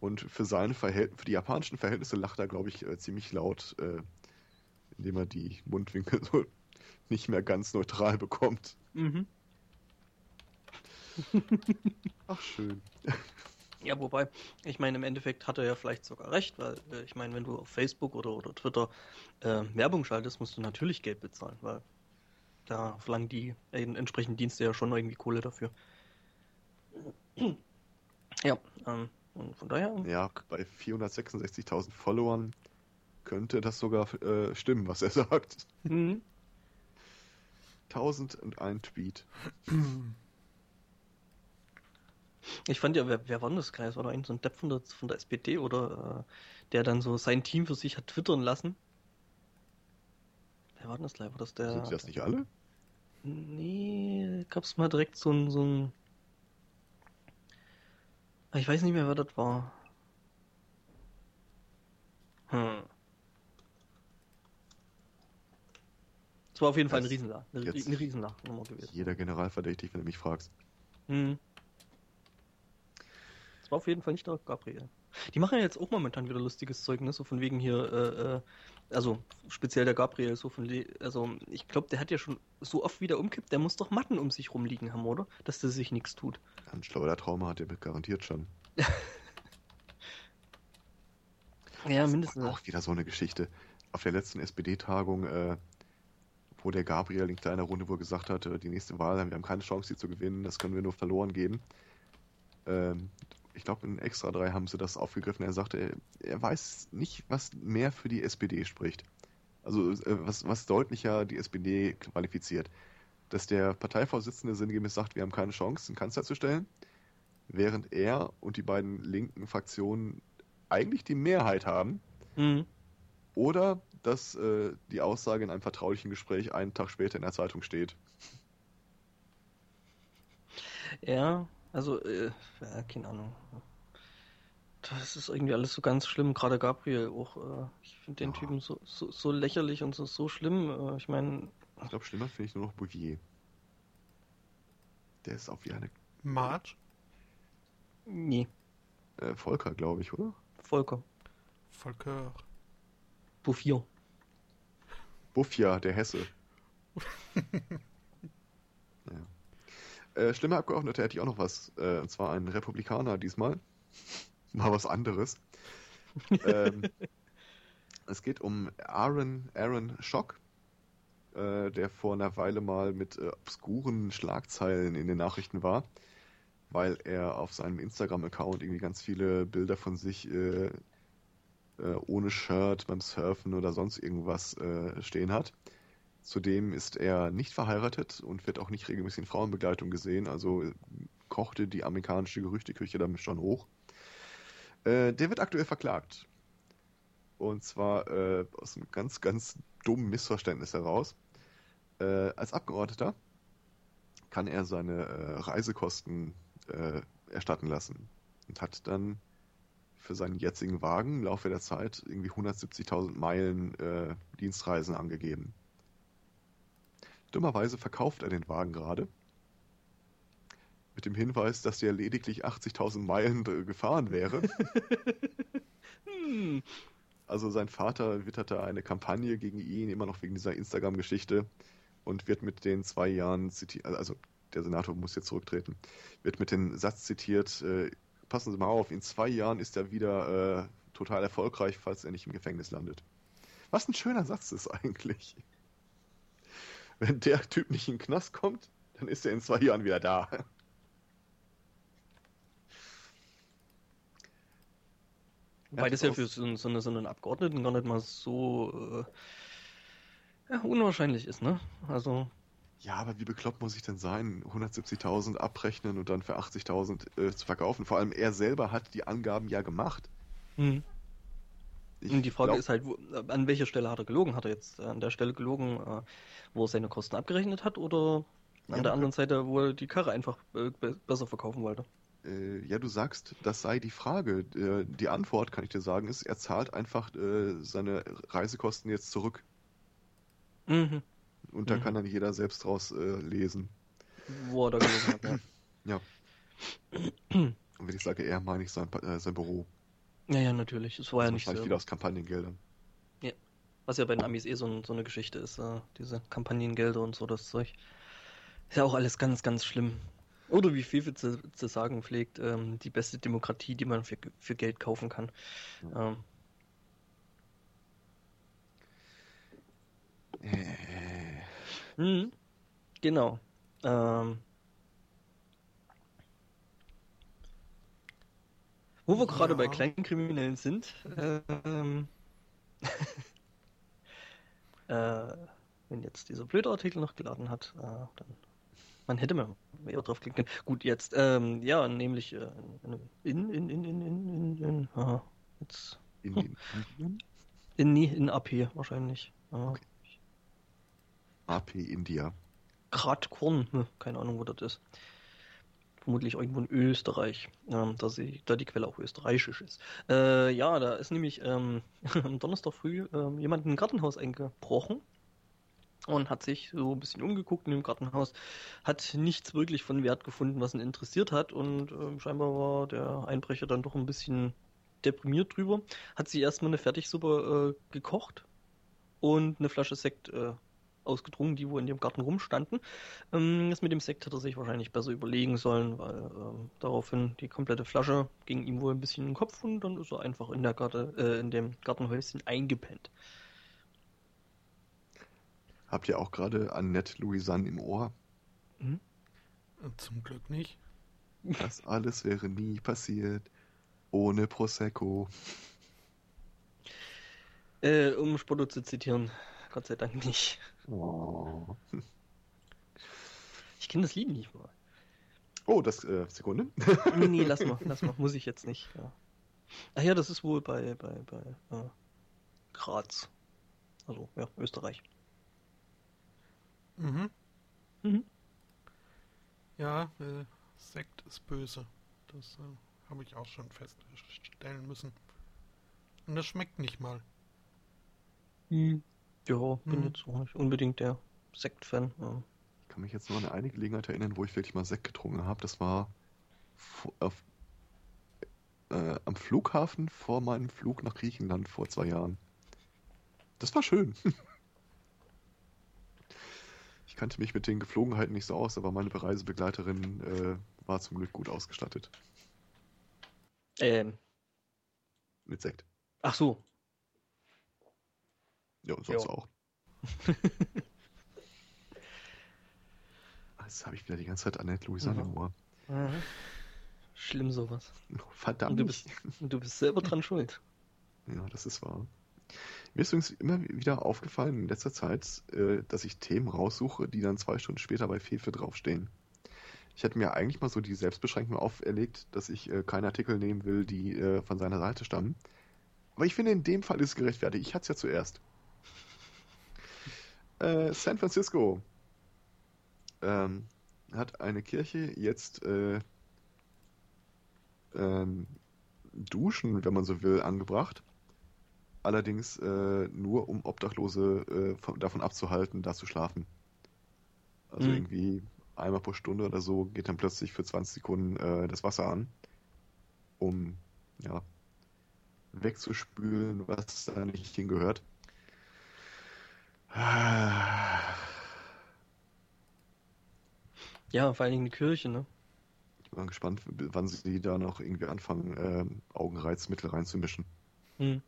Und für seine Verhält für die japanischen Verhältnisse lacht er, glaube ich, äh, ziemlich laut, äh, indem er die Mundwinkel so nicht mehr ganz neutral bekommt. Mhm. Ach, schön. Ja, wobei, ich meine, im Endeffekt hat er ja vielleicht sogar recht, weil äh, ich meine, wenn du auf Facebook oder, oder Twitter äh, Werbung schaltest, musst du natürlich Geld bezahlen, weil da verlangen die äh, entsprechenden Dienste ja schon irgendwie Kohle dafür. Ja, ähm, und von daher. Ja, bei 466.000 Followern könnte das sogar äh, stimmen, was er sagt. Mhm. 1001 Tweet. Ich fand ja, wer, wer war das Kreis? War da eigentlich so ein Depp von der, von der SPD oder äh, der dann so sein Team für sich hat twittern lassen? Wer war denn das gleich? War das der. Sind sie das nicht alle? Nee, gab's mal direkt so ein, so ein. Ah, Ich weiß nicht mehr, wer das war. Hm. Es war auf jeden Fall ein Riesenlach. Eine, eine gewesen. Jeder Generalverdächtig, wenn du mich fragst. Hm. War auf jeden Fall nicht der Gabriel. Die machen ja jetzt auch momentan wieder lustiges Zeug, ne? So von wegen hier, äh, äh, also speziell der Gabriel, so von, Le also ich glaube, der hat ja schon so oft wieder umkippt, der muss doch Matten um sich rumliegen haben, oder? Dass der sich nichts tut. Ein schlauer Trauma hat er garantiert schon. Ja, mindestens. Auch wieder so eine Geschichte. Auf der letzten SPD-Tagung, äh, wo der Gabriel in kleiner Runde wohl gesagt hat, äh, die nächste Wahl, wir haben keine Chance, sie zu gewinnen, das können wir nur verloren geben. Ähm, ich glaube, in Extra 3 haben sie das aufgegriffen. Er sagte, er, weiß nicht, was mehr für die SPD spricht. Also, äh, was, was deutlicher die SPD qualifiziert. Dass der Parteivorsitzende sinngemäß sagt, wir haben keine Chance, einen Kanzler zu stellen, während er und die beiden linken Fraktionen eigentlich die Mehrheit haben. Mhm. Oder dass äh, die Aussage in einem vertraulichen Gespräch einen Tag später in der Zeitung steht. Ja, also, äh, ja, keine Ahnung. Das ist irgendwie alles so ganz schlimm, gerade Gabriel auch. Äh, ich finde den Ja. Typen so, so, so lächerlich und so, so schlimm. Äh, ich meine, Ich glaube, schlimmer finde ich nur noch Bouvier. Der ist auch wie eine March, nee, äh, Volker, glaube ich, oder? Volker. Volker. Bouffier. Buffia, der Hesse. äh, schlimmer Abgeordneter hätte ich auch noch was. Äh, und zwar ein Republikaner diesmal. Mal was anderes. ähm, es geht um Aaron, Aaron Schock, äh, der vor einer Weile mal mit äh, obskuren Schlagzeilen in den Nachrichten war, weil er auf seinem Instagram-Account irgendwie ganz viele Bilder von sich äh, äh, ohne Shirt beim Surfen oder sonst irgendwas äh, stehen hat. Zudem ist er nicht verheiratet und wird auch nicht regelmäßig in Frauenbegleitung gesehen, also äh, kochte die amerikanische Gerüchteküche damit schon hoch. Äh, der wird aktuell verklagt. Und zwar äh, aus einem ganz, ganz dummen Missverständnis heraus. Äh, als Abgeordneter kann er seine äh, Reisekosten äh, erstatten lassen und hat dann für seinen jetzigen Wagen im Laufe der Zeit irgendwie 170.000 Meilen Dienstreisen angegeben. Dummerweise verkauft er den Wagen gerade. Mit dem Hinweis, dass er lediglich 80.000 Meilen gefahren wäre. Hm. Also sein Vater witterte eine Kampagne gegen ihn, immer noch wegen dieser Instagram-Geschichte und wird mit den zwei Jahren zitiert, also der Senator muss jetzt zurücktreten, wird mit dem Satz zitiert, äh, passen Sie mal auf, in zwei Jahren ist er wieder äh, total erfolgreich, falls er nicht im Gefängnis landet. Was ein schöner Satz ist eigentlich. Wenn der Typ nicht in den Knast kommt, dann ist er in zwei Jahren wieder da. Wobei Ja, das ja für so, so, so einen Abgeordneten gar nicht mal so äh, ja, unwahrscheinlich ist, ne? Also, Ja, aber wie bekloppt muss ich denn sein? 170.000 abrechnen und dann für 80.000 äh, zu verkaufen. Vor allem er selber hat die Angaben ja gemacht. hm. Ich Und die Frage glaub- ist halt, wo, äh, an welcher Stelle hat er gelogen? Hat er jetzt an der Stelle gelogen, äh, wo er seine Kosten abgerechnet hat oder Ja, an der man anderen Seite, wo er die Karre einfach äh, be besser verkaufen wollte? Äh, ja, du sagst, das sei die Frage. Die Antwort, kann ich dir sagen, ist, er zahlt einfach seine Reisekosten jetzt zurück. Mhm. Und da Mhm. kann dann jeder selbst draus lesen. Wo er da gelogen hat, ja. Ja. Und wenn ich sage er, meine ich sein, sein Büro. Ja, ja, natürlich. Es war ja nicht so. wieder aus Kampagnengeldern. Was ja bei den Amis eh so, so eine Geschichte ist, äh, diese Kampagnengelder und so das Zeug. Ist ja auch alles ganz, ganz schlimm. Oder wie Fefe zu, zu sagen pflegt, ähm, die beste Demokratie, die man für, für Geld kaufen kann. Ähm, Äh, Mhm. Genau. Ähm, wo wir gerade Ja. bei Kleinkriminellen sind, ähm, äh, wenn jetzt dieser blöde Artikel noch geladen hat, äh, dann man hätte mal mehr drauf klicken können. Gut, jetzt, ähm, ja, nämlich äh, in, in, in, in, in, in, in, aha, jetzt, in den Indien? in, nee, in AP wahrscheinlich. Ja. Okay. AP India. Gradkorn, hm, keine Ahnung, wo das ist. Vermutlich irgendwo in Österreich, ähm, da, sie, da die Quelle auch österreichisch ist. Äh, ja, da ist nämlich ähm, am Donnerstag früh ähm, jemand in ein Gartenhaus eingebrochen und hat sich so ein bisschen umgeguckt in dem Gartenhaus, hat nichts wirklich von Wert gefunden, was ihn interessiert hat und ähm, scheinbar war der Einbrecher dann doch ein bisschen deprimiert drüber, hat sich erstmal eine Fertigsuppe äh, gekocht und eine Flasche Sekt äh, ausgedrungen, die wo in dem Garten rumstanden. Ähm, das mit dem Sekt hätte er sich wahrscheinlich besser überlegen sollen, weil ähm, daraufhin die komplette Flasche ging ihm wohl ein bisschen in den Kopf und dann ist er einfach in der Garte, äh, in dem Gartenhäuschen eingepennt. Habt ihr auch gerade Annette Louisanne im Ohr? Äh, Zum Glück nicht. Das alles wäre nie passiert ohne Prosecco. Äh, um Spotto zu zitieren, Gott sei Dank nicht. Oh, Ich kenne das Lied nicht mal. oh das, äh, Sekunde. Nee, nee, lass mal, lass mal, muss ich jetzt nicht. Ja. Ach ja, das ist wohl bei, bei, bei äh, Graz. Also, ja, Österreich. Mhm. Mhm. Ja, äh, Sekt ist böse. Das äh, habe ich auch schon feststellen müssen. Und das schmeckt nicht mal. Hm. Ja, bin Mhm. jetzt auch nicht unbedingt der Sekt-Fan. Ja. Ich kann mich jetzt nur an eine Gelegenheit erinnern, wo ich wirklich mal Sekt getrunken habe. Das war auf, äh, am Flughafen vor meinem Flug nach Griechenland vor zwei Jahren. Das war schön. Ich kannte mich mit den Geflogenheiten nicht so aus, aber meine Reisebegleiterin äh, war zum Glück gut ausgestattet. Ähm, Mit Sekt. ach so. Ja, und sonst Ja. auch. Jetzt habe ich wieder die ganze Zeit Annette Louisanne Mhm. im Ohr. Mhm. Schlimm sowas. Verdammt. Und du bist, du bist selber dran schuld. Ja, das ist wahr. Mir ist übrigens immer wieder aufgefallen in letzter Zeit, äh, dass ich Themen raussuche, die dann zwei Stunden später bei Fefe draufstehen. Ich hätte mir eigentlich mal so die Selbstbeschränkung auferlegt, dass ich äh, keine Artikel nehmen will, die äh, von seiner Seite stammen. Aber ich finde, in dem Fall ist es gerechtfertigt. Ich hatte es ja zuerst. Äh, San Francisco ähm, hat eine Kirche jetzt äh, ähm, Duschen, wenn man so will, angebracht. Allerdings äh, nur, um Obdachlose äh, von, davon abzuhalten, da zu schlafen. Also Mhm. irgendwie einmal pro Stunde oder so geht dann plötzlich für 20 Sekunden äh, das Wasser an, um ja wegzuspülen, was da nicht hingehört. Ja, vor allen Dingen eine Kirche, ne? Ich bin mal gespannt, wann sie da noch irgendwie anfangen, ähm, Augenreizmittel reinzumischen. Hm.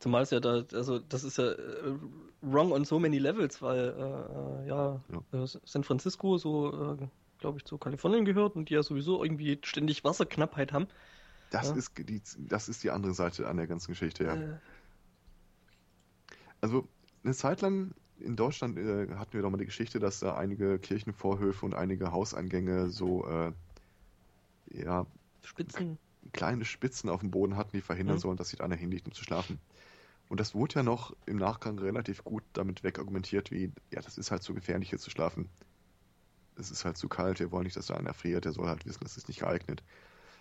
Zumal es ja da, also das ist ja äh, wrong on so many levels, weil äh, äh, ja, äh, San Francisco so, äh, glaube ich, zu Kalifornien gehört und die ja sowieso irgendwie ständig Wasserknappheit haben. Das, Ja. ist die, das ist die andere Seite an der ganzen Geschichte, ja. Äh, Also eine Zeit lang in Deutschland äh, hatten wir doch mal die Geschichte, dass da einige Kirchenvorhöfe und einige Hauseingänge so äh, ja, Spitzen. kleine Spitzen auf dem Boden hatten, die verhindern Mhm. sollen, dass sich einer hinlegt, um zu schlafen. Und das wurde ja noch im Nachgang relativ gut damit wegargumentiert, wie, ja, das ist halt zu gefährlich hier zu schlafen. Es ist halt zu kalt, wir wollen nicht, dass da einer friert, der soll halt wissen, das ist nicht geeignet.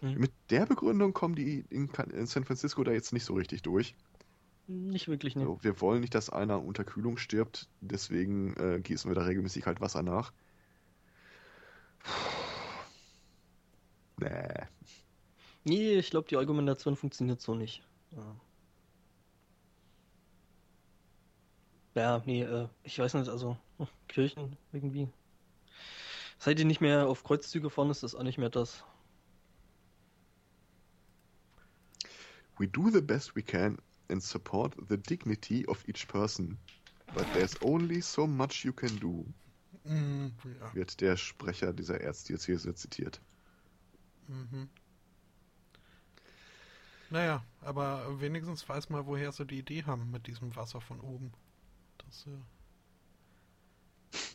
Mhm. Mit der Begründung kommen die in, in San Francisco da jetzt nicht so richtig durch. Nicht wirklich, ne? So, wir wollen nicht, dass einer unter Kühlung stirbt, deswegen äh, gießen wir da regelmäßig halt Wasser nach. Nee. Nee, ich glaube, die Argumentation funktioniert so nicht. Ja, ja nee, äh, ich weiß nicht, also hm, Kirchen irgendwie. Seit ihr nicht mehr auf Kreuzzüge fahren, ist das auch nicht mehr das. We do the best we can and support the dignity of each person. But there's only so much you can do, Mm, ja. wird der Sprecher dieser Erzdiözese zitiert. Mhm. Naja, aber wenigstens weiß man, woher sie die Idee haben mit diesem Wasser von oben. Das äh,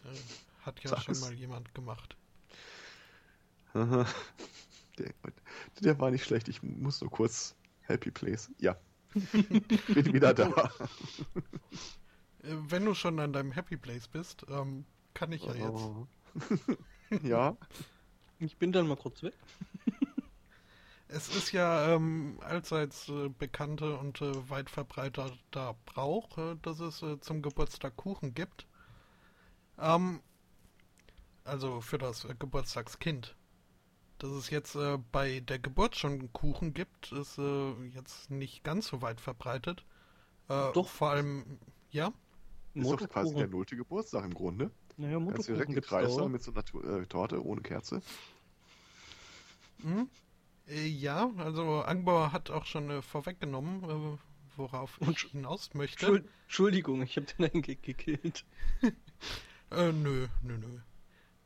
äh, hat ja Sag schon mal jemand gemacht. Der, der war nicht schlecht, ich muss nur kurz Happy Place. Ja. Bin wieder da. Äh, wenn du schon an deinem Happy Place bist, ähm, kann ich ja jetzt. Oh. ja. Ich bin dann mal kurz weg. Es ist ja ähm, allseits äh, bekannte und äh, weit verbreiteter Brauch, äh, dass es äh, zum Geburtstag Kuchen gibt. Ähm, also für das äh, Geburtstagskind. Dass es jetzt äh, bei der Geburt schon Kuchen gibt, ist äh, jetzt nicht ganz so weit verbreitet. Äh, Doch. Vor allem, ja. Ist doch quasi der nullte Geburtstag im Grunde. Naja, Kannst du Motorkuchen direkt gibt's Kreis mit so einer Tu- äh, Torte ohne Kerze. Hm? Äh, ja, also Angbauer hat auch schon äh, vorweggenommen, äh, worauf Und ich hinaus möchte. Entschuld- Entschuldigung, ich habe den einen ge gekillt. Äh, nö, nö, nö.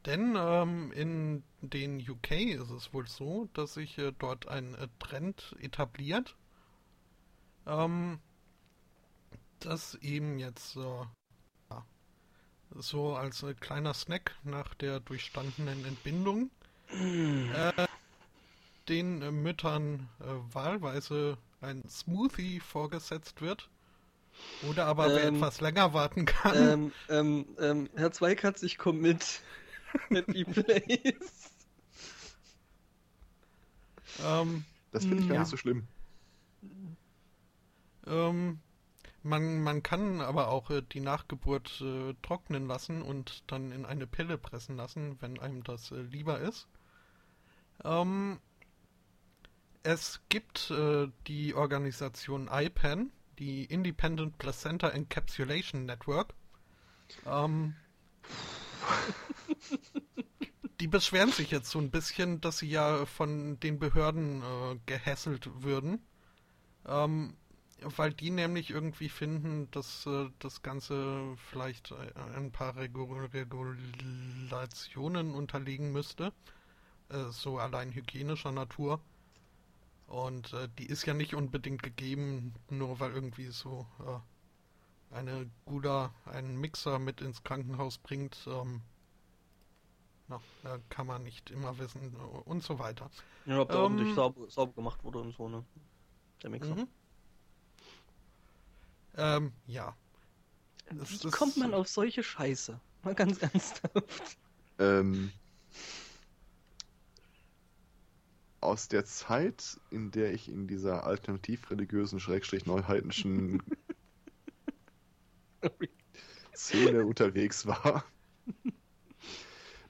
Denn ähm, in den UK ist es wohl so, dass sich äh, dort ein äh, Trend etabliert, ähm, dass eben jetzt äh, ja, so als äh, kleiner Snack nach der durchstandenen Entbindung äh, den äh, Müttern wahlweise ein Smoothie vorgesetzt wird. Oder aber wer Ähm, etwas länger warten kann. ähm, ähm, ähm, Herr Zweikatz, ich komme mit. Happy Place. ähm, Das finde ich gar Ja. nicht so schlimm. Ähm, man, man kann aber auch äh, die Nachgeburt äh, trocknen lassen und dann in eine Pille pressen lassen, wenn einem das äh, lieber ist. Ähm, es gibt äh, die Organisation IPAN, die Independent Placenta Encapsulation Network. Ähm, die beschweren sich jetzt so ein bisschen, dass sie ja von den Behörden äh, gehässelt würden. Ähm, weil die nämlich irgendwie finden, dass äh, das Ganze vielleicht äh, ein paar Regu Regulationen unterliegen müsste. Äh, so allein hygienischer Natur. Und äh, die ist ja nicht unbedingt gegeben, nur weil irgendwie so äh, eine Gouda einen Mixer mit ins Krankenhaus bringt. Ähm, na, da kann man nicht immer wissen und so weiter. Ja, ob der Ähm, ordentlich sauber, sauber gemacht wurde und so, ne? Der Mixer. Mhm. Ähm, ja. Wie Es ist- kommt man auf solche Scheiße? Mal ganz ernsthaft. Ähm, aus der Zeit, in der ich in dieser alternativ-religiösen, schrägstrich neuheidnischen Szene unterwegs war,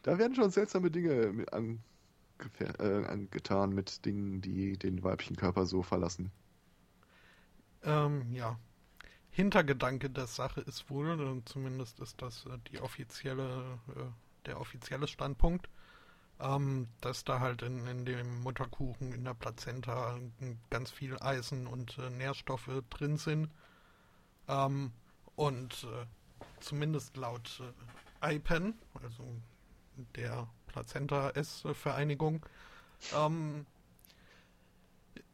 da werden schon seltsame Dinge mit äh, angetan mit Dingen, die den weiblichen Körper so verlassen. Ähm, ja. Hintergedanke der Sache ist wohl, äh, zumindest ist das äh, die offizielle, äh, der offizielle Standpunkt, ähm, dass da halt in, in dem Mutterkuchen, in der Plazenta ganz viel Eisen und äh, Nährstoffe drin sind. Ähm, und zumindest laut äh, IPAN, also der Plazenta-S-Vereinigung, ähm,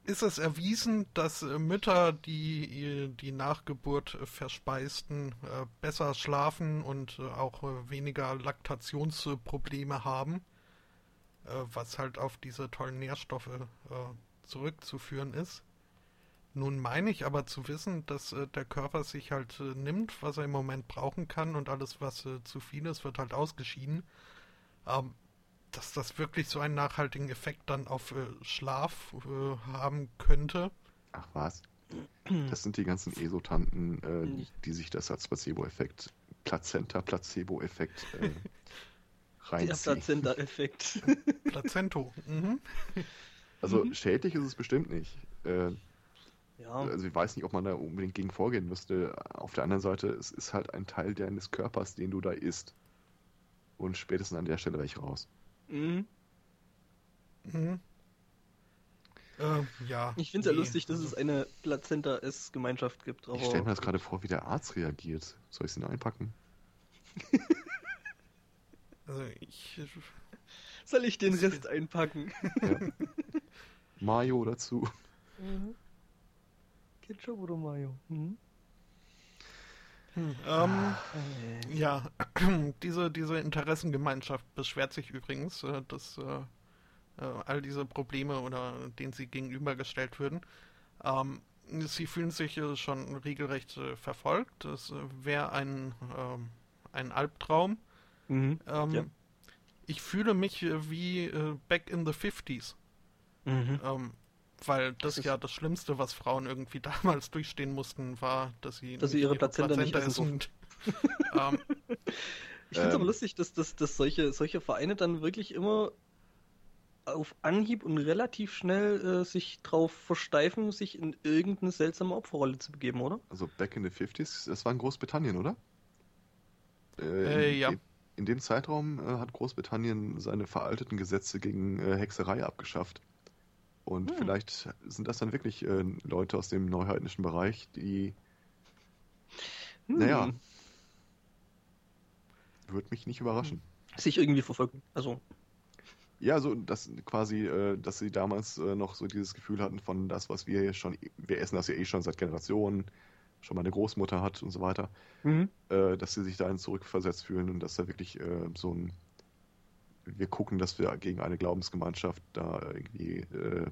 ist es erwiesen, dass Mütter, die die Nachgeburt verspeisten, äh, besser schlafen und äh, auch weniger Laktationsprobleme haben, äh, was halt auf diese tollen Nährstoffe äh, zurückzuführen ist. Nun meine ich aber zu wissen, dass der Körper sich halt nimmt, was er im Moment brauchen kann und alles, was zu viel ist, wird halt ausgeschieden. Ähm, dass das wirklich so einen nachhaltigen Effekt dann auf äh, Schlaf äh, haben könnte. Ach was? Das sind die ganzen Esotanten, äh, die sich das als Placebo-Effekt, Plazenta-Placebo-Effekt äh, Der reinziehen. Plazenta-Effekt. Plazento. Mhm. Also Mhm. schädlich ist es bestimmt nicht. Äh, ja. Also ich weiß nicht, ob man da unbedingt gegen vorgehen müsste. Auf der anderen Seite, es ist halt ein Teil deines Körpers, den du da isst. Und spätestens an der Stelle wäre ich raus. Mhm. Mhm. Äh, ja. Ich finde es ja nee, lustig, dass also- es eine Plazenta-S-Gemeinschaft gibt. Aber Ich stelle mir das gerade vor, wie der Arzt reagiert. Soll ich ihn einpacken? Also ich. Soll ich den Rest einpacken? Ja. Mayo dazu. Mhm. Ketchup oder Mayo? Mhm. Hm, ähm, Äh, ja, diese, diese Interessengemeinschaft beschwert sich übrigens, äh, dass äh, äh, all diese Probleme oder denen sie gegenübergestellt würden, ähm, sie fühlen sich äh, schon regelrecht verfolgt. Äh, wäre ein, ähm, ein Albtraum. Mhm. Ähm, Ja. Ich fühle mich wie back in the 50s. Mhm. Weil das, Das ja das Schlimmste, was Frauen irgendwie damals durchstehen mussten, war, dass sie, Dass sie ihre Plazenta nicht essen ähm, Ich finde es aber Ähm. lustig, dass, dass, dass solche, solche Vereine dann wirklich immer auf Anhieb und relativ schnell äh, sich drauf versteifen, sich in irgendeine seltsame Opferrolle zu begeben, oder? Also Back in the 50s, das war in Großbritannien, oder? Äh, in, ja. dem- In dem Zeitraum äh, hat Großbritannien seine veralteten Gesetze gegen äh, Hexerei abgeschafft. Und Hm. vielleicht sind das dann wirklich äh, Leute aus dem neuheidnischen Bereich, die Naja. Hm. würde mich nicht überraschen. Sich irgendwie verfolgen. Also, Ja, so dass quasi, äh, dass sie damals äh, noch so dieses Gefühl hatten von das, was wir hier schon, wir essen das ja eh schon seit Generationen, schon meine Großmutter hat und so weiter, mhm. äh, dass sie sich dahin zurückversetzt fühlen und dass da wirklich äh, so ein, wir gucken, dass wir gegen eine Glaubensgemeinschaft da irgendwie äh,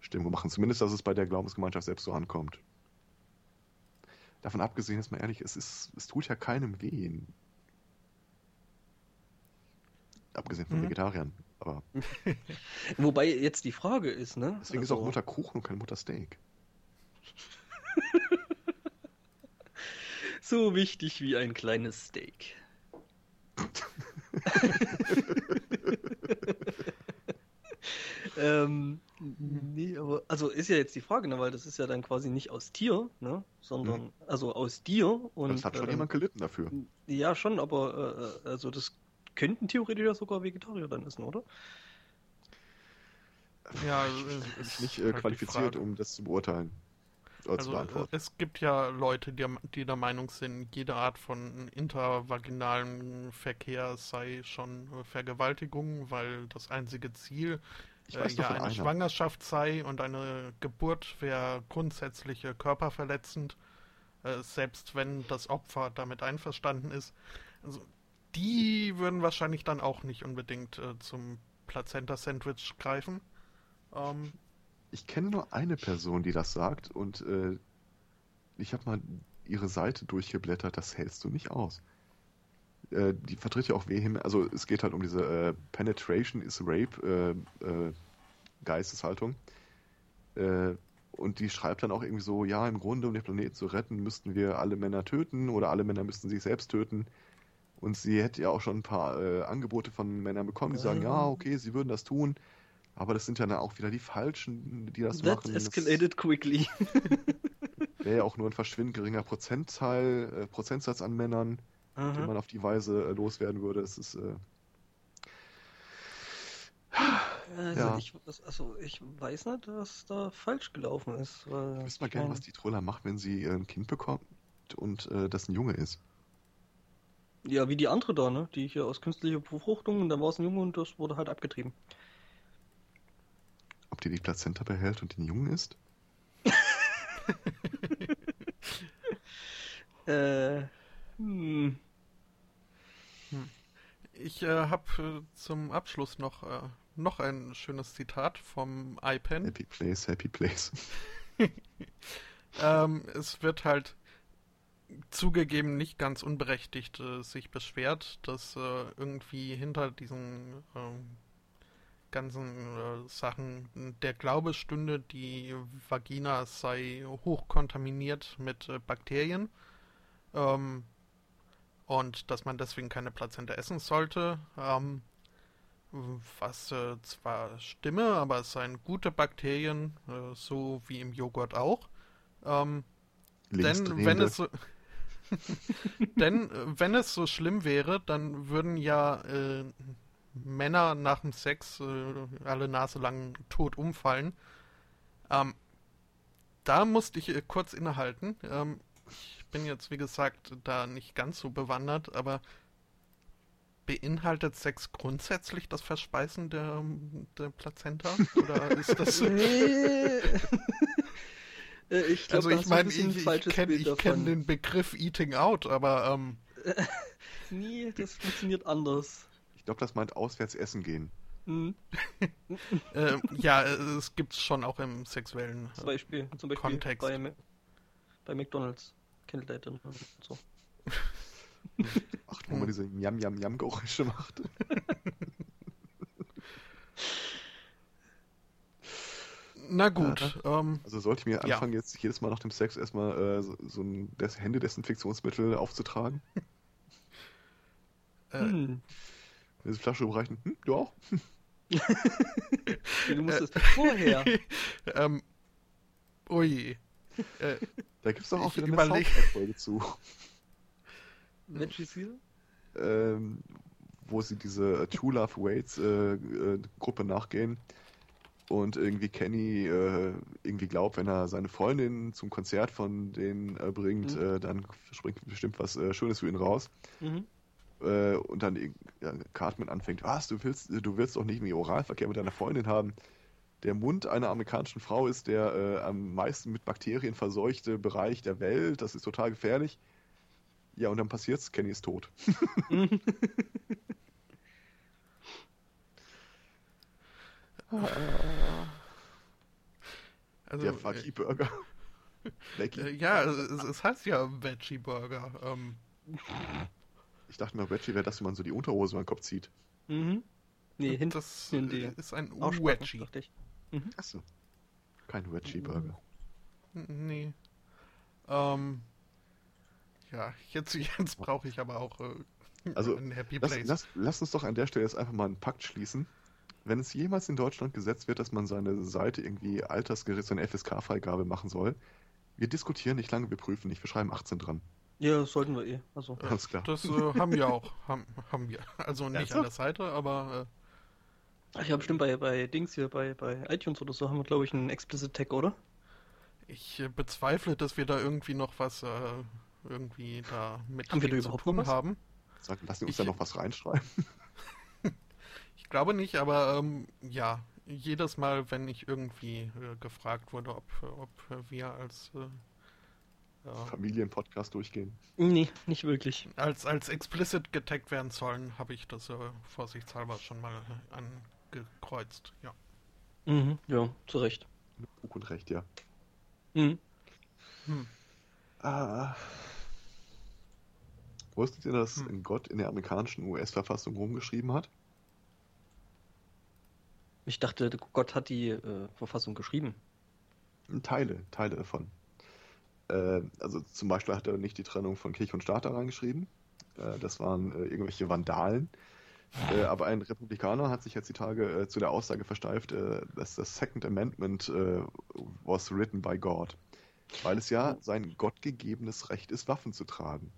Stimmung machen. Zumindest, dass es bei der Glaubensgemeinschaft selbst so ankommt. Davon abgesehen, ist mal ehrlich, es ist, es tut ja keinem weh. Abgesehen von Mhm. Vegetariern. Aber Wobei jetzt die Frage ist, ne? deswegen ist Also, auch Mutter Kuchen und kein Mutter Steak. So wichtig wie ein kleines Steak. ähm, nee, aber also ist ja jetzt die Frage, ne, weil das ist ja dann quasi nicht aus Tier, ne, sondern also aus dir und das hat schon äh, jemand gelitten dafür. ja schon, aber äh, also das könnten theoretisch ja sogar Vegetarier dann essen, oder? ja, Ich ist bin nicht äh, halt qualifiziert, um das zu beurteilen. Zu Also äh, beantworten. es gibt ja Leute, die, die der Meinung sind, jede Art von intervaginalen Verkehr sei schon Vergewaltigung, weil das einzige Ziel äh, ja eine einer. Schwangerschaft sei und eine Geburt wäre grundsätzlich äh, körperverletzend, äh, selbst wenn das Opfer damit einverstanden ist. Also die würden wahrscheinlich dann auch nicht unbedingt äh, zum Plazenta-Sandwich greifen. Ähm, Ich kenne nur eine Person, die das sagt und äh, ich habe mal ihre Seite durchgeblättert, das hältst du nicht aus. Äh, die vertritt ja auch vehement, also es geht halt um diese äh, Penetration is Rape äh, äh, Geisteshaltung. Äh, und die schreibt dann auch irgendwie so, ja, im Grunde, um den Planeten zu retten, müssten wir alle Männer töten oder alle Männer müssten sich selbst töten. Und sie hätte ja auch schon ein paar Angebote von Männern bekommen, die sagen, Ja. ja, okay, sie würden das tun. Aber das sind ja dann auch wieder die Falschen, die das That machen. escalated quickly. Wäre ja auch nur ein verschwindend geringer Prozentteil, äh, Prozentsatz an Männern, den Aha. man auf die Weise äh, loswerden würde. Es ist, äh, Also, Ja. ich, also ich weiß nicht, was da falsch gelaufen ist. Weil ich wüsste mal gerne, was die Troller macht, wenn sie äh, ein Kind bekommt und äh, das ein Junge ist. Ja, wie die andere da, ne? Die hier aus künstlicher Befruchtung und dann war es ein Junge und das wurde halt abgetrieben. Ob die die Plazenta behält und den Jungen isst? Äh, hm. Ich äh, habe äh, zum Abschluss noch, äh, noch ein schönes Zitat vom iPen. Happy Place, Happy Place. Ähm, es wird halt zugegeben nicht ganz unberechtigt äh, sich beschwert, dass äh, irgendwie hinter diesen ähm, ganzen äh, Sachen der Glaube stünde, die Vagina sei hochkontaminiert mit äh, Bakterien ähm, und dass man deswegen keine Plazenta essen sollte. Ähm, was äh, zwar stimme, aber es seien gute Bakterien, äh, so wie im Joghurt auch. Ähm, denn wenn es so, Denn äh, wenn es so schlimm wäre, dann würden ja äh, Männer nach dem Sex äh, alle Nase lang tot umfallen. Ähm, da musste ich äh, kurz innehalten. Ähm, ich bin jetzt, wie gesagt, da nicht ganz so bewandert, aber beinhaltet Sex grundsätzlich das Verspeisen der, der Plazenta? Oder ist das. Äh, ich glaub, also ich meine, ich, ich kenne kenn den Begriff Eating Out, aber ähm, Nee, das funktioniert anders. Ich glaube, das meint auswärts essen gehen. Hm. äh, ja, es gibt's schon auch im sexuellen. Zum Beispiel, zum Beispiel Kontext. bei, bei McDonalds. Candlelight und so. Ach, wo man diese Yam-Yam-Yam-Geräusche macht. Na gut, ähm, Also sollte ich mir Ja. anfangen, jetzt jedes Mal nach dem Sex erstmal äh, so, so ein Des Händedesinfektionsmittel aufzutragen? äh, Hm. Diese Flasche überreichen? Hm, du auch? Du musst es vorher. ähm, ui. Äh, Da gibt es doch auch wieder eine Soundtrack-Folge zu, Veggie Seal? ähm, wo sie diese äh, True Love Waits äh, äh, Gruppe nachgehen und irgendwie Kenny äh, irgendwie glaubt, wenn er seine Freundin zum Konzert von denen äh, bringt, Mhm. äh, dann springt bestimmt was äh, Schönes für ihn raus. Mhm. Äh, und dann ja, Cartman anfängt, was, du willst, du willst doch nicht mehr Oralverkehr mit deiner Freundin haben. Der Mund einer amerikanischen Frau ist der äh, am meisten mit Bakterien verseuchte Bereich der Welt. Das ist total gefährlich. Ja, und dann passiert's, Kenny ist tot. Also, der Fucky Burger. Lecky. äh, ja, es, es heißt ja Veggie Burger. Ähm, Ich dachte mal, Veggie wäre das, wenn man so die Unterhose über den Kopf zieht. Mhm. Nee, hinten das in die äh, ist ein Veggie. dachte ich. Achso. Kein Veggie Burger. Nee. Ähm, ja, jetzt, jetzt brauche ich aber auch äh, Also, ein Happy Lass, Place. lass, lass uns doch an der Stelle jetzt einfach mal einen Pakt schließen. Wenn es jemals in Deutschland gesetzt wird, dass man seine Seite irgendwie altersgerecht, so eine FSK-Freigabe machen soll, wir diskutieren nicht lange, wir prüfen nicht, wir schreiben 18 dran. Ja, das sollten wir eh. Also. Ja, Alles klar. Das äh, haben wir auch. Haben, haben wir. Also nicht Ernsthaft? an der Seite, aber Ach ja, bestimmt bei, bei Dings hier, bei, bei iTunes oder so haben wir, glaube ich, einen Explicit Tag, oder? äh, ich äh, bezweifle, dass wir da irgendwie noch was äh, irgendwie da mit Haben wir da zu überhaupt tun haben. Sag, lass uns Ich- da noch was reinschreiben. Ich glaube nicht, aber ähm, ja, jedes Mal, wenn ich irgendwie äh, gefragt wurde, ob, ob wir als äh, ja, Familienpodcast durchgehen. Nee, nicht wirklich. als, als explicit getaggt werden sollen, habe ich das äh, vorsichtshalber schon mal angekreuzt. Ja. Mhm. Ja, zu Recht. Fug und Recht, ja. Mhm. Hm. Ah. Wusstet ihr, dass Hm. Gott in der amerikanischen US-Verfassung rumgeschrieben hat? Ich dachte, Gott hat die äh, Verfassung geschrieben. Teile, Teile davon. Äh, also zum Beispiel hat er nicht die Trennung von Kirche und Staat da reingeschrieben. Äh, das waren äh, irgendwelche Vandalen. Äh, aber ein Republikaner hat sich jetzt die Tage äh, zu der Aussage versteift, dass das Second Amendment was written by God. Weil es ja sein gottgegebenes Recht ist, Waffen zu tragen.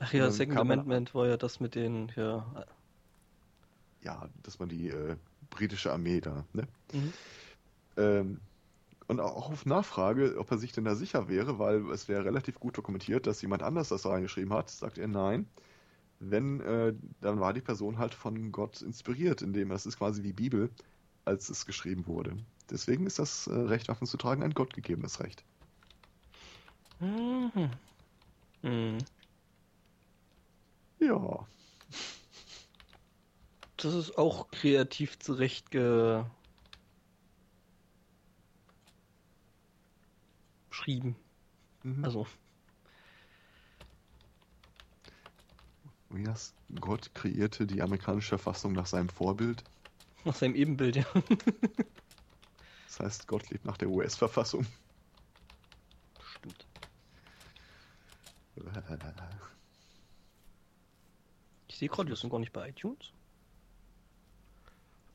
Ach ja, dann Second Amendment war ja das mit den, ja. Ja, dass man die britische Armee da, ne? Mhm. Ähm, und auch auf Nachfrage, ob er sich denn da sicher wäre, weil es wäre relativ gut dokumentiert, dass jemand anders das reingeschrieben hat, sagt er nein. Wenn, äh, dann war die Person halt von Gott inspiriert, indem das ist quasi wie Bibel, als es geschrieben wurde. Deswegen ist das äh, Recht, Waffen zu tragen, ein gottgegebenes Recht. Mhm. Mhm. Ja, Das ist auch kreativ zurecht ge... geschrieben. mhm. Also, wie das Gott kreierte die amerikanische Verfassung nach seinem Vorbild. nach seinem Ebenbild, ja. Das heißt, Gott lebt nach der US-Verfassung. Stimmt. Ich sehe gerade, wir sind gar nicht bei iTunes.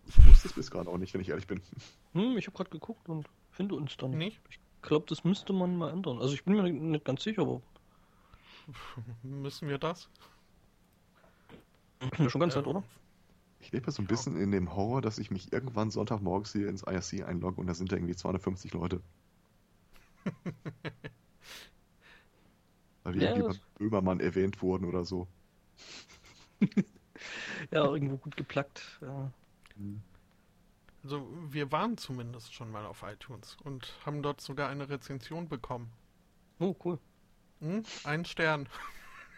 Ich wusste es bis gerade auch nicht, wenn ich ehrlich bin. Hm, ich habe gerade geguckt und finde uns da nicht. Nicht? Ich glaube, das müsste man mal ändern. Also ich bin mir nicht ganz sicher, aber Müssen wir das? Ja, schon ganz nett, oder? Ich lebe ja so ein Ja. bisschen in dem Horror, dass ich mich irgendwann Sonntagmorgens hier ins IRC einlogge und da sind da irgendwie 250 Leute. Weil wir Ja, irgendwie das- beim Böhmermann erwähnt wurden oder so. Ja, irgendwo gut geplackt. Ja. Also wir waren zumindest schon mal auf iTunes und haben dort sogar eine Rezension bekommen. Oh, cool. Hm? Ein Stern.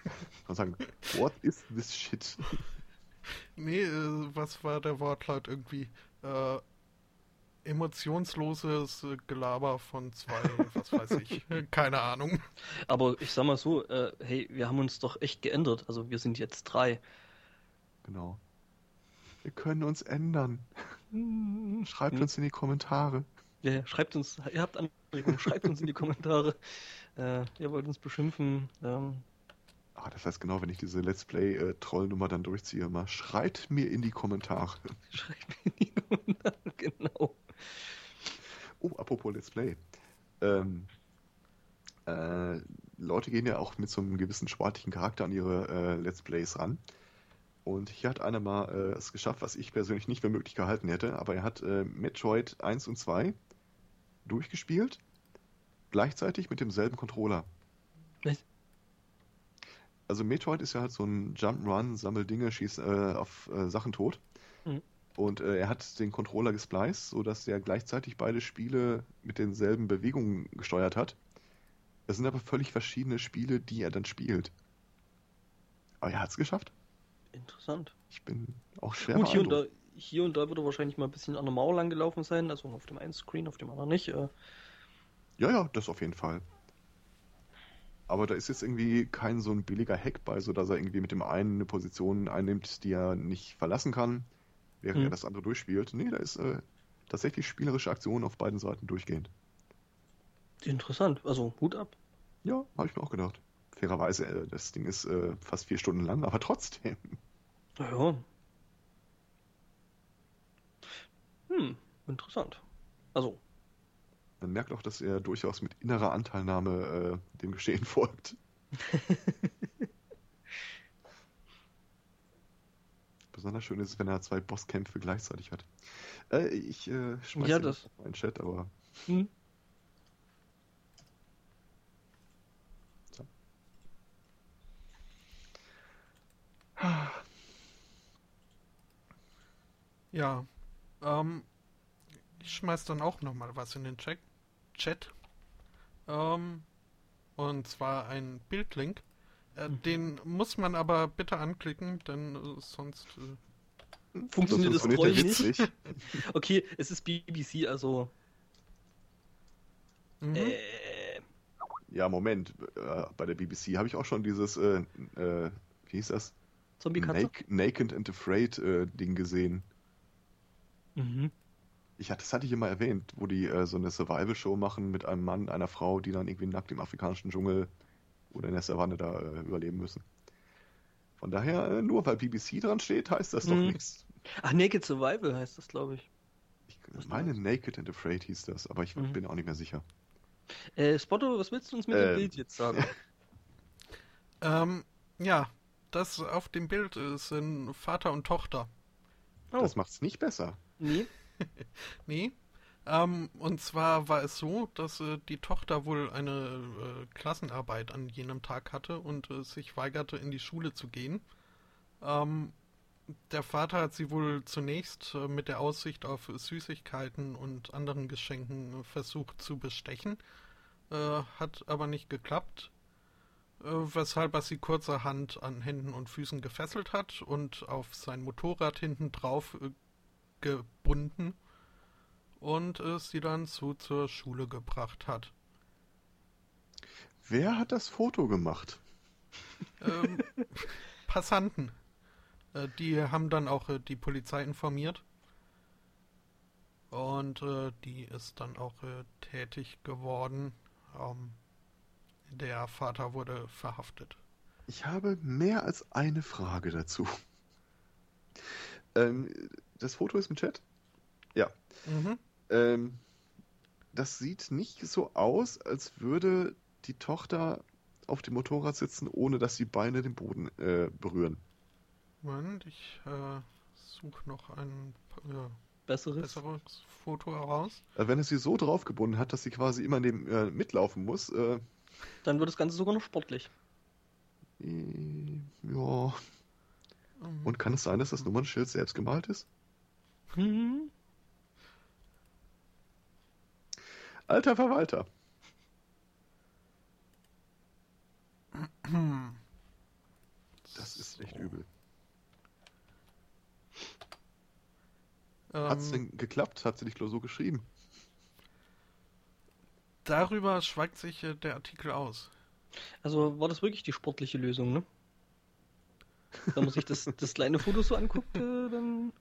Ich kann sagen, what is this shit? Nee, äh, was war der Wortlaut irgendwie? Äh, emotionsloses Gelaber von zwei, was weiß ich. Keine Ahnung. Aber ich sag mal so, äh, hey, wir haben uns doch echt geändert. Also wir sind jetzt drei. Genau. Wir können uns ändern. Schreibt Hm. uns in die Kommentare. Ja, ja, schreibt uns, ihr habt Anregungen, schreibt uns in die Kommentare. Äh, ihr wollt uns beschimpfen. Ähm, Ah, das heißt genau, wenn ich diese Let's Play-Trollnummer dann durchziehe, mal schreit mir in die Kommentare. schreibt mir in die Kommentare, genau. Oh, apropos Let's Play. Ähm, äh, Leute gehen ja auch mit so einem gewissen sportlichen Charakter an ihre äh, Let's Plays ran. Und hier hat einer mal äh, es geschafft, was ich persönlich nicht für möglich gehalten hätte, aber er hat äh, Metroid 1 und 2 durchgespielt, gleichzeitig mit demselben Controller. Was? Also Metroid ist ja halt so ein Jump'n'Run, sammel Dinge, schieß äh, auf äh, Sachen tot. Mhm. Und äh, er hat den Controller gespliced, sodass er gleichzeitig beide Spiele mit denselben Bewegungen gesteuert hat. Das sind aber völlig verschiedene Spiele, die er dann spielt. Aber er hat es geschafft. Interessant. Ich bin auch schwer Gut, hier und, da, hier und da wird er wahrscheinlich mal ein bisschen an der Mauer lang gelaufen sein. Also auf dem einen Screen, auf dem anderen nicht. Äh, Ja, ja, das auf jeden Fall. Aber da ist jetzt irgendwie kein so ein billiger Hack bei, so dass er irgendwie mit dem einen eine Position einnimmt, die er nicht verlassen kann, während Mhm. er das andere durchspielt. Nee, da ist äh, tatsächlich spielerische Aktion auf beiden Seiten durchgehend. interessant. Also Hut ab. Ja, habe ich mir auch gedacht. Fairerweise, äh, das Ding ist äh, fast vier Stunden lang, aber trotzdem. Ja. Hm, interessant. Also, Man merkt auch, dass er durchaus mit innerer Anteilnahme äh, dem Geschehen folgt. Besonders schön ist es, wenn er zwei Bosskämpfe gleichzeitig hat. Äh, ich äh, schmeiß Ja, das- den Chat, aber hm. Ja. Ähm, ich schmeiß dann auch noch mal was in den Check Chat. Ähm, und zwar ein Bildlink. Äh, Mhm. Den muss man aber bitte anklicken, denn äh, sonst. Äh, funktioniert das Geräusch nicht. Okay, es ist BBC, also. mhm. Äh, Ja, Moment. Äh, bei der BBC habe ich auch schon dieses, äh, äh, wie hieß das? Zombie-Katze? Nak Naked and Afraid äh, Ding gesehen. Mhm. Ich hatte, das hatte ich immer erwähnt, wo die äh, so eine Survival-Show machen mit einem Mann, einer Frau, die dann irgendwie nackt im afrikanischen Dschungel oder in der Savanne da äh, überleben müssen. Von daher, äh, nur weil BBC dran steht, heißt das doch Mhm. nichts. Ach, Naked Survival heißt das, glaube ich. Ich Was meine Naked and Afraid hieß das, aber ich Mhm. bin auch nicht mehr sicher. Äh, Spotto, was willst du uns mit Ähm. dem Bild jetzt sagen? Ähm, ja, das auf dem Bild äh, sind Vater und Tochter. Oh, Das macht's nicht besser. nee. Nee. Ähm, und zwar war es so, dass äh, die Tochter wohl eine äh, Klassenarbeit an jenem Tag hatte und äh, sich weigerte, in die Schule zu gehen. Ähm, der Vater hat sie wohl zunächst äh, mit der Aussicht auf Süßigkeiten und anderen Geschenken äh, versucht zu bestechen, äh, hat aber nicht geklappt, weshalb er sie kurzerhand an Händen und Füßen gefesselt hat und auf sein Motorrad hinten drauf äh, gebunden und äh, sie dann so zur Schule gebracht hat. Wer hat das Foto gemacht? Ähm, Passanten. Äh, die haben dann auch äh, die Polizei informiert. Und äh, die ist dann auch äh, tätig geworden. Ähm, der Vater wurde verhaftet. Ich habe mehr als eine Frage dazu. Ähm, das Foto ist im Chat? Ja. Mhm. Ähm, das sieht nicht so aus, als würde die Tochter auf dem Motorrad sitzen, ohne dass die Beine den Boden äh, berühren. Moment, ich äh, suche noch ein äh, Besseres. besseres Foto heraus. Äh, wenn er sie so draufgebunden hat, dass sie quasi immer neben, äh, mitlaufen muss, äh, Dann wird das Ganze sogar noch sportlich. äh, ja. Und kann es sein, dass das Nummernschild selbst gemalt ist? Hm. Alter Verwalter. Das ist echt so. übel. Ähm, Hat's denn geklappt? Hat sie die Klausur geschrieben? Darüber schweigt sich äh, der Artikel aus. Also war das wirklich die sportliche Lösung, ne? Wenn man sich das, das kleine Foto so anguckt, äh, dann.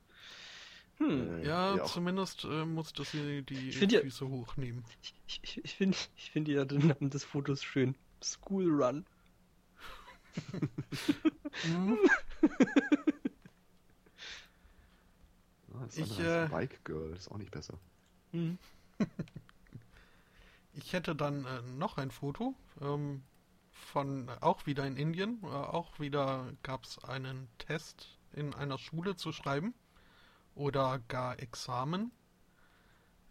Hm. Äh, Ja, zumindest äh, musste sie die Ich ja- Füße hochnehmen. Ich, ich, ich finde ich find ja den Namen des Fotos schön. School Run. Ah, das Ich, äh, Bike Girl, ist auch nicht besser. Hm. Ich hätte dann äh, noch ein Foto ähm, von äh, auch wieder in Indien. Äh, auch wieder gab es einen Test in einer Schule zu schreiben oder gar Examen.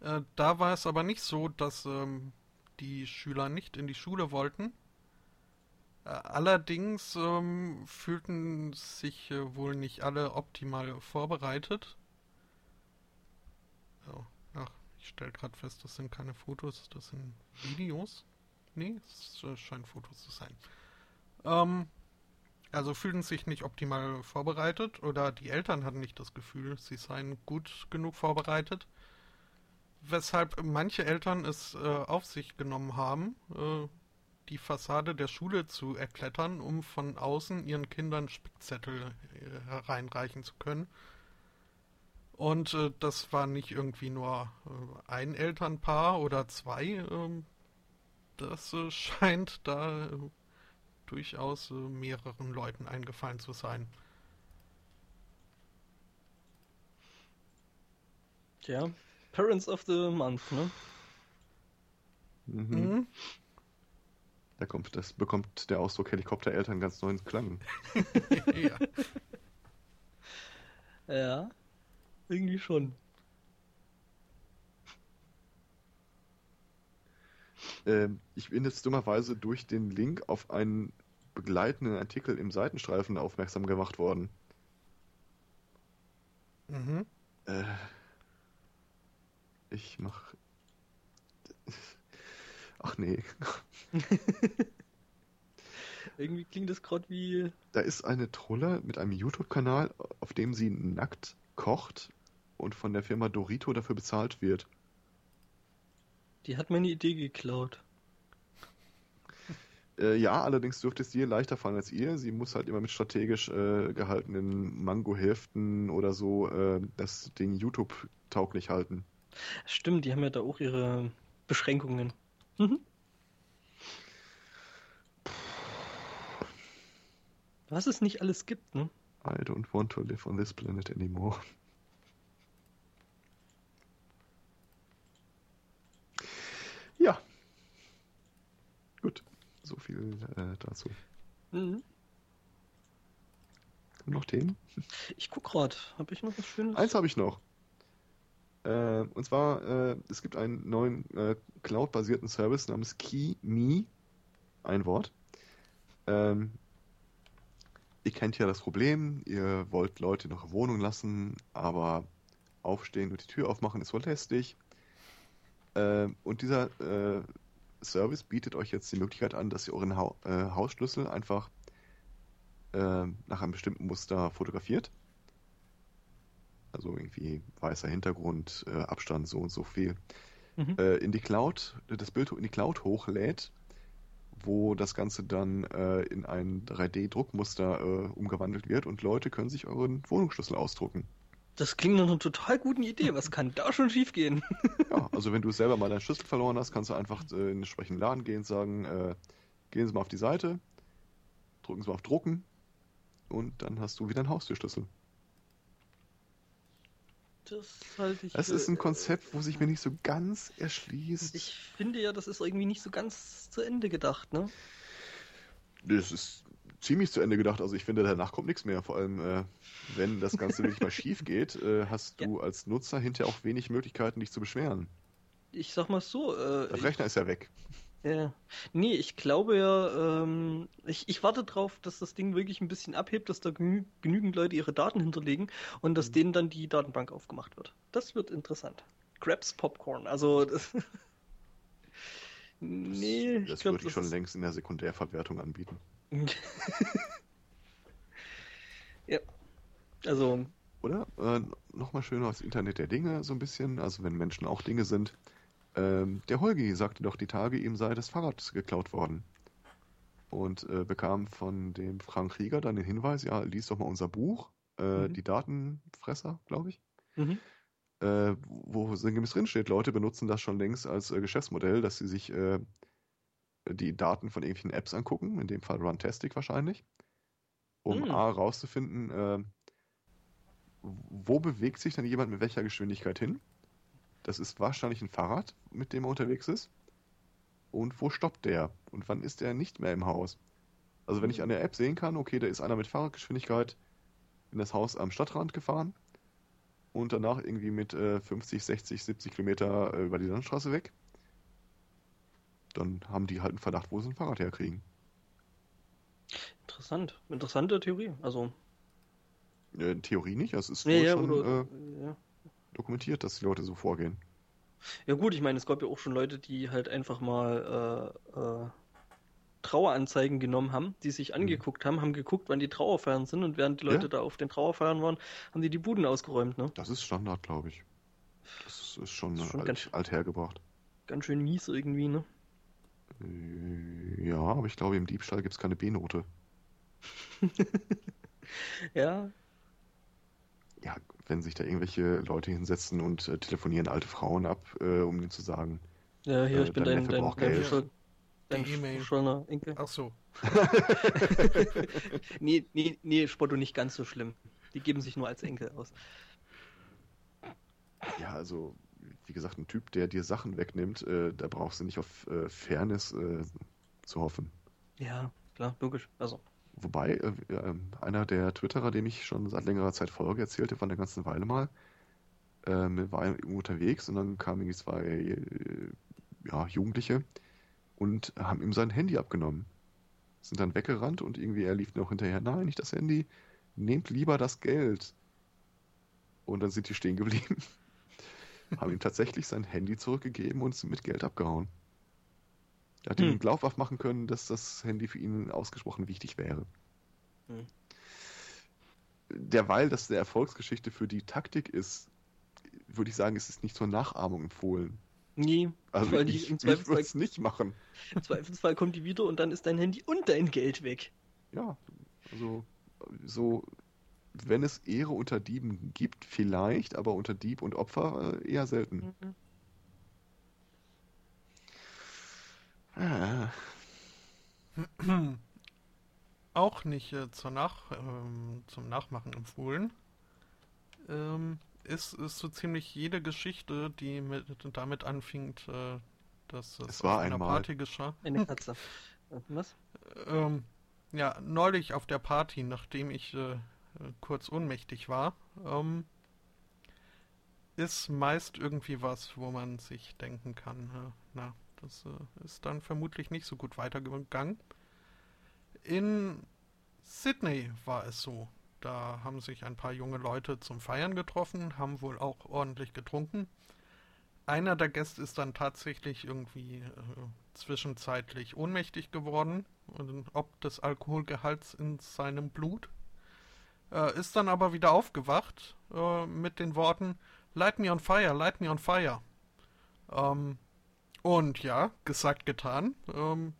Äh, da war es aber nicht so, dass ähm, die Schüler nicht in die Schule wollten. Äh, allerdings ähm, fühlten sich äh, wohl nicht alle optimal vorbereitet. Oh, ach, ich stelle gerade fest, das sind keine Fotos, das sind Videos. Nee, es scheinen Fotos zu sein. Ähm, also fühlten sich nicht optimal vorbereitet oder die Eltern hatten nicht das Gefühl, sie seien gut genug vorbereitet. Weshalb manche Eltern es äh, auf sich genommen haben, äh, die Fassade der Schule zu erklettern, um von außen ihren Kindern Spickzettel äh, hereinreichen zu können. Und äh, das war nicht irgendwie nur äh, ein Elternpaar oder zwei. ähm, das äh, scheint da äh, durchaus äh, mehreren Leuten eingefallen zu sein. Tja, Parents of the Month, ne? Mhm. Mhm. Da kommt, das bekommt der Ausdruck Helikoptereltern ganz neuen Klang. ja. Ja, irgendwie schon. Ähm, ich bin jetzt dummerweise durch den Link auf einen begleitenden Artikel im Seitenstreifen aufmerksam gemacht worden. Mhm. Äh, ich mach. Ach nee. Irgendwie klingt das gerade wie. Da ist eine Troller mit einem YouTube-Kanal, auf dem sie nackt kocht und von der Firma Dorito dafür bezahlt wird. Die hat meine Idee geklaut. Äh, ja, allerdings dürfte es dir leichter fallen als ihr. Sie muss halt immer mit strategisch äh, gehaltenen Mango-Hälften oder so äh, das Ding YouTube tauglich halten. Stimmt, die haben ja da auch ihre Beschränkungen. Mhm. Was es nicht alles gibt, ne? I don't want to live on this planet anymore. Ja. Gut. So viel äh, dazu. Mhm. Noch Themen? Ich guck grad. Hab ich noch was Schönes? Eins habe ich noch. Äh, und zwar, äh, es gibt einen neuen äh, Cloud-basierten Service namens KeyMe. Ein Wort. Ähm, ihr kennt ja das Problem, ihr wollt Leute noch Wohnung lassen, aber aufstehen und die Tür aufmachen ist wohl lästig. Ähm, und dieser äh, Service bietet euch jetzt die Möglichkeit an, dass ihr euren ha äh, Hausschlüssel einfach äh, nach einem bestimmten Muster fotografiert. Also irgendwie weißer Hintergrund, äh, Abstand so und so viel. Mhm. Äh, in die Cloud, das Bild in die Cloud hochlädt, wo das Ganze dann äh, in ein 3D-Druckmuster äh, umgewandelt wird und Leute können sich euren Wohnungsschlüssel ausdrucken. Das klingt nach einer total guten Idee. Was kann da schon schiefgehen? Ja, also wenn du selber mal deinen Schlüssel verloren hast, kannst du einfach äh, in den entsprechenden Laden gehen und sagen, äh, gehen Sie mal auf die Seite, drücken Sie mal auf Drucken und dann hast du wieder einen Haustürschlüssel. Das halte ich. Es ist ein Konzept, wo sich mir nicht so ganz erschließt. Ich finde ja, das ist irgendwie nicht so ganz zu Ende gedacht, ne? Das ist ziemlich zu Ende gedacht. Also ich finde, danach kommt nichts mehr. Vor allem, äh, wenn das Ganze wirklich mal schief geht, äh, hast du als Nutzer hinterher auch wenig Möglichkeiten, dich zu beschweren. Ich sag mal so. Äh, Der Rechner ist ja weg. Ja. Nee, ich glaube ja, ähm, ich, ich warte drauf, dass das Ding wirklich ein bisschen abhebt, dass da genü genügend Leute ihre Daten hinterlegen und dass Mhm. denen dann die Datenbank aufgemacht wird. Das wird interessant. Krabs Popcorn, also das, nee, das ich glaube, würde ich schon längst in der Sekundärverwertung anbieten. Ja, also Oder? Äh, Nochmal schön aus Internet der Dinge, so ein bisschen. Also wenn Menschen auch Dinge sind. Ähm, der Holgi sagte doch die Tage, ihm sei das Fahrrad geklaut worden. Und äh, bekam von dem Frank Rieger dann den Hinweis, ja, lies doch mal unser Buch, äh, Mhm. die Datenfresser, glaube ich. mhm. äh, wo sinngemäß drinsteht, Leute benutzen das schon längst als äh, Geschäftsmodell, dass sie sich äh, die Daten von irgendwelchen Apps angucken, in dem Fall Runtastic wahrscheinlich, um Hm. A rauszufinden, äh, wo bewegt sich dann jemand mit welcher Geschwindigkeit hin. Das ist wahrscheinlich ein Fahrrad, mit dem er unterwegs ist. Und wo stoppt der? Und wann ist er nicht mehr im Haus? Also wenn ich an der App sehen kann, okay, da ist einer mit Fahrradgeschwindigkeit in das Haus am Stadtrand gefahren und danach irgendwie mit äh, 50, 60, 70 Kilometer äh, über die Landstraße weg, dann haben die halt einen Verdacht, wo sie ein Fahrrad herkriegen. interessant, interessante Theorie. Also Äh, Theorie nicht, das ist ja, wohl ja, schon oder, äh, ja. dokumentiert, dass die Leute so vorgehen. Ja gut, ich meine, es gab ja auch schon Leute, die halt einfach mal äh, äh, Traueranzeigen genommen haben, die sich angeguckt haben, haben geguckt, wann die Trauerfeiern sind und während die Leute Ja. da auf den Trauerfeiern waren, haben die die Buden ausgeräumt, ne? Das ist Standard, glaube ich. Das ist schon, Das ist schon alt, ganz- alt hergebracht. Ganz schön mies irgendwie, ne? Ja, aber ich glaube, im Diebstahl gibt es keine B-Note. Ja, Ja, wenn sich da irgendwelche Leute hinsetzen und äh, telefonieren alte Frauen ab, äh, um ihnen zu sagen, ja, hier, Äh, ich bin dein dein, Neffe dein, braucht dein, Geld. Dein E-Mail. verschollener Enkel. Ach so. nee, nee, nee, Spotto nicht ganz so schlimm. Die geben sich nur als Enkel aus. ja, also, wie gesagt, ein Typ, der dir Sachen wegnimmt, äh, da brauchst du nicht auf äh, Fairness äh, zu hoffen. Ja, klar, logisch. Also, Wobei, äh, äh, einer der Twitterer, dem ich schon seit längerer Zeit folge, erzählte von der ganzen Weile mal, ähm, war unterwegs und dann kamen irgendwie zwei äh, ja, Jugendliche und haben ihm sein Handy abgenommen. Sind dann weggerannt und irgendwie er lief noch hinterher, nein, nicht das Handy, nehmt lieber das Geld. Und dann sind die stehen geblieben. Haben ihm tatsächlich sein Handy zurückgegeben und mit Geld abgehauen. Er hat Hm. ihm glaubhaft machen können, dass das Handy für ihn ausgesprochen wichtig wäre. Hm. Derweil das der Erfolgsgeschichte für die Taktik ist, würde ich sagen, ist es nicht zur Nachahmung empfohlen. nee, Also weil die ich, im ich würde es nicht machen. im Zweifelsfall kommt die wieder und dann ist dein Handy und dein Geld weg. Ja, also so, wenn es Ehre unter Dieben gibt, vielleicht, aber unter Dieb und Opfer äh, eher selten. Mhm. Ah, Auch nicht äh, zur Nach, ähm, zum Nachmachen empfohlen. Ähm, ist, ist so ziemlich jede Geschichte, die mit, damit anfängt, äh, dass es Es war auf einer einmal. Party geschah. Eine Katze. Was? Ähm, ja, neulich auf der Party, nachdem ich äh, kurz ohnmächtig war, ähm, ist meist irgendwie was, wo man sich denken kann, äh, na, das äh, ist dann vermutlich nicht so gut weitergegangen. In Sydney war es so. Da haben sich ein paar junge Leute zum Feiern getroffen, haben wohl auch ordentlich getrunken. Einer der Gäste ist dann tatsächlich irgendwie äh, zwischenzeitlich ohnmächtig geworden, und ob des Alkoholgehalts in seinem Blut. Äh, ist dann aber wieder aufgewacht äh, mit den Worten Light me on fire, light me on fire. Ähm, und ja, gesagt, getan. Ähm,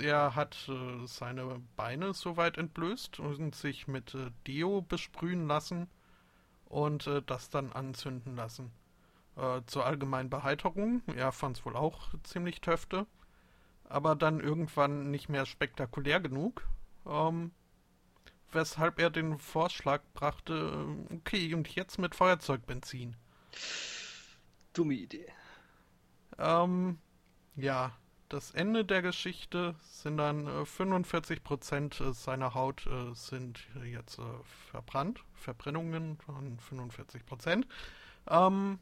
er hat äh, seine Beine soweit entblößt und sich mit äh, Deo besprühen lassen und äh, das dann anzünden lassen. Äh, zur allgemeinen Beheiterung. Er fand es wohl auch ziemlich töfte. Aber dann irgendwann nicht mehr spektakulär genug. Ähm, weshalb er den Vorschlag brachte, äh, okay, und jetzt mit Feuerzeugbenzin. Dumme Idee. Ähm, ja, das Ende der Geschichte sind dann äh, 45% seiner Haut äh, sind jetzt äh, verbrannt. Verbrennungen von 45%. Ähm,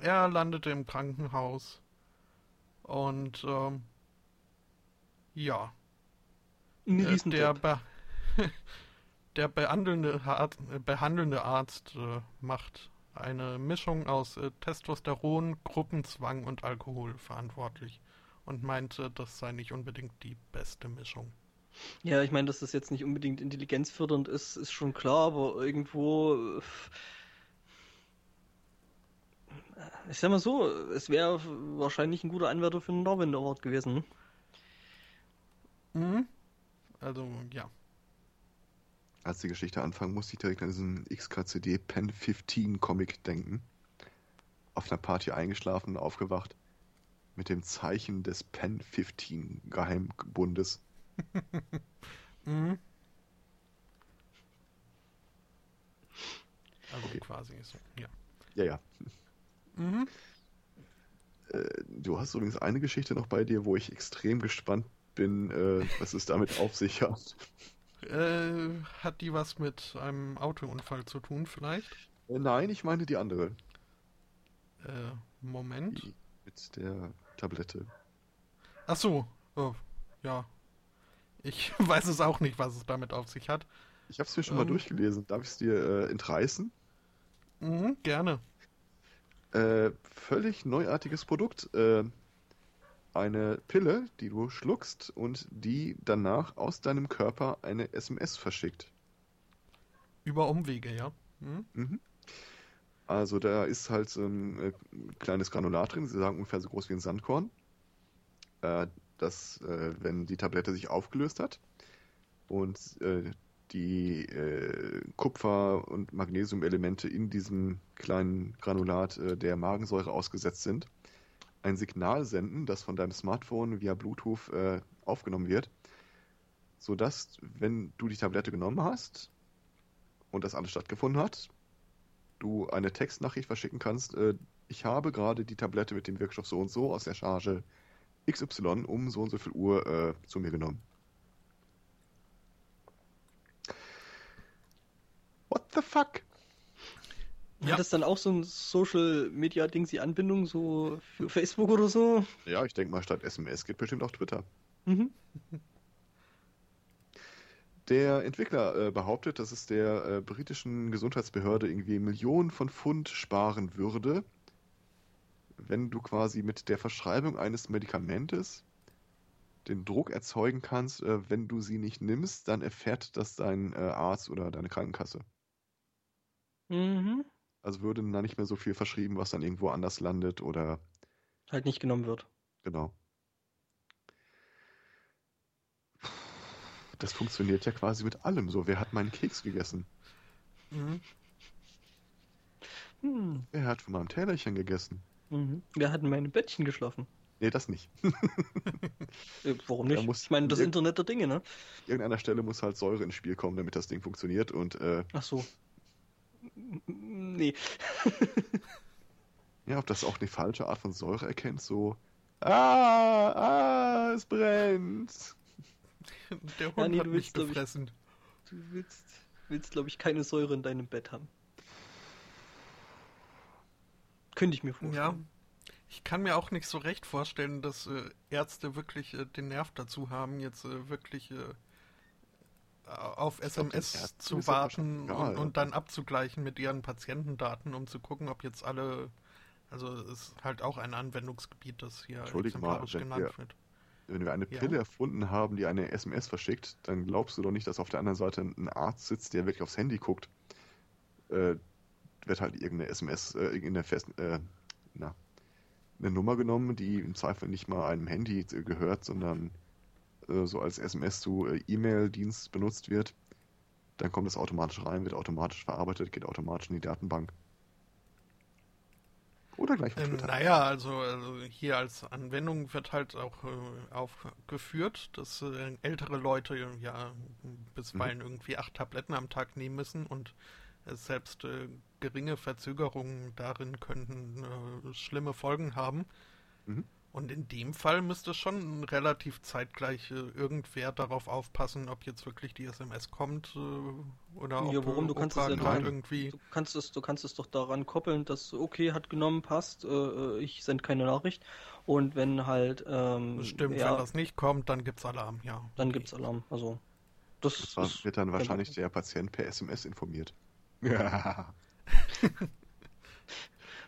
er landete im Krankenhaus und ähm, ja. Äh, der, be der behandelnde, Arzt, behandelnde Arzt äh, macht eine Mischung aus äh, Testosteron, Gruppenzwang und Alkohol verantwortlich und meinte, das sei nicht unbedingt die beste Mischung. Ja, ich meine, dass das jetzt nicht unbedingt intelligenzfördernd ist, ist schon klar, aber irgendwo. Äh, ich sag mal so, es wäre wahrscheinlich ein guter Anwärter für einen Darwin Award gewesen. Mhm. Also, ja. Als die Geschichte anfang, musste ich direkt an diesen XKCD Pen 15 Comic denken. Auf einer Party eingeschlafen, aufgewacht mit dem Zeichen des Pen 15 Geheimbundes. mhm. Also okay. quasi so, ja. Ja, ja. Mhm. Äh, du hast übrigens eine Geschichte noch bei dir, wo ich extrem gespannt bin, äh, was es damit auf sich hat. Äh, hat die was mit einem Autounfall zu tun, vielleicht? Äh, nein, ich meine die andere. Äh, Moment. Die mit der Tablette. Ach so. Oh, ja. Ich weiß es auch nicht, was es damit auf sich hat. Ich habe es mir schon ähm, mal durchgelesen. Darf ich es dir äh, entreißen? Mhm, gerne. Äh, völlig neuartiges Produkt. Äh, eine Pille, die du schluckst und die danach aus deinem Körper eine SMS verschickt. Über Umwege, ja. Mhm. Mhm. Also da ist halt so ein äh, kleines Granulat drin, sie sagen ungefähr so groß wie ein Sandkorn. Äh, das, äh, wenn die Tablette sich aufgelöst hat und äh, die äh, Kupfer- und Magnesiumelemente in diesem kleinen Granulat der Magensäure ausgesetzt sind, ein Signal senden, das von deinem Smartphone via Bluetooth aufgenommen wird, sodass, wenn du die Tablette genommen hast und das alles stattgefunden hat, du eine Textnachricht verschicken kannst, äh, ich habe gerade die Tablette mit dem Wirkstoff so und so aus der Charge XY um so und so viel Uhr äh, zu mir genommen. What the fuck? Ja. Hat das dann auch so ein Social Media Ding, die Anbindung so für Facebook oder so? Ja, ich denke mal, statt SMS geht bestimmt auch Twitter. Mhm. Der Entwickler äh, behauptet, dass es der äh, britischen Gesundheitsbehörde irgendwie Millionen von Pfund sparen würde, wenn du quasi mit der Verschreibung eines Medikamentes den Druck erzeugen kannst, äh, wenn du sie nicht nimmst, dann erfährt das dein äh, Arzt oder deine Krankenkasse. Mhm. Also würde da nicht mehr so viel verschrieben, was dann irgendwo anders landet oder halt nicht genommen wird. Genau. das funktioniert ja quasi mit allem so. Wer hat meinen Keks gegessen? Mhm. Hm. Wer hat von meinem Tellerchen gegessen? Mhm. Wer hat in meinem Bettchen geschlafen? Nee, das nicht. Äh, warum nicht? Muss, ich meine, das Internet der Dinge, ne? Irgendeiner Stelle muss halt Säure ins Spiel kommen, damit das Ding funktioniert und äh, Ach so. Nee. ja, ob das auch eine falsche Art von Säure erkennt, so Ah, ah, es brennt. Der Hund ja, nee, hat mich gefressen. Ich, du willst, willst glaube ich, keine Säure in deinem Bett haben. Könnte ich mir vorstellen. Ja. Ich kann mir auch nicht so recht vorstellen, dass äh, Ärzte wirklich äh, den Nerv dazu haben, jetzt äh, wirklich äh, auf SMS zu warten ja, und, ja. und, dann abzugleichen mit ihren Patientendaten, um zu gucken, ob jetzt alle. Also es ist halt auch ein Anwendungsgebiet, das hier exemplarisch genannt wir, wird wenn wir eine Pille ja. erfunden haben, die eine SMS verschickt, dann glaubst du doch nicht, dass auf der anderen Seite ein Arzt sitzt, der wirklich aufs Handy guckt. Äh, wird halt irgendeine SMS, äh, irgendeine Fest, äh, na, eine Nummer genommen, die im Zweifel nicht mal einem Handy gehört, sondern äh, so als SMS zu äh, E-Mail-Dienst benutzt wird. Dann kommt es automatisch rein, wird automatisch verarbeitet, geht automatisch in die Datenbank. Oder gleich ähm, Twitter? naja, also, also, hier als Anwendung wird halt auch äh, aufgeführt, dass äh, ältere Leute ja bisweilen mhm. irgendwie acht Tabletten am Tag nehmen müssen und äh, selbst geringe Verzögerungen darin könnten äh, schlimme Folgen haben. Mhm. Und in dem Fall müsste schon relativ zeitgleich äh, irgendwer darauf aufpassen, ob jetzt wirklich die SMS kommt äh, oder Ja, ob warum? äh, Du kannst Opa es ja nein. irgendwie. Du kannst es, du kannst es doch daran koppeln, dass okay hat genommen, passt, äh, ich sende keine Nachricht. Und wenn halt ähm, Stimmt, ja, wenn das nicht kommt, dann gibt's Alarm, ja. dann Okay. gibt's Alarm. Also das, Das wird dann wahrscheinlich der Patient per SMS informiert. Ja.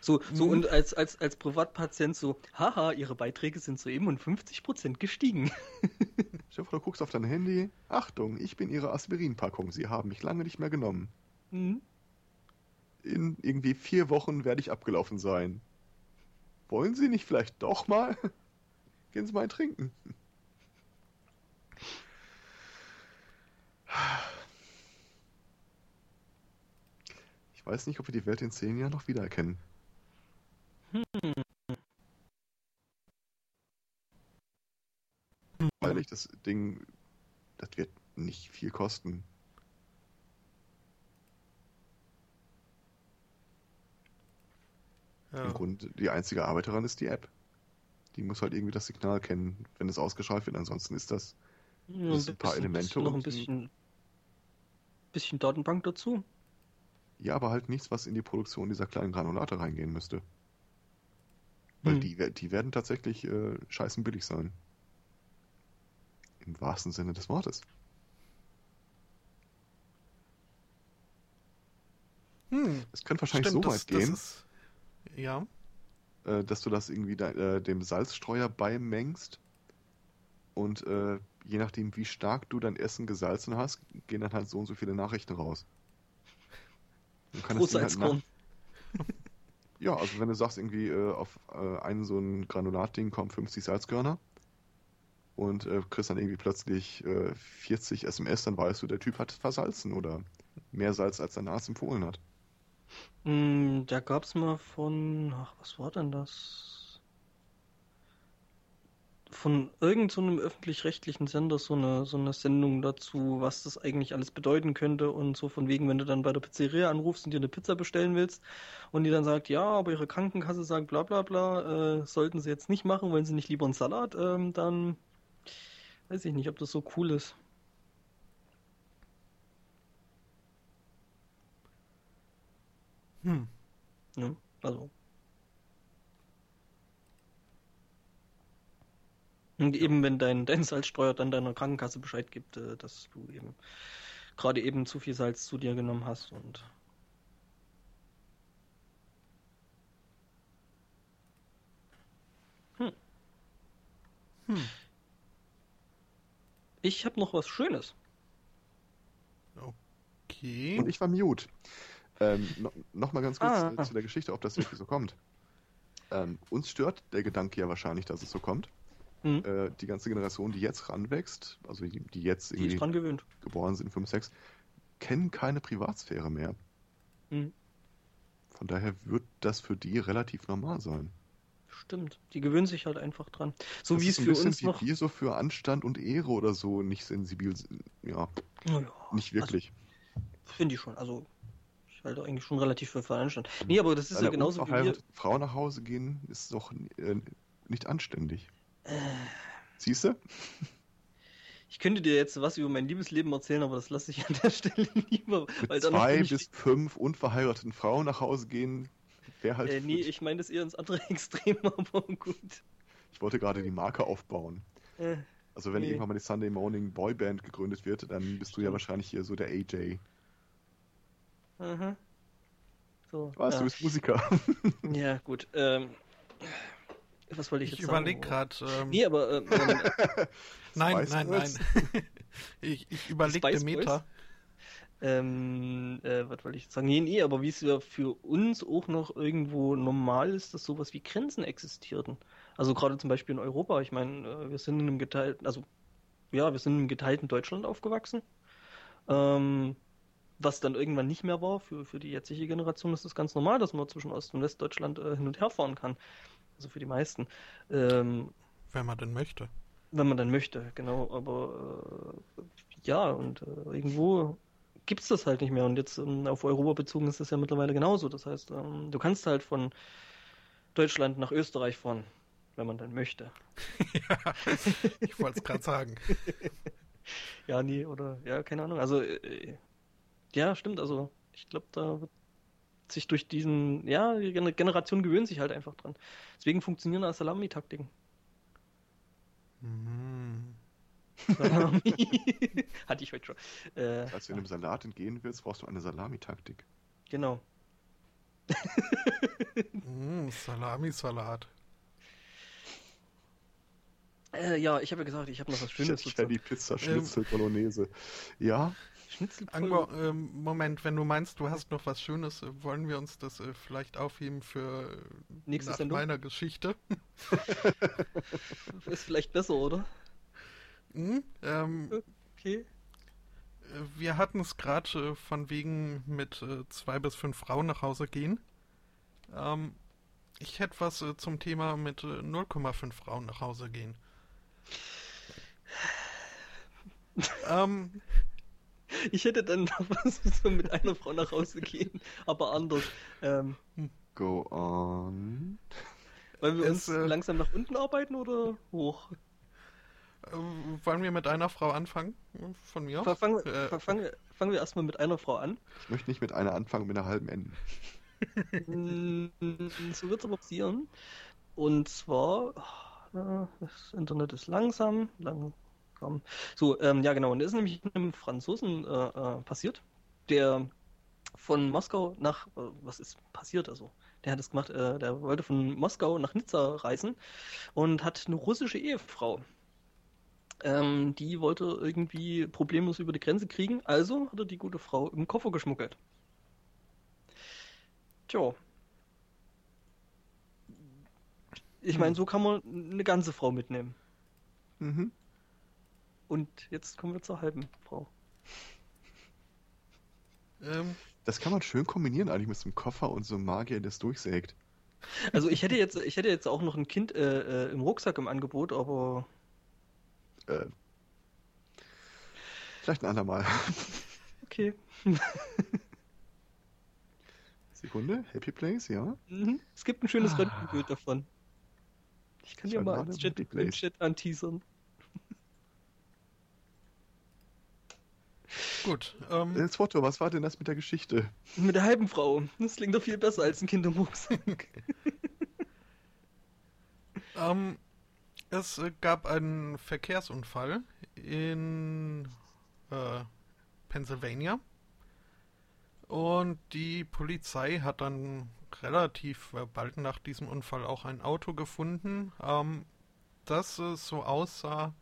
So so Mhm. und als als als Privatpatient so, haha, ihre Beiträge sind soeben um 50% gestiegen. Vor, du guckst auf dein Handy. Achtung, ich bin Ihre Aspirinpackung. Sie haben mich lange nicht mehr genommen. Hm? In irgendwie vier Wochen werde ich abgelaufen sein. Wollen Sie nicht vielleicht doch mal? Gehen Sie mal Trinken. Ich weiß nicht, ob wir die Welt in zehn Jahren noch wiedererkennen. Ehrlich, das Ding, das wird nicht viel kosten. Ja. Im Grunde, die einzige Arbeit daran ist die App. Die muss halt irgendwie das Signal kennen, wenn es ausgeschaltet wird. Ansonsten ist das. Ja, Das sind ein paar Elemente noch ein bisschen bisschen Datenbank dazu. Ja, aber halt nichts, was in die Produktion dieser kleinen Granulate reingehen müsste. Weil Hm. die, die werden tatsächlich äh, scheißen billig sein. Im wahrsten Sinne des Wortes. Hm, Es könnte wahrscheinlich stimmt, so das, weit gehen, das ist, ja. äh, dass du das irgendwie de äh, dem Salzstreuer beimengst und äh, je nachdem, wie stark du dein Essen gesalzen hast, gehen dann halt so und so viele Nachrichten raus. Dann kann das Ding halt nach- Ja, also wenn du sagst, irgendwie äh, auf äh, einen so ein Granulatding kommen 50 Salzkörner und äh, kriegst dann irgendwie plötzlich äh, 40 SMS, dann weißt du, der Typ hat versalzen oder mehr Salz, als dein Arzt empfohlen hat. Hm, da gab's mal von, ach, was war denn das? Von irgend so einem öffentlich-rechtlichen Sender so eine, so eine Sendung dazu, was das eigentlich alles bedeuten könnte und so von wegen, wenn du dann bei der Pizzeria anrufst und dir eine Pizza bestellen willst und die dann sagt, ja, aber ihre Krankenkasse sagt bla bla bla, äh, sollten sie jetzt nicht machen, wollen sie nicht lieber einen Salat, ähm, dann weiß ich nicht, ob das so cool ist. Hm. Ne? Also. Und eben, wenn dein, dein Salzstreuer dann deiner Krankenkasse Bescheid gibt, äh, dass du eben gerade eben zu viel Salz zu dir genommen hast und Hm. ich habe noch was Schönes. Okay. Und ich war mute. Ähm, no, Nochmal ganz kurz Ah. äh, zu der Geschichte, ob das wirklich so kommt. Ähm, uns stört der Gedanke ja wahrscheinlich, dass es so kommt. Hm. Äh, die ganze Generation, die jetzt ranwächst, also die, die jetzt Die irgendwie ist dran gewöhnt. geboren sind, 5, 6, kennen keine Privatsphäre mehr. Hm. Von daher wird das für die relativ normal sein. Stimmt. Die gewöhnen sich halt einfach dran. So das wie ist es für uns wie noch. wir so für Anstand und Ehre oder so nicht sensibel sind. Ja, Oh ja, nicht wirklich. Also, Finde ich schon. Also, ich halte eigentlich schon relativ für Anstand. Nee, aber das ist ja genauso wie wir. Frau nach Hause gehen ist doch äh, nicht anständig. Siehst du? Ich könnte dir jetzt was über mein Liebesleben erzählen, aber das lasse ich an der Stelle lieber. Mit zwei bis fünf unverheirateten Frauen nach Hause gehen, wäre halt. äh, nee, ich meine das eher ins andere Extrem, aber gut. ich wollte gerade die Marke aufbauen. Äh, Also wenn Nee. irgendwann mal die Sunday Morning Boyband gegründet wird, dann bist du ja wahrscheinlich hier so der AJ. aha. So, Was, ja. du bist Musiker. ja, gut. Ähm, was wollte ich, Ich jetzt überlege sagen? gerade. Ähm, Nee, aber ähm, nein, nein, nein. ich ich überlege Demeter. Ähm, äh, was wollte ich jetzt sagen? Nee, nee, aber wie es ja für uns auch noch irgendwo normal ist, dass sowas wie Grenzen existierten. Also gerade zum Beispiel in Europa. Ich meine, äh, wir sind in einem geteilten, also ja, wir sind in einem geteilten Deutschland aufgewachsen. Ähm, was dann irgendwann nicht mehr war. Für, für die jetzige Generation ist es ganz normal, dass man zwischen Ost- und Westdeutschland äh, hin und her fahren kann. Also für die meisten. Ähm, Wenn man denn möchte. wenn man dann möchte, genau. Aber äh, ja, und äh, irgendwo gibt's das halt nicht mehr. Und jetzt ähm, auf Europa bezogen ist das ja mittlerweile genauso. Das heißt, ähm, du kannst halt von Deutschland nach Österreich fahren. wenn man dann möchte. ja, ich wollte es gerade sagen. ja, nee, oder, ja, keine Ahnung. Also, äh, ja, stimmt, also ich glaube, da wird sich durch diesen, ja, die Generation gewöhnt sich halt einfach dran. Deswegen funktionieren als Salami-Taktiken. Mhm. Salami. Hatte ich heute schon. Äh, Als du einem Salat entgehen willst, brauchst du eine Salami-Taktik. Genau. mm, Salami-Salat. Äh, ja, ich habe ja gesagt, ich habe noch was Schönes. Ich die Pizza Schnitzel ähm, Bolognese. Ja. Schnitzel Angbo, ähm, Moment, wenn du meinst, du hast noch was Schönes, äh, wollen wir uns das äh, vielleicht aufheben für äh, Nächstes nach meiner Geschichte? Ist vielleicht besser, oder? Hm, ähm, okay. Äh, wir hatten es gerade äh, von wegen mit äh, zwei bis fünf Frauen nach Hause gehen. Ähm, ich hätte was zum Thema mit 0,5 Frauen nach Hause gehen. ähm, ich hätte dann noch was so mit einer Frau nach Hause gehen, aber anders. Ähm, Go on. Wollen wir es, uns äh, langsam nach unten arbeiten oder hoch? Äh, wollen wir mit einer Frau anfangen? Von mir aus? Fangen, äh, fangen, fangen wir erstmal mit einer Frau an. Ich möchte nicht mit einer anfangen, mit einer halben enden. Mm, so wird es aber passieren. Und zwar, oh, das Internet ist langsam, langsam kam. So, ähm, ja genau, und das ist nämlich einem Franzosen äh, äh, passiert, der von Moskau nach, äh, was ist passiert also? Der hat es gemacht, äh, der wollte von Moskau nach Nizza reisen und hat eine russische Ehefrau. Ähm, die wollte irgendwie problemlos über die Grenze kriegen, also hat er die gute Frau im Koffer geschmuggelt. Tja. Ich meine, hm. so kann man eine ganze Frau mitnehmen. Mhm. Und jetzt kommen wir zur halben Frau. Ähm, das kann man schön kombinieren eigentlich mit so einem Koffer und so einem Magier, der es durchsägt. Also ich hätte jetzt, ich hätte jetzt auch noch ein Kind äh, äh, im Rucksack im Angebot, aber. Äh, vielleicht ein andermal. Okay. Sekunde, Happy Place, ja. Mhm. Es gibt ein schönes ah. Röntgenbild davon. Ich kann dir mal ins Chat, Chat anteasern. Gut. Ähm, Jetzt Foto, was war denn das mit der Geschichte? Mit der halben Frau. Das klingt doch viel besser als ein Kind im Rucksack. ähm, es gab einen Verkehrsunfall in äh, Pennsylvania. Und die Polizei hat dann relativ äh, bald nach diesem Unfall auch ein Auto gefunden, ähm, das äh, so aussah,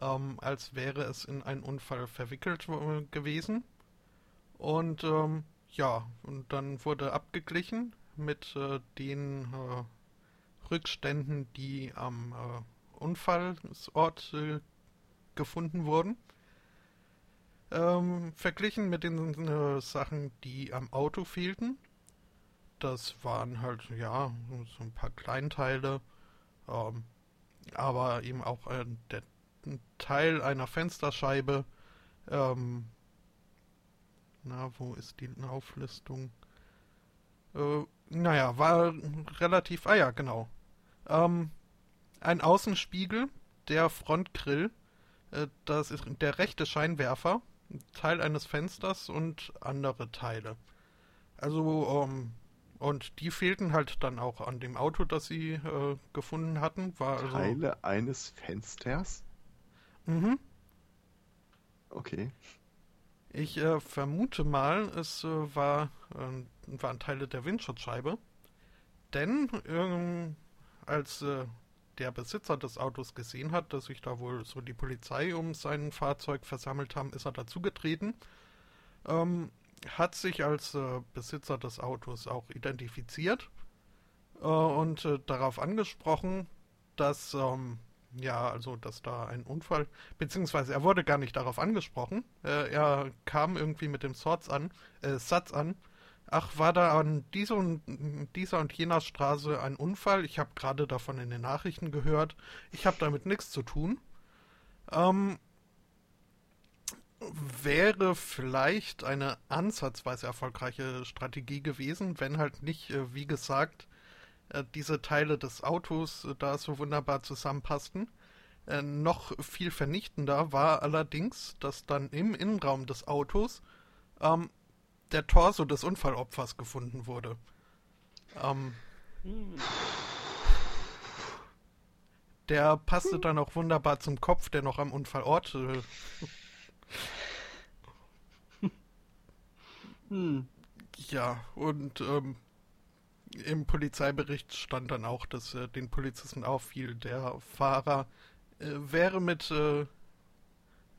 ähm, als wäre es in einen Unfall verwickelt äh, gewesen. Und ähm, ja, und dann wurde abgeglichen mit äh, den äh, Rückständen, die am äh, Unfallsort äh, gefunden wurden. Ähm, verglichen mit den äh, Sachen, die am Auto fehlten. Das waren halt, ja, so ein paar Kleinteile, ähm, aber eben auch der ein Teil einer Fensterscheibe. Ähm, na, wo ist die Auflistung? Äh, naja, war relativ. Ah ja, genau. Ähm, ein Außenspiegel, der Frontgrill, äh, das ist der rechte Scheinwerfer, Teil eines Fensters und andere Teile. Also, ähm, und die fehlten halt dann auch an dem Auto, das sie äh, gefunden hatten. War also Teile also, eines Fensters? Mhm. Okay. Ich äh, vermute mal, es äh, war, äh, waren Teile der Windschutzscheibe. Denn als äh, der Besitzer des Autos gesehen hat, dass sich da wohl so die Polizei um sein Fahrzeug versammelt haben, ist er dazugetreten. Ähm, hat sich als äh, Besitzer des Autos auch identifiziert äh, und darauf angesprochen, dass ähm, ja, also dass da ein Unfall, beziehungsweise er wurde gar nicht darauf angesprochen. Äh, er kam irgendwie mit dem Satz an, äh, Satz an. Ach, war da an dieser und, dieser und jener Straße ein Unfall? Ich habe gerade davon in den Nachrichten gehört. Ich habe damit nichts zu tun. Ähm, wäre vielleicht eine ansatzweise erfolgreiche Strategie gewesen, wenn halt nicht, äh, wie gesagt, diese Teile des Autos äh, da so wunderbar zusammenpassten. Äh, noch viel vernichtender war allerdings, dass dann im Innenraum des Autos ähm, der Torso des Unfallopfers gefunden wurde. Ähm, Hm. der passte dann auch wunderbar zum Kopf, der noch am Unfallort. Äh, Hm. ja, und ähm, im Polizeibericht stand dann auch, dass äh, den Polizisten auffiel, der Fahrer äh, wäre mit äh,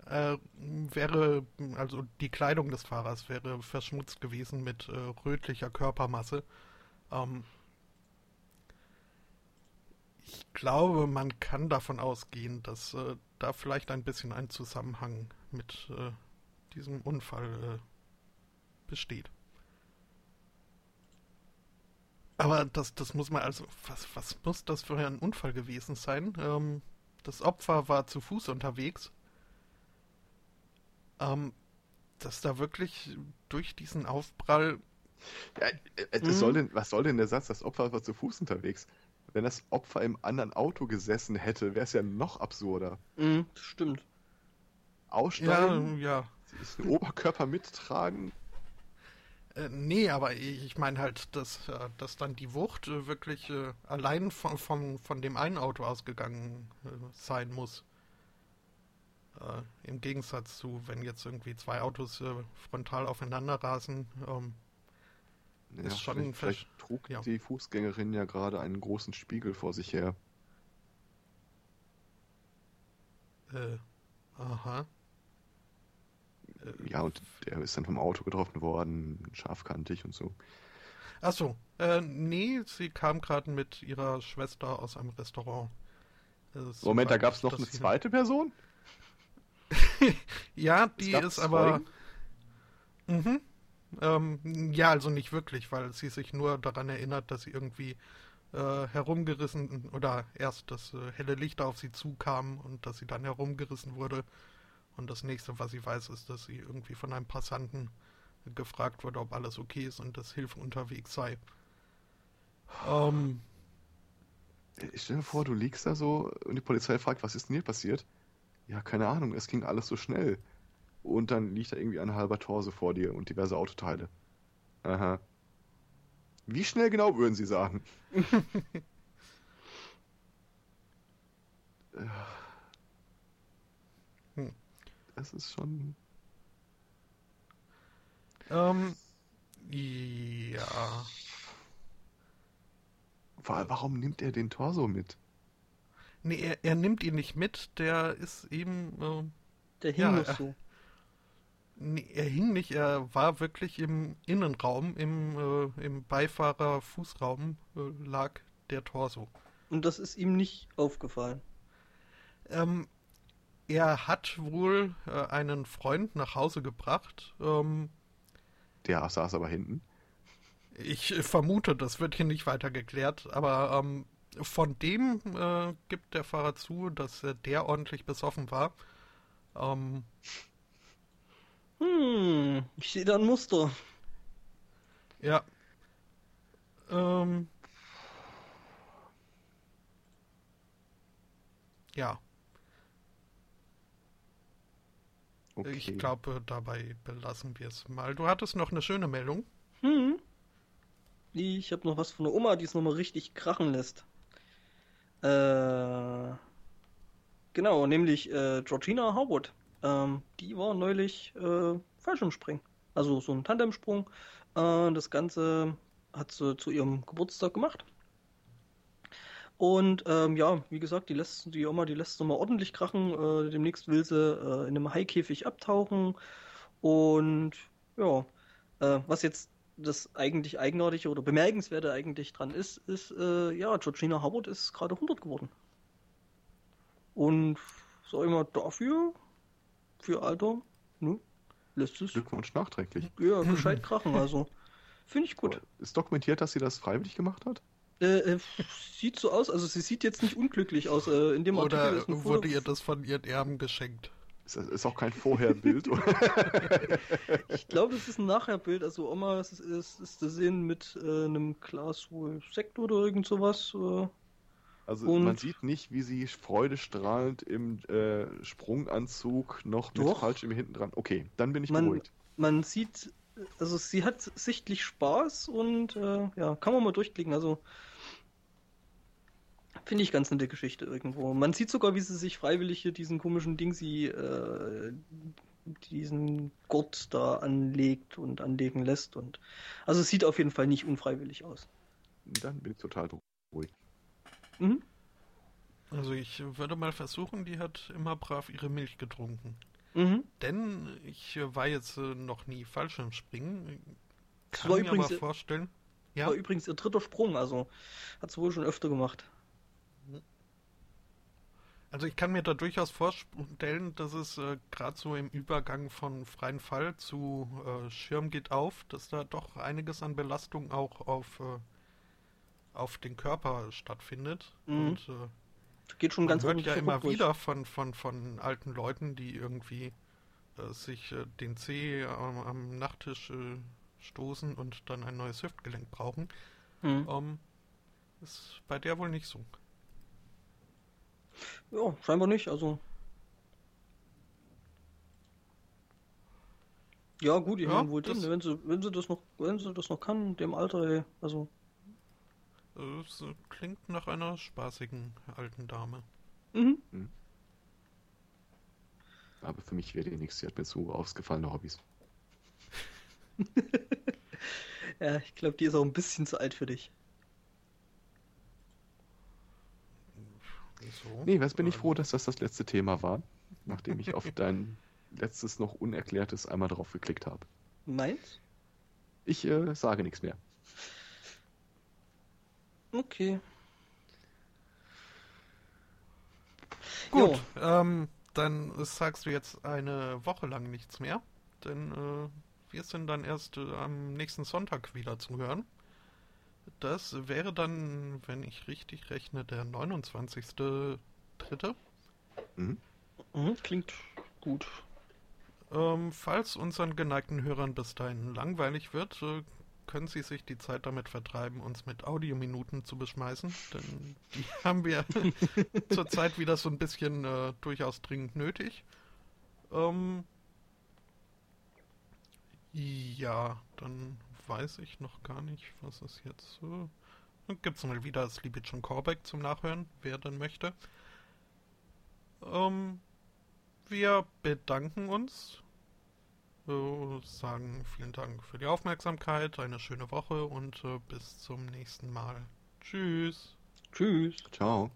äh, wäre also die Kleidung des Fahrers wäre verschmutzt gewesen mit äh, rötlicher Körpermasse. Ähm, ich glaube, man kann davon ausgehen, dass äh, da vielleicht ein bisschen ein Zusammenhang mit äh, diesem Unfall besteht. Aber das, das muss man also, was, was muss das für ein Unfall gewesen sein? Ähm, das Opfer war zu Fuß unterwegs. Ähm, dass da wirklich durch diesen Aufprall, Ja, Mhm. das soll denn, was soll denn der Satz, das Opfer war zu Fuß unterwegs? Wenn das Opfer im anderen Auto gesessen hätte, wäre es ja noch absurder. Hm, das stimmt. ja, Aussteigen, ja, den Oberkörper mittragen. Äh, nee, aber ich, meine halt, dass, äh, dass dann die Wucht äh, wirklich äh, allein von, von, von dem einen Auto ausgegangen äh, sein muss. Im Gegensatz zu, wenn jetzt irgendwie zwei Autos frontal aufeinander rasen. Ähm, Ja, Ist schon vielleicht, vielleicht trug ja. die Fußgängerin ja gerade einen großen Spiegel vor sich her. äh, aha. Äh, Ja, und der ist dann vom Auto getroffen worden, scharfkantig und so. Achso, äh, nee, sie kam gerade mit ihrer Schwester aus einem Restaurant. Äh, Moment, da gab es noch eine zweite Person? Ja, die ist aber. Mhm. Ähm, ja, also nicht wirklich, weil sie sich nur daran erinnert, dass sie irgendwie äh, herumgerissen oder erst das äh, helle Licht auf sie zukam und dass sie dann herumgerissen wurde. Und das nächste, was sie weiß, ist, dass sie irgendwie von einem Passanten gefragt wurde, ob alles okay ist und dass Hilfe unterwegs sei. Ähm, Äh, Stell dir vor, du liegst da so und die Polizei fragt, was ist denn hier passiert? Ja, keine Ahnung, es ging alles so schnell. Und dann liegt da irgendwie ein halber Torso vor dir und diverse Autoteile. Aha. Wie schnell genau würden Sie sagen? Das ist schon. ähm, ja. Wa- Warum nimmt er den Torso mit? Nee, er, er nimmt ihn nicht mit, der ist eben. Äh, Der hing Ja, noch äh, so. Nee, er hing nicht, er war wirklich im Innenraum, im, äh, im Beifahrer-Fußraum äh, lag der Torso. Und das ist ihm nicht aufgefallen. Ähm, er hat wohl äh, einen Freund nach Hause gebracht. Ähm, Der saß aber hinten. ich äh, vermute, das wird hier nicht weiter geklärt, aber ähm, von dem äh, gibt der Fahrer zu, dass äh, der ordentlich besoffen war. Ähm, Hm, ich sehe da ein Muster. ja. Ähm, ja. Okay. Ich glaube, dabei belassen wir es mal. Du hattest noch eine schöne Meldung. Hm. Ich habe noch was von der Oma, die es nochmal richtig krachen lässt. Äh, genau, nämlich äh, Georgina Howard. Ähm, die war neulich äh, Fallschirmspringen. Also so ein Tandemsprung. Äh, das Ganze hat sie zu ihrem Geburtstag gemacht. Und ähm, ja, wie gesagt, die lässt die Oma, die lässt nochmal ordentlich krachen. Äh, demnächst will sie äh, in einem Haikäfig abtauchen. Und ja, äh, was jetzt das eigentlich Eigenartige oder Bemerkenswerte eigentlich dran ist, ist, äh, ja, Georgina Howard ist gerade 100 geworden. Und sag ich mal, dafür, für Alter, ne, lässt es Glückwunsch nachträglich. ja, gescheit krachen, also. Finde ich gut. Ist dokumentiert, dass sie das freiwillig gemacht hat? Äh, äh, sieht so aus, also sie sieht jetzt nicht unglücklich aus. Äh, in dem Artikel Oder Foto- wurde ihr das von ihren Erben geschenkt? Ist, ist auch kein Vorherbild. ich glaube, das ist ein Nachherbild. Also Oma ist, ist, ist zu sehen mit äh, einem Glas wohl Sekt oder irgend sowas. Äh, also Und- man sieht nicht, wie sie freudestrahlend im äh, Sprunganzug noch mit Doch. Fallschirm hinten dran. Okay, dann bin ich Man- beruhigt. man sieht, also sie hat sichtlich Spaß und äh, ja, kann man mal durchklicken. Also finde ich ganz nette Geschichte irgendwo. Man sieht sogar, wie sie sich freiwillig hier diesen komischen Ding sie äh, diesen Gurt da anlegt und anlegen lässt und also es sieht auf jeden Fall nicht unfreiwillig aus. Dann bin ich total beruhigt. Mhm. Also ich würde mal versuchen, die hat immer brav ihre Milch getrunken. Mhm. Denn ich äh, war jetzt äh, noch nie Fallschirmspringen. Das Kann war mir übrigens, aber vorstellen. Ja, war übrigens ihr dritter Sprung, also hat sie wohl schon öfter gemacht. also ich kann mir da durchaus vorstellen, dass es äh, gerade so im Übergang von freien Fall zu äh, Schirm geht auf, dass da doch einiges an Belastung auch auf, äh, auf den Körper stattfindet. Mhm. Und äh, Geht schon Man ganz hört ja immer durch. wieder von, von, von alten Leuten, die irgendwie äh, sich äh, den Zeh am, am Nachttisch äh, stoßen und dann ein neues Hüftgelenk brauchen. Mhm. Ähm, ist bei der wohl nicht so. Ja, scheinbar nicht, also. Ja, gut, ich Ja, meine wohl den, wenn sie, wenn sie das noch, wenn sie das noch kann, dem Alter, ey, also. Äh, Es äh, klingt nach einer spaßigen alten Dame. Mhm. Aber für mich wäre die nichts. Sie hat mir zu ausgefallene Hobbys. Ja, ich glaube, die ist auch ein bisschen zu alt für dich. So. Nee, was bin ich froh, dass das das letzte Thema war, nachdem ich auf dein letztes noch unerklärtes einmal drauf geklickt habe. Meins? Ich äh, sage nichts mehr. Okay. Gut, ähm, dann sagst du jetzt eine Woche lang nichts mehr, denn äh, wir sind dann erst äh, am nächsten Sonntag wieder zu hören. Das wäre dann, wenn ich richtig rechne, der 29.3. Mhm. Mhm, klingt gut. Ähm, falls unseren geneigten Hörern bis dahin langweilig wird, äh, können sie sich die Zeit damit vertreiben, uns mit Audiominuten zu beschmeißen, denn die haben wir zurzeit wieder so ein bisschen äh, durchaus dringend nötig. Ähm, ja, dann weiß ich noch gar nicht, was es jetzt so. Dann gibt's mal wieder Sleepy John Corbeck zum Nachhören, wer dann möchte. Ähm, wir bedanken uns, äh, sagen vielen Dank für die Aufmerksamkeit, eine schöne Woche und äh, bis zum nächsten Mal. Tschüss. Tschüss. Ciao.